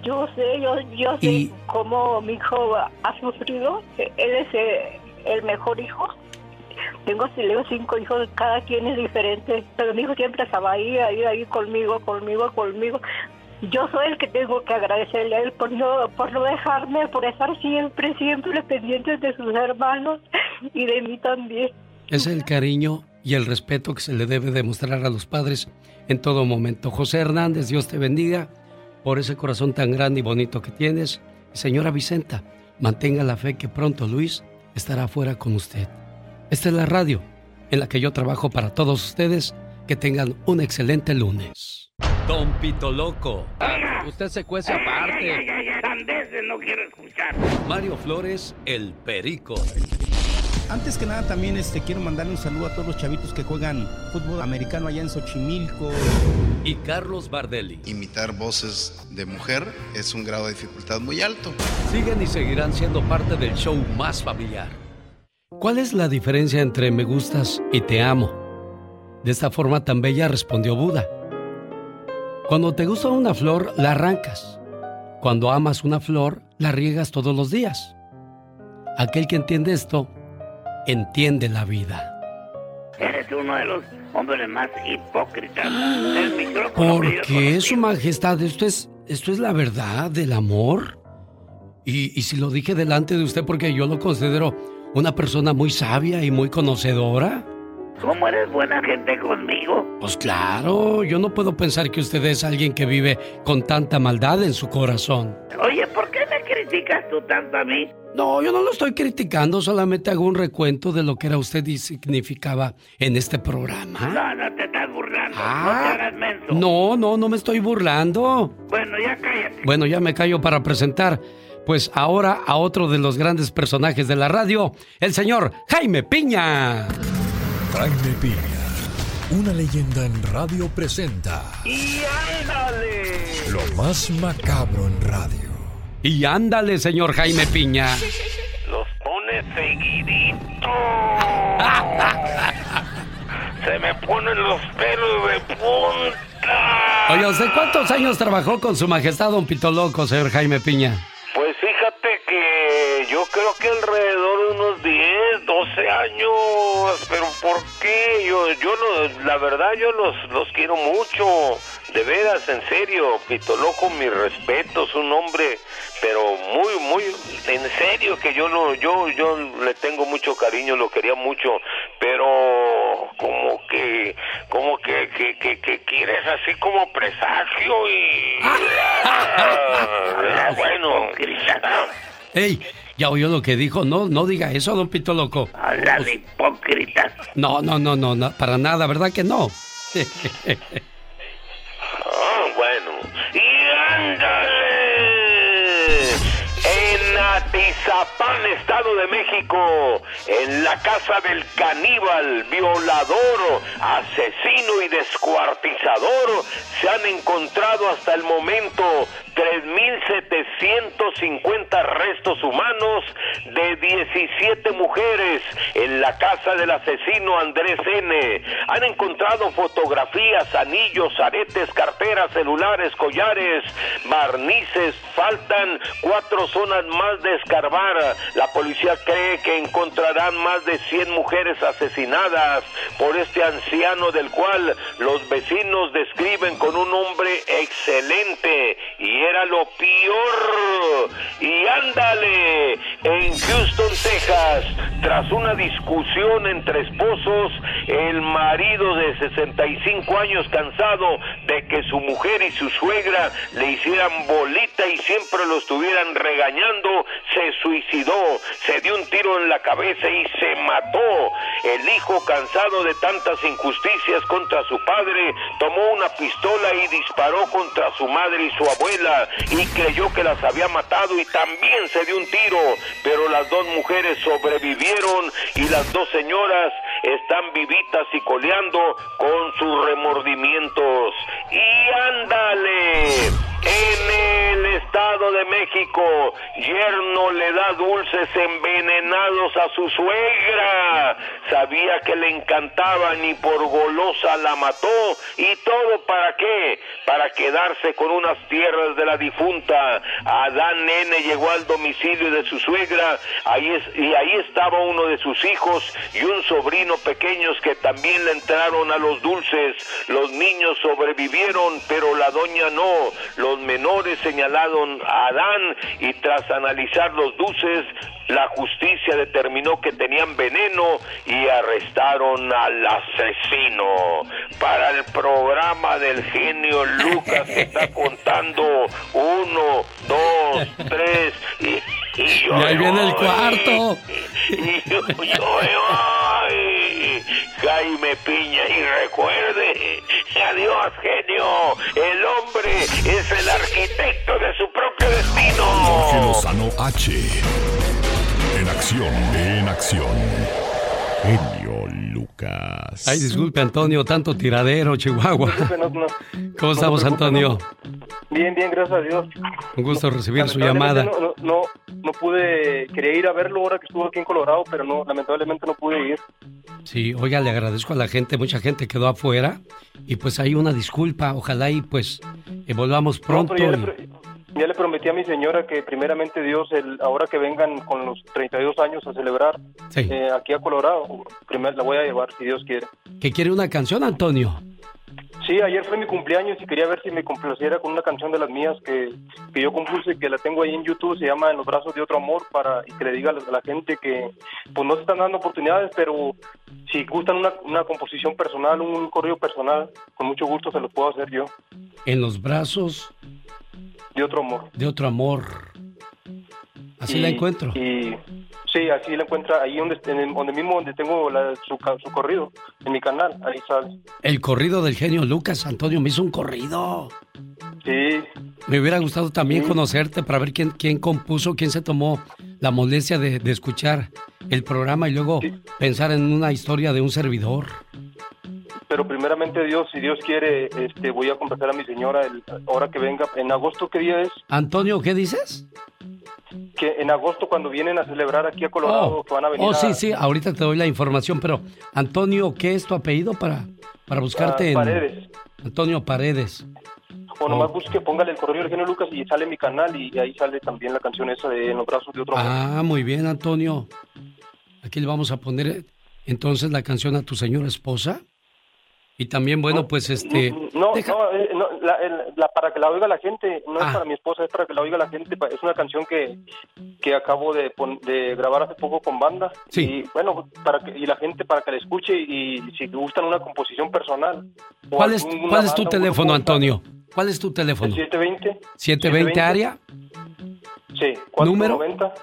Yo sé, yo, yo sé cómo mi hijo ha sufrido. Él es el, mejor hijo. Tengo cinco hijos, cada quien es diferente, pero mi hijo siempre estaba ahí, ahí, ahí conmigo, conmigo, conmigo. Yo soy el que tengo que agradecerle a él por no, por no dejarme, por estar siempre, siempre pendiente de sus hermanos y de mí también. Es el cariño y el respeto que se le debe demostrar a los padres en todo momento. José Hernández, Dios te bendiga por ese corazón tan grande y bonito que tienes. Señora Vicenta, mantenga la fe que pronto Luis estará afuera con usted. Esta es la radio en la que yo trabajo para todos ustedes. Que tengan un excelente lunes. Don Pito Loco. Usted se cuece aparte. no quiero escuchar. Mario Flores, el Perico. Antes que nada también este, quiero mandarle un saludo a todos los chavitos que juegan fútbol americano allá en Xochimilco. Y Carlos Bardelli. Imitar voces de mujer es un grado de dificultad muy alto. Siguen y seguirán siendo parte del show más familiar. ¿Cuál es la diferencia entre me gustas y te amo? De esta forma tan bella respondió Buda. Cuando te gusta una flor, la arrancas. Cuando amas una flor, la riegas todos los días. Aquel que entiende esto entiende la vida. Eres uno de los hombres más hipócritas del micrófono. ¿Por qué, Su Majestad? Esto es, esto es la verdad del amor. Y, y si lo dije delante de usted porque yo lo considero una persona muy sabia y muy conocedora. ¿Cómo eres buena gente conmigo? Pues claro, yo no puedo pensar que usted es alguien que vive con tanta maldad en su corazón. Oye, ¿por qué me criticas tú tanto a mí? No, yo no lo estoy criticando, solamente hago un recuento de lo que era usted y significaba en este programa. No, no te estás burlando, no te Ah. hagas menso. No, no, no me estoy burlando. Bueno, ya cállate. Bueno, ya me callo para presentar, pues ahora a otro de los grandes personajes de la radio, el señor Jaime Piña. Jaime Piña, una leyenda en radio presenta ¡Y ándale! lo más macabro en radio. Y ándale, señor Jaime Piña. Los pone seguidito. Se me ponen los pelos de punta. Oye, ¿usted cuántos años trabajó con su majestad don Pito Loco, señor Jaime Piña? Creo que alrededor de unos 10, 12 años, pero ¿por qué? Yo, yo no, la verdad yo los, los quiero mucho, de veras, en serio, Pito Loco, mi respeto, es un hombre, pero muy, muy, en serio que yo lo, yo, yo le tengo mucho cariño, lo quería mucho, pero como que, como que, que, que, que quieres así como presagio y... Ah, bueno, ¡Ey! ¿Ya oyó lo que dijo? No, no diga eso, don Pito Loco. Habla de hipócrita. No, no, no, no, no, para nada, ¿verdad que no? Ah, bueno. Y ándale. Atizapán, Estado de México, en la casa del caníbal, violador, asesino y descuartizador, se han encontrado hasta el momento 3.750 restos humanos de 17 mujeres en la casa del asesino Andrés N. Han encontrado fotografías, anillos, aretes, carteras, celulares, collares, barnices. Faltan cuatro zonas más de escarbar. La policía cree que encontrarán más de 100 mujeres asesinadas por este anciano del cual los vecinos describen con un hombre excelente y era lo peor. Y ándale, en Houston, Texas, tras una discusión entre esposos, el marido de 65 años cansado de que su mujer y su suegra le hicieran bolita y siempre lo estuvieran regañando, se suicidó, se dio un tiro en la cabeza y se mató. El hijo cansado de tantas injusticias contra su padre, tomó una pistola y disparó contra su madre y su abuela y creyó que las había matado y también se dio un tiro, pero las dos mujeres sobrevivieron y las dos señoras están vivitas y coleando con sus remordimientos. Y ándale, en el Estado de México, yerno le da dulces envenenados a su suegra. Sabía que le encantaban y por golosa la mató. ¿Y todo para qué? Para quedarse con unas tierras de la difunta. Adán Nene llegó al domicilio de su suegra ahí y ahí estaba uno de sus hijos y un sobrino pequeños que también le entraron a los dulces. Los niños sobrevivieron, pero la doña no. Los menores señalaron a Adán y tras analizar los dulces, la justicia determinó que tenían veneno y arrestaron al asesino. Para el programa del genio Lucas que está contando uno, dos, tres y, y yo. Y ahí viene el cuarto. Y yo, yo, ay, Jaime Piña y recuerde, adiós genio, el hombre es el arquitecto de su propio destino. Jorge Lozano H. En acción, en acción. Genio Lucas. Ay, disculpe, Antonio, tanto tiradero, Chihuahua. ¿Cómo estamos, Antonio? Bien, bien, gracias a Dios. Un gusto recibir su llamada. No, no, no, no pude, quería ir a verlo ahora que estuvo aquí en Colorado, pero no, lamentablemente no pude ir. Sí, oiga, le agradezco a la gente, mucha gente quedó afuera y pues hay una disculpa, ojalá y pues eh, volvamos pronto. ya, y- le, ya le prometí a mi señora que primeramente Dios, el, ahora que vengan con los 32 años a celebrar Sí. eh, aquí a Colorado, primero la voy a llevar si Dios quiere. ¿Que quiere una canción, Antonio? Sí, ayer fue mi cumpleaños y quería ver si me complaciera con una canción de las mías que, que yo compuse, que la tengo ahí en YouTube, se llama En los brazos de otro amor, para y que le diga a la, gente que pues no se están dando oportunidades, pero si gustan una, una composición personal, un correo personal, con mucho gusto se lo puedo hacer yo, En los brazos de otro amor. de otro amor. Así Y- la encuentro. Y sí, así la encuentra ahí donde, en el- donde mismo donde tengo la- su, su corrido, en mi canal, ahí sale. El corrido del genio Lucas, Antonio, me hizo un corrido. Sí, Me hubiera gustado también conocerte para ver quién, quién compuso, quién se tomó la molestia de, de escuchar el programa y luego pensar en una historia de un servidor. Pero primeramente Dios, si Dios quiere, este, voy a complacer a mi señora el, ahora que venga. En agosto, ¿qué día es? Antonio, ¿qué dices? Que en agosto cuando vienen a celebrar aquí a Colorado, que van a venir Oh, a- sí, sí, ahorita te doy la información, pero Antonio, ¿qué es tu apellido para, para buscarte Ah, en... Paredes. Antonio Paredes. O nomás busque, póngale el correo del genio Lucas y sale mi canal y ahí sale también la canción esa de En los brazos de otro amor. Ah, muy bien, Antonio. Aquí le vamos a poner eh, entonces la canción a tu señora esposa. Y también, bueno, pues este... No, no, eh, no la, para que la oiga la gente, no es ah. para mi esposa, es para que la oiga la gente. Es una canción que, que acabo de, de grabar hace poco con banda. Sí. Y bueno, para que, y la gente para que la escuche y si gustan una composición personal. ¿Cuál es, ¿cuál es tu teléfono, Antonio? ¿Cuál es tu teléfono? 720. 720 área. Sí, 490. Número.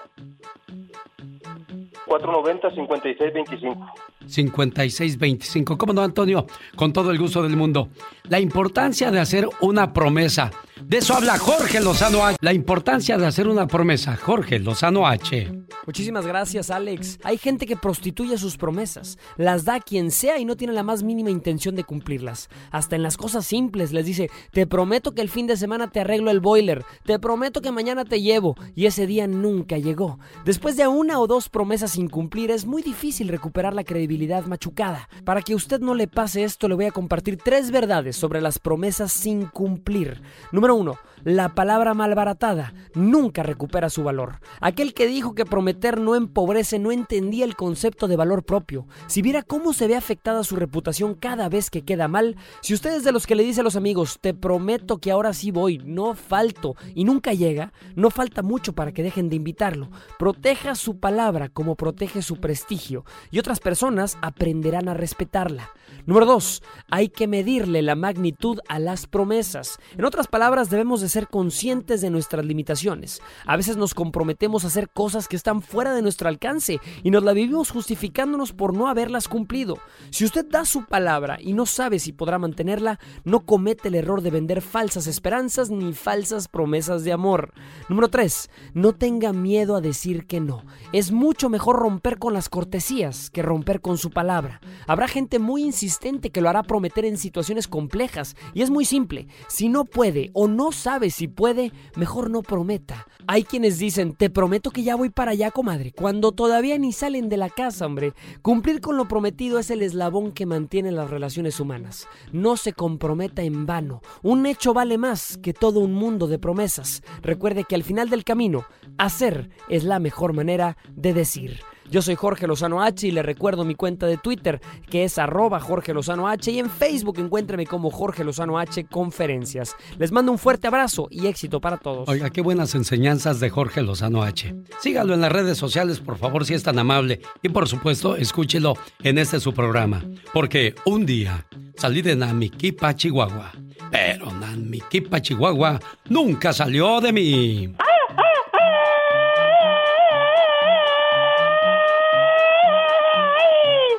490 5625. 5625. ¿Cómo no, Antonio? Con todo el gusto del mundo. La importancia de hacer una promesa. De eso habla Jorge Lozano H. La importancia de hacer una promesa. Jorge Lozano H. Muchísimas gracias, Alex. Hay gente que prostituye sus promesas. Las da a quien sea y no tiene la más mínima intención de cumplirlas. Hasta en las cosas simples les dice, te prometo que el fin de semana te arreglo el boiler. Te prometo que mañana te llevo. Y ese día nunca llegó. Después de una o dos promesas sin cumplir, es muy difícil recuperar la credibilidad machucada. Para que usted no le pase esto, le voy a compartir tres verdades sobre las promesas sin cumplir. Número uno, la palabra malbaratada nunca recupera su valor. Aquel que dijo que prometer no empobrece no entendía el concepto de valor propio. Si viera cómo se ve afectada su reputación cada vez que queda mal, si usted es de los que le dice a los amigos, te prometo que ahora sí voy, no falto, y nunca llega, no falta mucho para que dejen de invitarlo. Proteja su palabra como protege su prestigio, y otras personas aprenderán a respetarla. Número 2. Hay que medirle la magnitud a las promesas. En otras palabras, debemos de ser conscientes de nuestras limitaciones. A veces nos comprometemos a hacer cosas que están fuera de nuestro alcance y nos la vivimos justificándonos por no haberlas cumplido. Si usted da su palabra y no sabe si podrá mantenerla, no comete el error de vender falsas esperanzas ni falsas promesas de amor. Número 3. No tenga miedo a decir que no. Es mucho mejor romper con las cortesías que romper con su palabra. Habrá gente muy insistente que lo hará prometer en situaciones complejas. Y es muy simple. Si no puede o no sabe si puede, mejor no prometa. Hay quienes dicen, te prometo que ya voy para allá, comadre, cuando todavía ni salen de la casa, hombre. Cumplir con lo prometido es el eslabón que mantiene las relaciones humanas. No se comprometa en vano. Un hecho vale más que todo un mundo de promesas. Recuerde que al final del camino, hacer es la mejor manera de decir. Yo soy Jorge Lozano H y le recuerdo mi cuenta de Twitter que es arroba Jorge Lozano H y en Facebook encuéntreme como Jorge Lozano H Conferencias. Les mando un fuerte abrazo y éxito para todos. Oiga, qué buenas enseñanzas de Jorge Lozano H. Sígalo en las redes sociales, por favor, si es tan amable. Y por supuesto, escúchelo en este su programa. Porque un día salí de Namiquipa, Chihuahua. Pero Namiquipa, Chihuahua nunca salió de mí.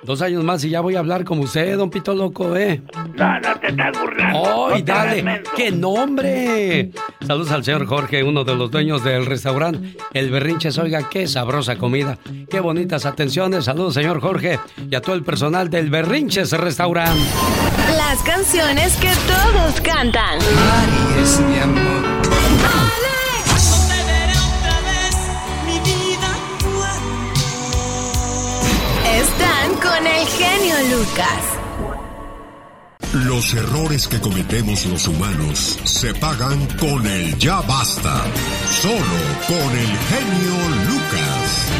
Dos años más y ya voy a hablar como usted, don Pito Loco, ¿eh? No, no te estás burlando. ¡Ay, dale! ¡Qué nombre! Saludos al señor Jorge, uno de los dueños del restaurante El Berrinches. Oiga, qué sabrosa comida, qué bonitas atenciones. Saludos, señor Jorge, y a todo el personal del Berrinches Restaurant. Las canciones que todos cantan. Ay, es mi amor. Con el genio Lucas. Los errores que cometemos los humanos se pagan con el ya basta. Solo con el genio Lucas.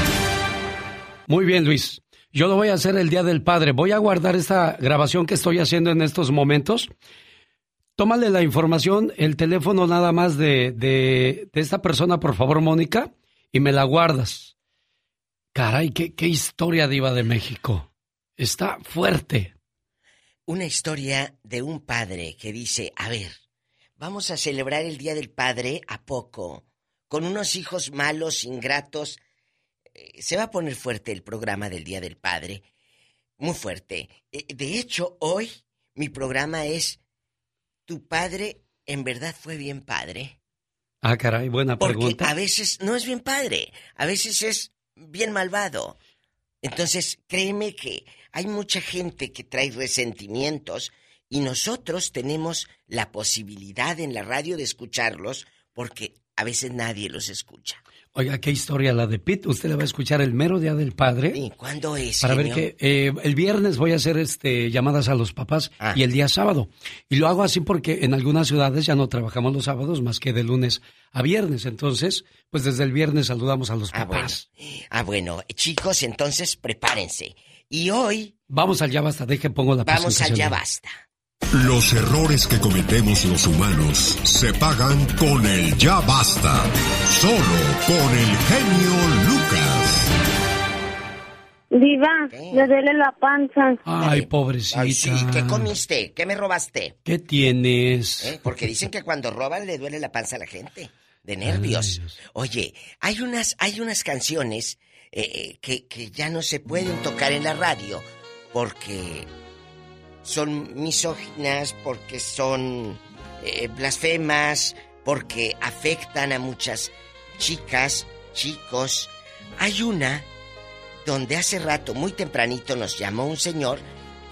Muy bien, Luis. Yo lo voy a hacer el Día del Padre. Voy a guardar esta grabación que estoy haciendo en estos momentos. Tómale la información, el teléfono nada más de, de, de esta persona, por favor, Mónica, y me la guardas. Caray, qué, qué historia diva de México. Está fuerte. Una historia de un padre que dice, a ver, vamos a celebrar el Día del Padre a poco, con unos hijos malos, ingratos. Eh, se va a poner fuerte el programa del Día del Padre. Muy fuerte. Eh, de hecho, hoy mi programa es ¿Tu padre en verdad fue bien padre? Ah, caray, buena pregunta. Porque a veces no es bien padre, a veces es bien malvado. Entonces, créeme que hay mucha gente que trae resentimientos y nosotros tenemos la posibilidad en la radio de escucharlos porque a veces nadie los escucha. Oiga, qué historia la de Pete. Usted le va a escuchar el mero día del padre. ¿Y cuándo es? Para ver que eh, el viernes voy a hacer este llamadas a los papás ah. y el día sábado. Y lo hago así porque en algunas ciudades ya no trabajamos los sábados más que de lunes a viernes. Entonces, pues desde el viernes saludamos a los ah, papás. Ah, bueno. chicos, entonces prepárense. Y hoy. Vamos al ya basta. Deje pongo la Vamos al ya basta. Los errores que cometemos los humanos se pagan con el ya basta. Solo con el genio Lucas. Diva, le duele la panza. Ay, pobrecita. Ay, sí, ¿qué comiste? ¿Qué me robaste? ¿Qué tienes? ¿Eh? Porque dicen que cuando roban le duele la panza a la gente. De nervios. Oye, hay unas, hay unas canciones eh, que, que ya no se pueden tocar en la radio porque son misóginas, porque son eh, blasfemas, porque afectan a muchas chicas, chicos. Hay una donde hace rato, muy tempranito, nos llamó un señor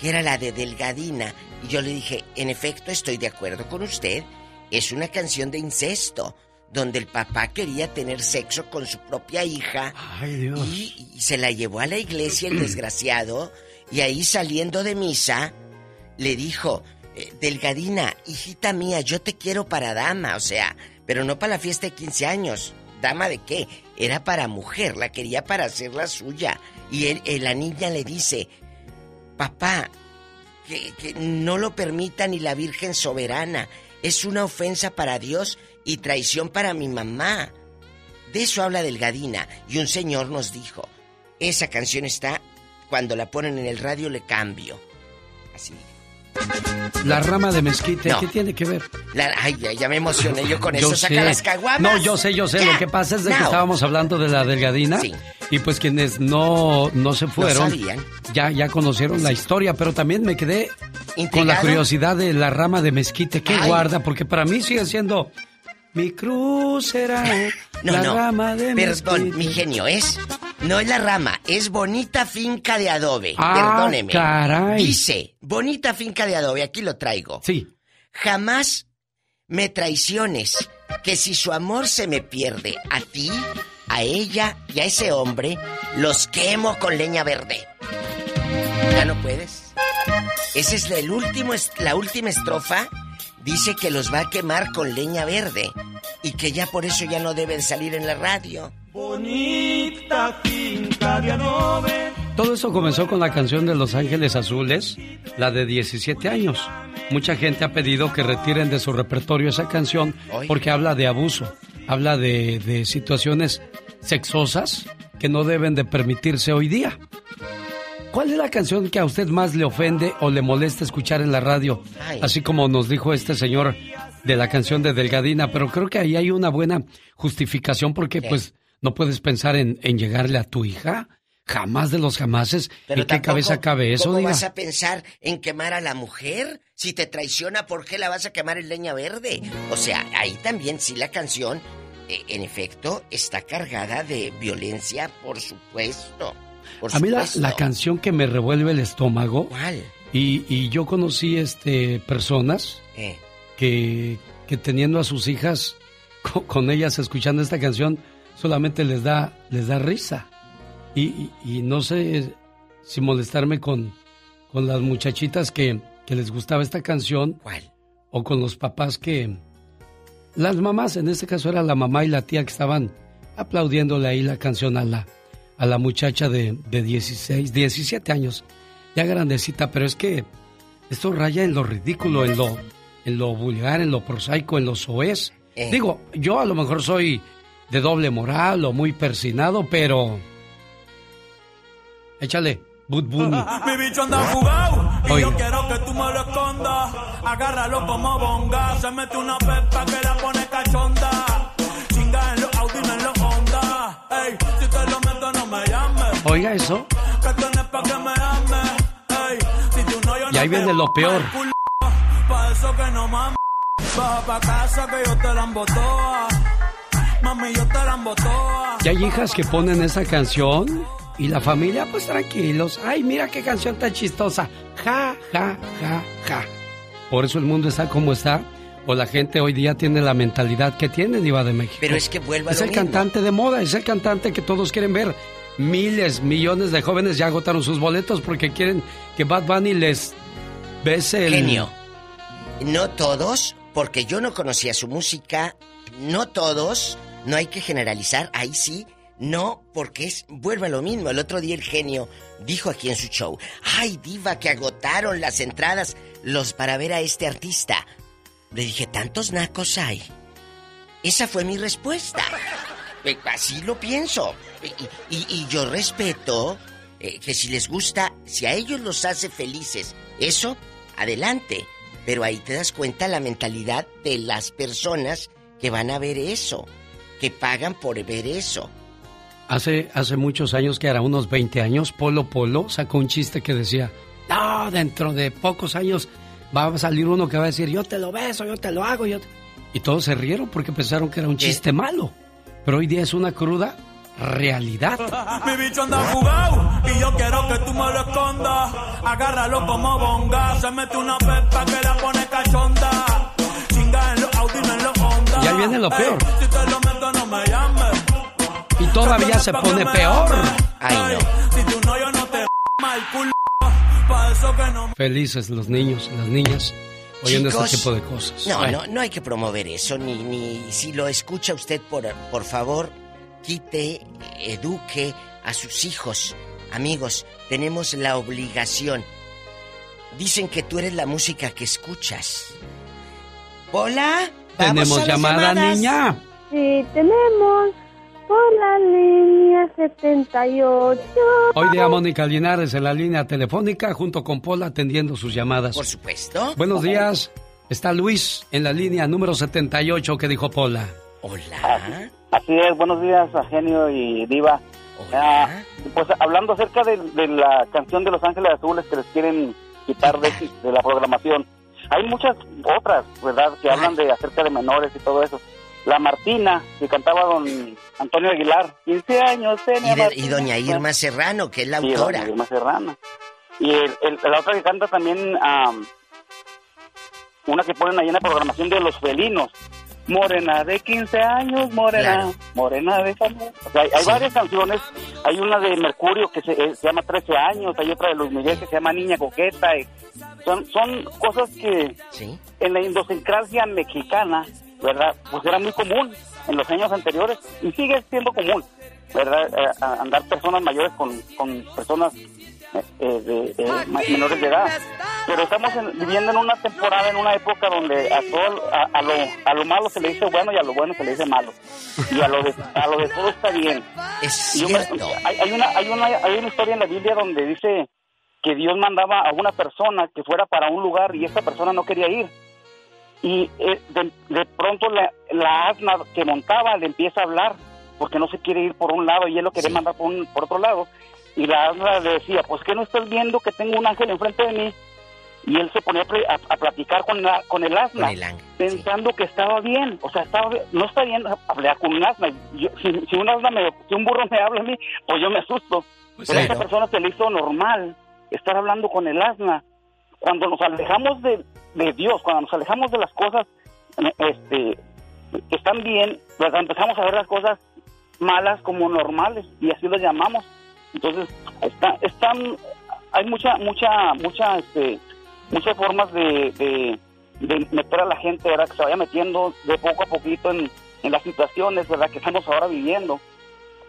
que era la de Delgadina. Y yo le dije, en efecto, estoy de acuerdo con usted. Es una canción de incesto, donde el papá quería tener sexo con su propia hija. Y, y se la llevó a la iglesia el desgraciado. Y ahí saliendo de misa, le dijo, eh, Delgadina, hijita mía, yo te quiero para dama, o sea, pero no para la fiesta de 15 años. ¿Dama de qué? Era para mujer, la quería para hacerla suya. Y él, eh, la niña le dice, papá, que, que no lo permita ni la Virgen Soberana. Es una ofensa para Dios y traición para mi mamá. De eso habla Delgadina. Y un señor nos dijo, esa canción está, cuando la ponen en el radio le cambio. Así. La rama de mezquite, No. ¿qué tiene que ver? La- ay, ya, ya me emocioné yo con Yo eso. Saca las caguamas. No, yo sé, yo sé. Ya. Lo que pasa es de que estábamos hablando de la delgadina. Y pues quienes no, no se fueron, ya, ya conocieron la historia, pero también me quedé con la curiosidad de la rama de mezquite. ¿Qué Ay. guarda? Porque para mí sigue siendo mi cruz será No, la no. rama de Perdón, mi genio, es. No es la rama, es bonita finca de adobe. Ah, Perdóneme. caray. Dice, bonita finca de adobe, aquí lo traigo. Sí. Jamás me traiciones, que si su amor se me pierde, a ti, a ella y a ese hombre, los quemo con leña verde. ¿Ya no puedes? Esa es el último, est- la última estrofa. Dice que los va a quemar con leña verde y que ya por eso ya no deben salir en la radio. Bonita finca de adobe. Todo eso comenzó con la canción de Los Ángeles Azules, la de 17 años. Mucha gente ha pedido que retiren de su repertorio esa canción porque habla de abuso, habla de, de situaciones sexosas que no deben de permitirse hoy día. ¿Cuál es la canción que a usted más le ofende o le molesta escuchar en la radio? Así como nos dijo este señor de la canción de Delgadina, pero creo que ahí hay una buena justificación porque ¿Qué? pues no puedes pensar en, en llegarle a tu hija. Jamás de los jamases. ¿En qué cabeza cabe eso, ¿Cómo diga? vas a pensar en quemar a la mujer? Si te traiciona, ¿por qué la vas a quemar en leña verde? O sea, ahí también sí la canción, eh, en efecto, está cargada de violencia, por supuesto. Por A mí la, canción que me revuelve el estómago. ¿Cuál? Y, y yo conocí este personas Eh. que, que teniendo a sus hijas co- con, ellas escuchando esta canción solamente les da les da risa. Y, y- y no sé si molestarme con, con las muchachitas que, que les gustaba esta canción. ¿Cuál? O con los papás que... Las mamás, en este caso era la mamá y la tía que estaban aplaudiéndole ahí la canción a la, a la muchacha de, de 16, 17 años, ya grandecita, pero es que esto raya en lo ridículo, en lo, en lo vulgar, en lo prosaico, en lo soez. Eh. Digo, yo a lo mejor soy de doble moral o muy persinado, pero... Échale, Bud Bunny. Mi bicho anda jugado y Oiga. yo quiero que tú me lo escondas. Agárralo como bonga. Se mete una pepa que la pone cachonda. Chinga en los Audi, no en los Honda. Ey, no, yo Y ahí viene lo peor. eso. Y hay hijas que ponen esa canción y la familia, pues tranquilos. Ay, mira qué canción tan chistosa. Ja, ja, ja, ja. Por eso el mundo está como está. O la gente hoy día tiene la mentalidad que tiene Diva de México. Pero es que vuelva a Es lo el mismo. cantante de moda, es el cantante que todos quieren ver. Miles, millones de jóvenes ya agotaron sus boletos porque quieren que Bad Bunny les bese el... Genio. No todos, porque yo no conocía su música. No todos. No hay que generalizar. Ahí sí. No, porque es. Vuelve a lo mismo. El otro día el genio dijo aquí en su show: ¡Ay, Diva, que agotaron las entradas! los para ver a este artista. Le dije, ¿tantos nacos hay? Esa fue mi respuesta. Eh, Así lo pienso. Y, y- y yo respeto eh, que si les gusta, si a ellos los hace felices, eso, adelante. Pero ahí te das cuenta la mentalidad de las personas que van a ver eso, que pagan por ver eso. Hace, hace muchos años, que era unos 20 años, Polo Polo sacó un chiste que decía, no, dentro de pocos años va a salir uno que va a decir, yo te lo beso, yo te lo hago, yo te-". Y todos se rieron porque pensaron que era un chiste malo. Pero hoy día es una cruda realidad. Mi bicho anda jugado y yo quiero que tú me lo escondas. Agárralo como bonga. Se mete una pepa que la pone cachonda. Chinga en los Audi, no en los Honda. Y ahí viene lo peor. Ey, si te lo meto, no me llames. Y todavía se pone peor. Ay, no. Si tú no, yo no te mal culo. Pa' eso que no Felices los niños, las niñas, oyendo Chicos, este tipo de cosas. No, Bueno. no, no hay que promover eso, ni, ni si lo escucha usted, por, por favor, quite, eduque a sus hijos. Amigos, tenemos la obligación. Dicen que tú eres la música que escuchas. Hola, vamos Tenemos a las llamada, llamadas. niña. Sí, tenemos por la línea 78. Hoy día Mónica Linares en la línea telefónica junto con Paul atendiendo sus llamadas. Por supuesto. Buenos días. Está Luis en la línea número 78 que dijo Pola. Hola. Así es, buenos días a Genio y Diva. Ah, pues hablando acerca de, de la canción de Los Ángeles Azules que les quieren quitar de, de la programación, hay muchas otras, ¿verdad?, que hablan de acerca de menores y todo eso. La Martina, que cantaba don Antonio Aguilar, 15 años tenía. Y, de- y Martina. doña Irma Serrano, que es la Sí, autora. doña Irma Serrano. Y el- el- la otra que canta también, am, una que ponen ahí en la programación de los felinos. Morena de 15 años, morena, Claro. morena de. O sea, hay, hay varias canciones. Hay una de Mercurio que se, eh, se llama 13 años, hay otra de Luis Miguel que se llama Niña Coqueta. y son, son cosas que en la idiosincrasia mexicana, ¿verdad? Pues era muy común en los años anteriores y sigue siendo común, ¿verdad? Eh, andar personas mayores con, con personas eh, eh, de, eh, menores de edad. Pero estamos en- viviendo en una temporada, en una época donde a todo, a, a lo, a lo malo se le dice bueno y a lo bueno se le dice malo. Y a lo de, a lo de todo está bien. Es yo me- hay, hay una, hay, una, hay una historia en la Biblia donde dice que Dios mandaba a una persona que fuera para un lugar y esa persona no quería ir. Y eh, de, de pronto la, la asna que montaba le empieza a hablar porque no se quiere ir por un lado y él lo quería mandar por, un- por otro lado. Y la asna le decía, pues que no estás viendo que tengo un ángel enfrente de mí. Y él se ponía a, pl- a- a platicar con, la, con el asna, Con el ángel, pensando que estaba bien. O sea, estaba no está bien hablar con un asna. Yo- si, si un asna me- si un burro me habla a mí, pues yo me asusto. Pues Pero a esta persona se le hizo normal estar hablando con el asna. Cuando nos alejamos de, de Dios, cuando nos alejamos de las cosas este, que están bien, pues empezamos a ver las cosas malas como normales y así lo llamamos. Entonces, está, están, hay mucha, mucha, mucha, este, muchas formas de, de, de meter a la gente, ¿verdad? Que se vaya metiendo de poco a poquito en, en las situaciones, ¿verdad? Que estamos ahora viviendo,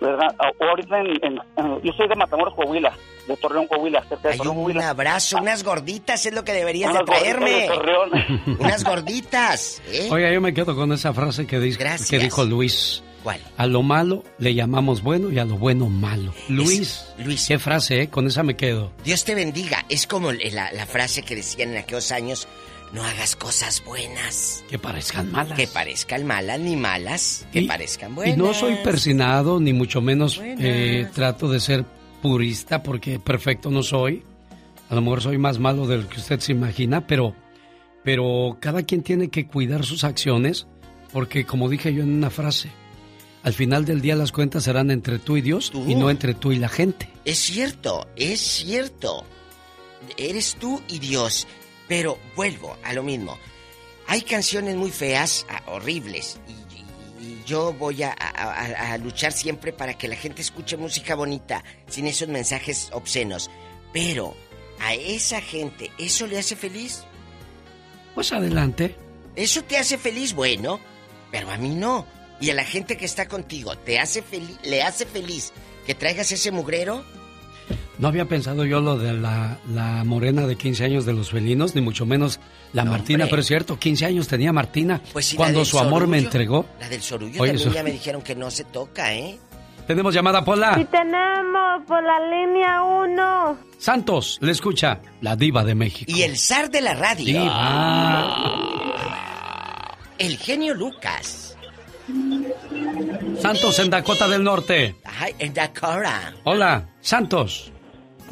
¿verdad? Ahorita en, en- en- yo soy de Matamoros, Coahuila, de Torreón, Coahuila, cerca de Hay Torreón, un Coahuila. abrazo, unas gorditas es lo que deberías de Unas gorditas traerme. de. Unas gorditas, ¿eh? Oiga, yo me quedo con esa frase que, dice, Gracias. que dijo Luis. ¿Cuál? A lo malo le llamamos bueno y a lo bueno malo. Luis, Luis. qué frase, ¿eh? Con esa me quedo. Dios te bendiga. Es como la, la frase que decían en aquellos años, no hagas cosas buenas. Que parezcan malas. Que parezcan malas ni malas, que parezcan buenas. Y no soy persinado, ni mucho menos eh, trato de ser purista, porque perfecto no soy. A lo mejor soy más malo del que usted se imagina, pero, pero cada quien tiene que cuidar sus acciones, porque como dije yo en una frase, al final del día las cuentas serán entre tú y Dios y no entre tú y la gente. Es cierto, es cierto. Eres tú y Dios. Pero vuelvo a lo mismo. Hay canciones muy feas, ah, horribles, y, y yo voy a- a luchar siempre para que la gente escuche música bonita, sin esos mensajes obscenos. Pero a esa gente, ¿eso le hace feliz? Pues adelante. ¿Eso te hace feliz? Bueno, pero a mí no. Y a la gente que está contigo, ¿te hace feliz? ¿Le hace feliz que traigas ese mugrero? No había pensado yo lo de la, la morena de 15 años de los felinos, ni mucho menos la Martina, pero es cierto, 15 años tenía Martina Pues sí, cuando su amor me entregó. La del sorullo Oye, también eso- ya me dijeron que no se toca, ¿eh? Tenemos llamada, Pola. Y tenemos por la línea 1. Santos, le escucha la diva de México. Y el zar de la radio. Diva. El genio Lucas. Santos en Dakota del Norte. Ay, en Dakota. Hola, Santos.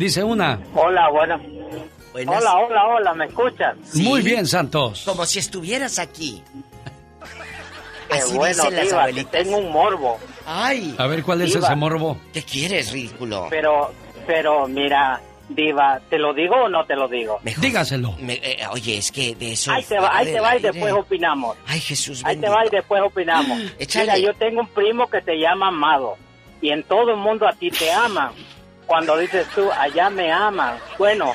Dice una. Hola, bueno. Buenas. Hola, hola, hola, ¿me escuchas? Muy bien, Santos. Como si estuvieras aquí. Qué Así bueno, dicen las Diva, que abuelitas. tengo un morbo. Ay. A ver, ¿cuál es ese morbo? ¿Qué quieres, ridículo? Pero, pero, mira, Diva, ¿te lo digo o no te lo digo? Dígaselo. Me- eh, oye, es que de eso. Ahí te va, fuera ahí te va y después opinamos. Ay, Jesús Ahí te bendito. va y después opinamos. Échale. Mira, yo tengo un primo que se llama Amado. Y en todo el mundo a ti te aman. Cuando dices tú, allá me aman. Bueno,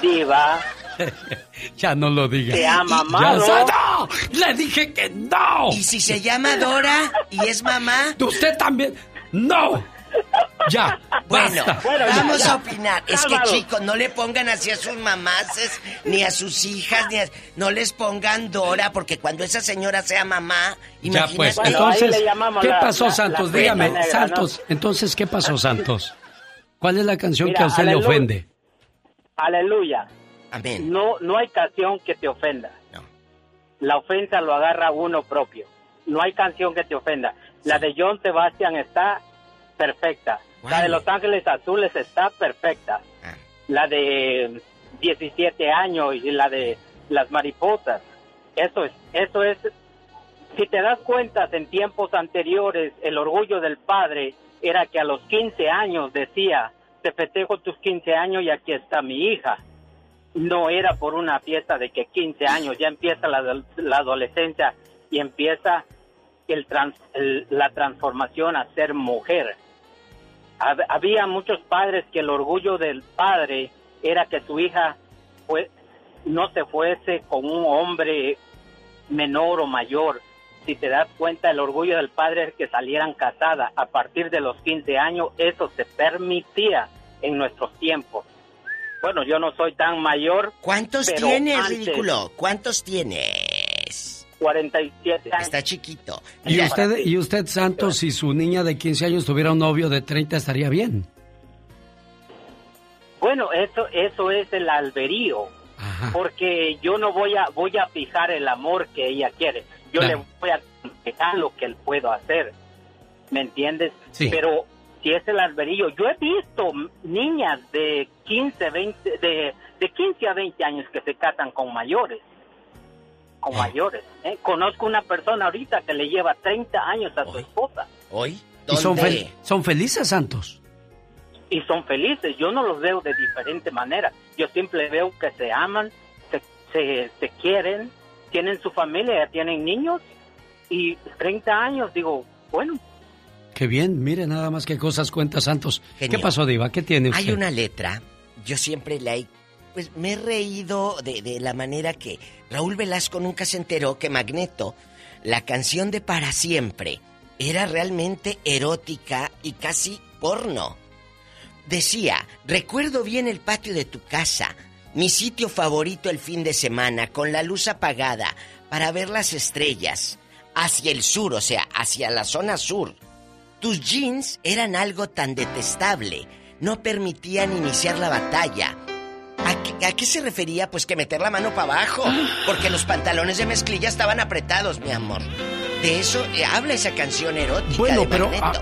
Diva, Ya no lo diga. Te ama, Ya sa- ¡No! ¡Le dije que no! ¿Y si se llama Dora y es mamá? ¡Usted también! ¡No! Ya, Bueno, basta. vamos Ya. a opinar. Es que, chicos, no le pongan así a sus mamases, ni a sus hijas, ni a... No les pongan Dora, porque cuando esa señora sea mamá, Ya imagínate... pues, entonces, ¿qué pasó, Santos? Dígame, Santos, entonces, ¿qué pasó, Santos? ¿Cuál es la canción Mira, que a usted le aleluya. ofende? aleluya. Amén. No, no hay canción que te ofenda. La ofensa lo agarra uno propio. No hay canción que te ofenda. La de John Sebastian está perfecta. La de Los Ángeles Azules está perfecta. Ah. La de 17 años y la de Las Mariposas. Eso es, eso es. Si te das cuenta, en tiempos anteriores, el orgullo del padre era que a los 15 años decía, te festejo tus 15 años y aquí está mi hija no era por una fiesta de que 15 años, ya empieza la, adolescencia y empieza el trans- el- la transformación a ser mujer. Hab- había muchos padres que el orgullo del padre era que su hija no se fuese con un hombre menor o mayor. Si te das cuenta, el orgullo del padre es que salieran casadas a partir de los 15 años. Eso se permitía en nuestros tiempos. Bueno, yo no soy tan mayor. ¿Cuántos pero tienes, antes, ridículo? ¿Cuántos tienes? 47 años. Está chiquito. ¿Y usted, y usted, Santos, si su niña de 15 años tuviera un novio de 30, estaría bien? Bueno, eso, eso es el alberío. Porque yo no voy a, voy a fijar el amor que ella quiere. Yo Claro. le voy a fijar lo que él puedo hacer. ¿Me entiendes? Sí. Pero si es el alberío, yo he visto niñas de 15, 20, de, de 15 a 20 años que se casan con mayores. Con Ah. mayores. ¿eh? Conozco una persona ahorita que le lleva 30 años a su esposa. ¿Hoy? ¿Y son, fel- son felices, Santos? y son felices. Yo no los veo de diferente manera. Yo siempre veo que se aman, se, se, se quieren, tienen su familia, ya tienen niños y 30 años, digo, bueno, Qué bien, mire nada más qué cosas cuenta Santos. ¿Qué pasó, Diva? ¿Qué tiene usted? Hay una letra, yo siempre la he... Pues me he reído de, de la manera que Raúl Velasco nunca se enteró que Magneto, la canción de Para Siempre, era realmente erótica y casi porno. Decía, recuerdo bien el patio de tu casa, mi sitio favorito el fin de semana, con la luz apagada, para ver las estrellas, hacia el sur, o sea, hacia la zona sur. Tus jeans eran algo tan detestable, no permitían iniciar la batalla. ¿A qué, a qué se refería? Pues que meter la mano para abajo, porque los pantalones de mezclilla estaban apretados, mi amor. De eso eh, habla esa canción erótica Bueno, de pero ah,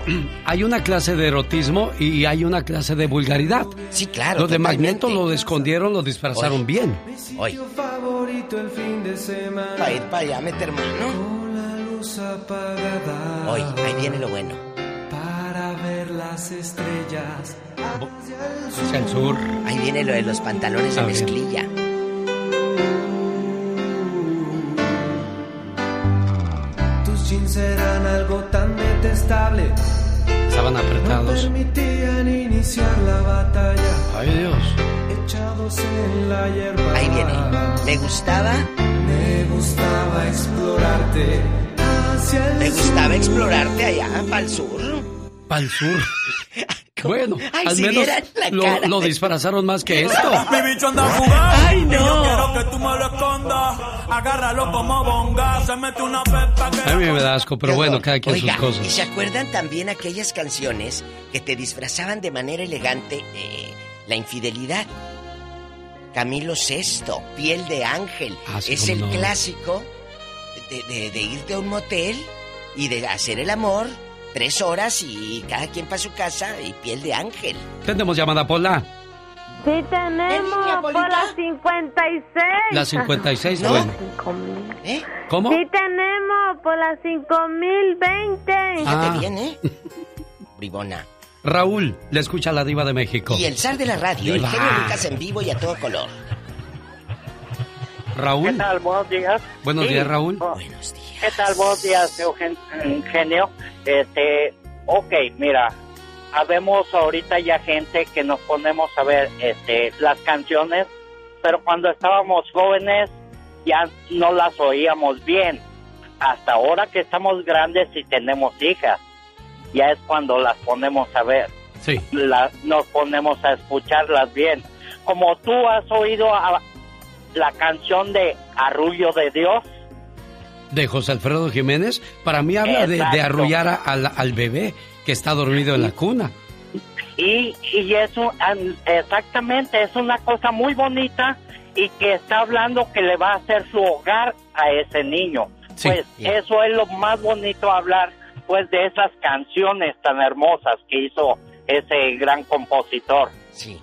hay una clase de erotismo y hay una clase de vulgaridad. Sí, claro. Lo de. Magneto lo escondieron, lo disfrazaron bien. Hoy. Para ir para allá, meter mano. Hoy, ahí viene lo bueno. Para ver las estrellas. Hacia el sur. Ahí viene lo de los pantalones de mezclilla. Tus jeans eran algo tan detestable. Estaban No apretados. permitían iniciar la batalla. Ay, Dios. Echados en la hierba. Ahí viene. Me gustaba. Me gustaba explorarte. Hacia el Me sur. gustaba explorarte allá, para el sur. Para el sur. Bueno, Ay, al si menos la lo, cara. lo disfrazaron más que esto. Mi bicho anda jugando. Ay, no. Yo quiero que tú me lo escondas. Agárralo como bonga. Se mete una pepa que. A mí me da asco, pero bueno, cada quien Oiga, sus cosas. ¿Y se acuerdan también aquellas canciones que te disfrazaban de manera elegante eh, la infidelidad? Camilo Sesto, Piel de Ángel. Ah, sí, es el no. clásico de, de- de irte a un motel y de hacer el amor tres horas y cada quien para su casa y Piel de Ángel. Tenemos llamada Pola. Sí tenemos por las 56. La 56, No. bueno. ¿Eh? ¿Cómo? Sí tenemos por las 5020. Ah. Fíjate bien, ¿eh? Bribona. Raúl, le escucha la diva de México. Y el zar de la radio, Diva. el genio Lucas en vivo y a todo color. Raúl. ¿Qué tal? Buenos días. Buenos Sí. días, Raúl. Buenos días. ¿Qué tal? Buenos días, Eugen- Eugenio. Este, ok, mira, habemos ahorita ya gente que nos ponemos a ver este, las canciones, pero cuando estábamos jóvenes ya no las oíamos bien. Hasta ahora que estamos grandes y tenemos hijas, ya es cuando las ponemos a ver. Sí. La- nos ponemos a escucharlas bien. Como tú has oído a- la canción de Arrullo de Dios, De José Alfredo Jiménez, para mí habla de, de arrullar a- al, al bebé que está dormido en la cuna. Y, y es un- an- exactamente, es una cosa muy bonita y que está hablando que le va a hacer su hogar a ese niño. Sí. Pues eso es lo más bonito hablar pues de esas canciones tan hermosas que hizo ese gran compositor. Sí.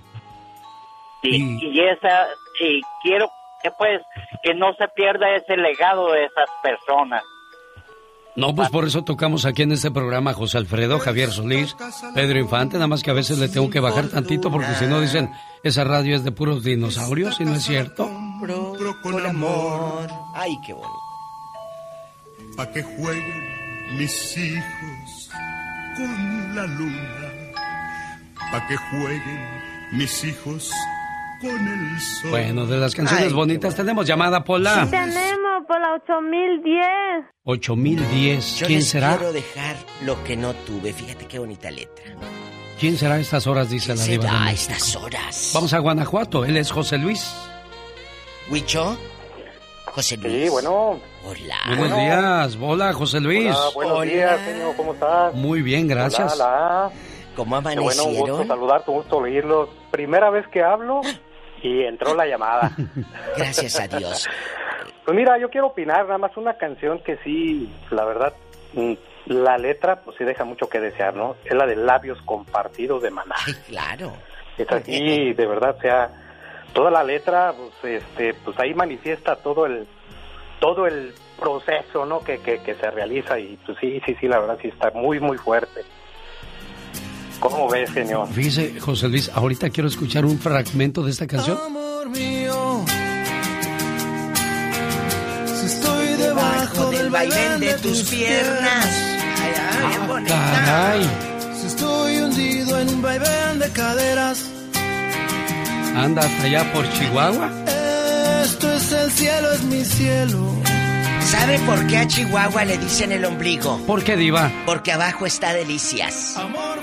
Y, y esa, y quiero que pues que no se pierda ese legado de esas personas. No, pues por eso tocamos aquí en este programa a José Alfredo, Javier Solís, Pedro Infante, nada más que a veces le tengo que bajar tantito porque si no dicen, esa radio es de puros dinosaurios y no es cierto. Con amor. Ay, qué bonito. Pa' que jueguen mis hijos con la luna. Pa' que jueguen mis hijos. Bueno, de las canciones Ay, bonitas tenemos llamada Pola. Sí tenemos por la 8010. 8010. Yo ¿Quién les será? quiero dejar lo que no tuve. Fíjate qué bonita letra. ¿Quién será a estas horas? Dice la diva. será a estas horas? Vamos a Guanajuato. Él es José Luis. ¿Huicho? José Luis. Sí, bueno. Hola. Buenos días. Hola, José Luis. Hola, buenos días, señor. ¿Cómo estás? Muy bien, gracias. Hola, hola. ¿Cómo Qué bueno, un gusto amanecieron? saludarte, un gusto oírlos. Primera vez que hablo y entró la llamada. Gracias a Dios. Pues mira, yo quiero opinar, nada más una canción que sí, la verdad, mm, la letra pues sí deja mucho que desear, ¿no? Es la de Labios Compartidos de Maná. Claro. Es así, de verdad, sea, toda la letra, pues, este, pues ahí manifiesta todo el, todo el proceso, ¿no? Que, que, que se realiza y pues sí, sí, sí, la verdad sí está muy, muy fuerte. ¿Cómo ves, señor? Fíjese, José Luis, ahorita quiero escuchar un fragmento de esta canción. Amor mío, si estoy debajo del vaivén de tus piernas, Caray. si estoy hundido en un vaivén de caderas, Anda hasta allá por Chihuahua. esto es el cielo, es mi cielo. ¿Sabe por qué a Chihuahua le dicen el ombligo? ¿Por qué, Diva? Porque abajo está Delicias. Amor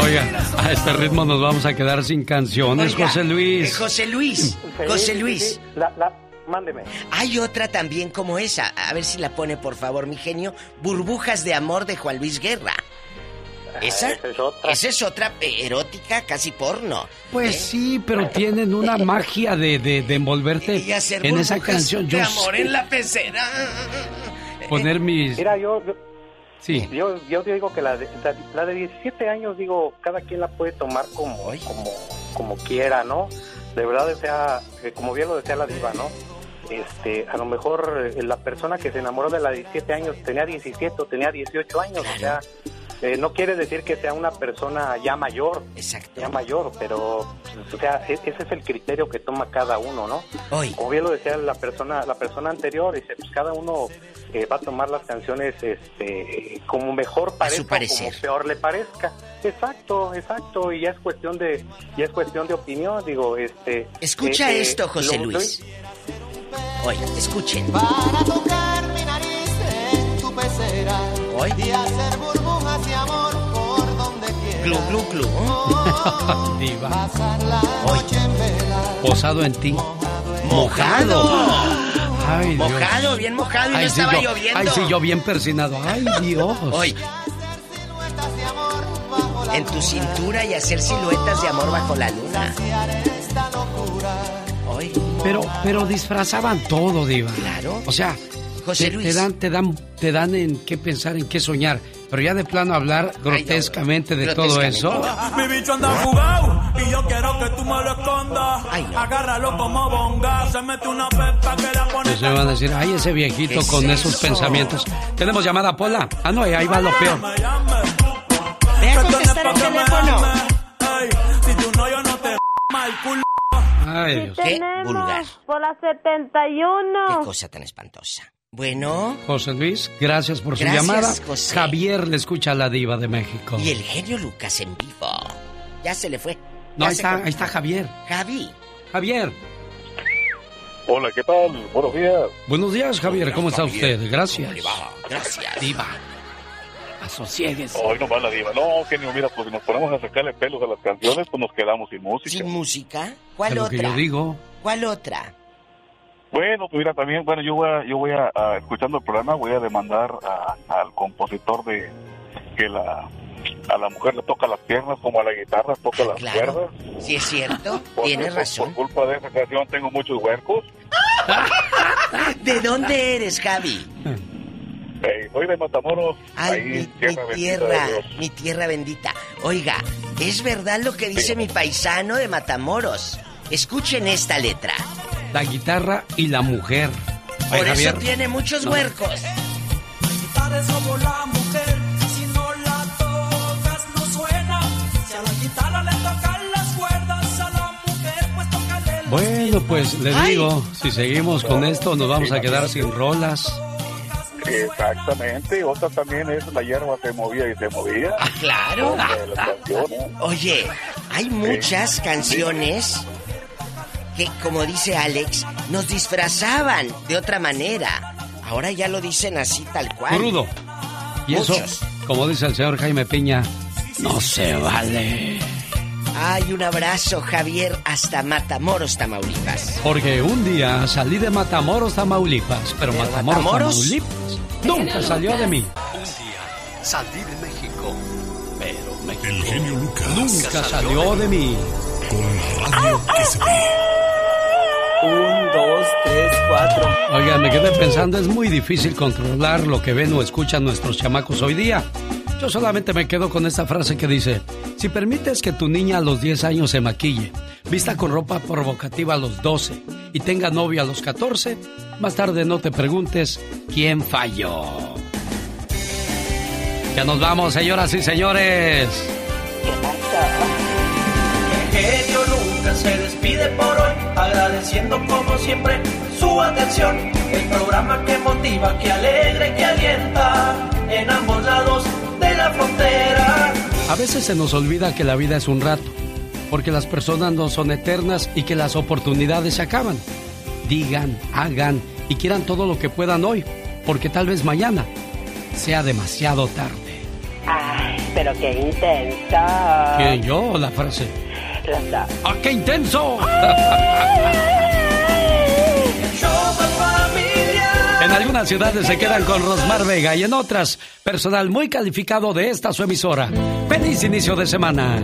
Oiga, a este ritmo nos vamos a quedar sin canciones, Oiga, José Luis. eh, José Luis, Sí, José sí, Luis. sí, la, la, mándeme. Hay otra también como esa. A ver si la pone, por favor, mi genio. Burbujas de amor de Juan Luis Guerra. Esa, esa es otra. esa es otra eh, erótica, casi porno. Pues ¿eh? sí, pero tienen una magia de, de, de envolverte Y hacer en esa canción. de Yo amor sé en la pecera. Poner mis... Mira, yo, Sí. yo, yo digo que la de, la, de 17 años, digo, cada quien la puede tomar como, como, como quiera, ¿no? De verdad, o sea, eh, como bien lo decía la diva, ¿no? Este, a lo mejor eh, la persona que se enamoró de la de 17 años tenía 17 o tenía 18 años, o sea, eh, no quiere decir que sea una persona ya mayor, ya mayor, pero, o sea, e- ese es el criterio que toma cada uno, ¿no? Como bien lo decía la persona, la persona anterior, dice, pues cada uno eh, va a tomar las canciones, este, como mejor parezca, como peor le parezca. Exacto, exacto, y ya es cuestión de, ya es cuestión de opinión, digo, este. Escucha eh, eh, esto, José lo- Luis. Oye, escuchen. Para tocar mi nariz en tu pecera. será y hacer burbujas de amor por donde quiera. Glu, glu, glu. Diva. Pasar la noche en vela. Posado en ti. Mojado. Ay, Dios. Mojado, bien mojado y no Ay, sí, estaba yo, lloviendo. ay, sí, yo bien persinado. Ay, Dios. Hoy. En tu cintura y hacer siluetas de amor bajo la luna. Hoy. Pero, pero disfrazaban todo, Diva. Claro. O sea, José te, Luis. te dan, te dan, te dan en qué pensar, en qué soñar. Pero ya de plano hablar grotescamente de todo eso. Mi bicho anda jugado y yo quiero que tú me lo escondas. Agárralo como bonga. Se mete una pepa que la pone. Me van a decir, ay, ese viejito ¿Qué con es esos eso? pensamientos. Tenemos llamada Pola. Ah, no, ahí va lo peor. Ve a contestar el teléfono. Si tú no, yo no te mal culo. Ay, Dios. Qué vulgar. Por la 71. Qué cosa tan espantosa. Bueno. José Luis, gracias por su Gracias, llamada. José. Javier le escucha a la diva de México. Y el genio Lucas en vivo. Ya se le fue. No, ahí está, ahí está Javier. Javi. Javier. Hola, ¿qué tal? Buenos días. Buenos días, Javier. ¿Cómo está usted? Gracias. Gracias. Diva. Asosiegues. Hoy no va la diva. No, genio, mira, pues si nos ponemos a sacarle pelos a las canciones, pues nos quedamos sin música. ¿Sin música? ¿Cuál Es lo que otra? yo digo. ¿Cuál otra? Bueno, pues mira, también, bueno, yo voy a, yo voy a, a- escuchando el programa, voy a demandar a- al compositor de que la a la mujer le toca las piernas como a la guitarra toca las Claro. cuerdas. Sí, es cierto. Porque, Tienes razón. Por culpa de esa canción tengo muchos huercos. ¿De dónde eres, Javi? Eh, soy de Matamoros. Ay, ahí, mi, mi tierra de tierra, mi tierra bendita. Oiga, es verdad lo que dice mi paisano de Matamoros. Escuchen esta letra. La guitarra y la mujer. Ay, Por Javier. eso tiene muchos No. huercos. Guitarra es como la mujer. Si no la tocas, no suena. Si a la guitarra le tocan las cuerdas, a la mujer, pues tócale los Bueno, pues les Ay. digo, si seguimos con esto nos vamos a quedar sin rolas. Exactamente, otra también es la hierba se movía y se movía. Ah, claro. Oye, hay muchas canciones que, como dice Alex, nos disfrazaban de otra manera. Ahora ya lo dicen así tal cual. Crudo. Y eso, Muchos. como dice el señor Jaime Piña, no se vale. Ay, un abrazo, Javier, hasta Matamoros, Tamaulipas. Porque un día salí de Matamoros, Tamaulipas, pero, Matamoros, Matamoros- Tamaulipas nunca salió de mí. Salí de México, pero México El genio Lucas. Nunca salió de mí. Con la radio que se ve. Un, dos, tres, cuatro. Oiga, me quedé pensando, es muy difícil controlar lo que ven o escuchan nuestros chamacos hoy día. Yo solamente me quedo con esta frase que dice, si permites que tu niña a los 10 años se maquille, vista con ropa provocativa a los 12 y tenga novia a los 14, más tarde no te preguntes quién falló. Ya nos vamos, señoras y señores. Genio Lucas se despide por hoy, agradeciendo como siempre su atención. El programa que motiva, que alegra y que alienta en ambos lados de la frontera. A veces se nos olvida que la vida es un rato, porque las personas no son eternas y que las oportunidades se acaban. Digan, hagan y quieran todo lo que puedan hoy, porque tal vez mañana sea demasiado tarde. Ay, pero qué intensa. ¿Quién yo la frase? ¡Ah, qué intenso! En algunas ciudades se quedan con Rosmar Vega y en otras, personal muy calificado de esta su emisora. ¡Feliz inicio de semana!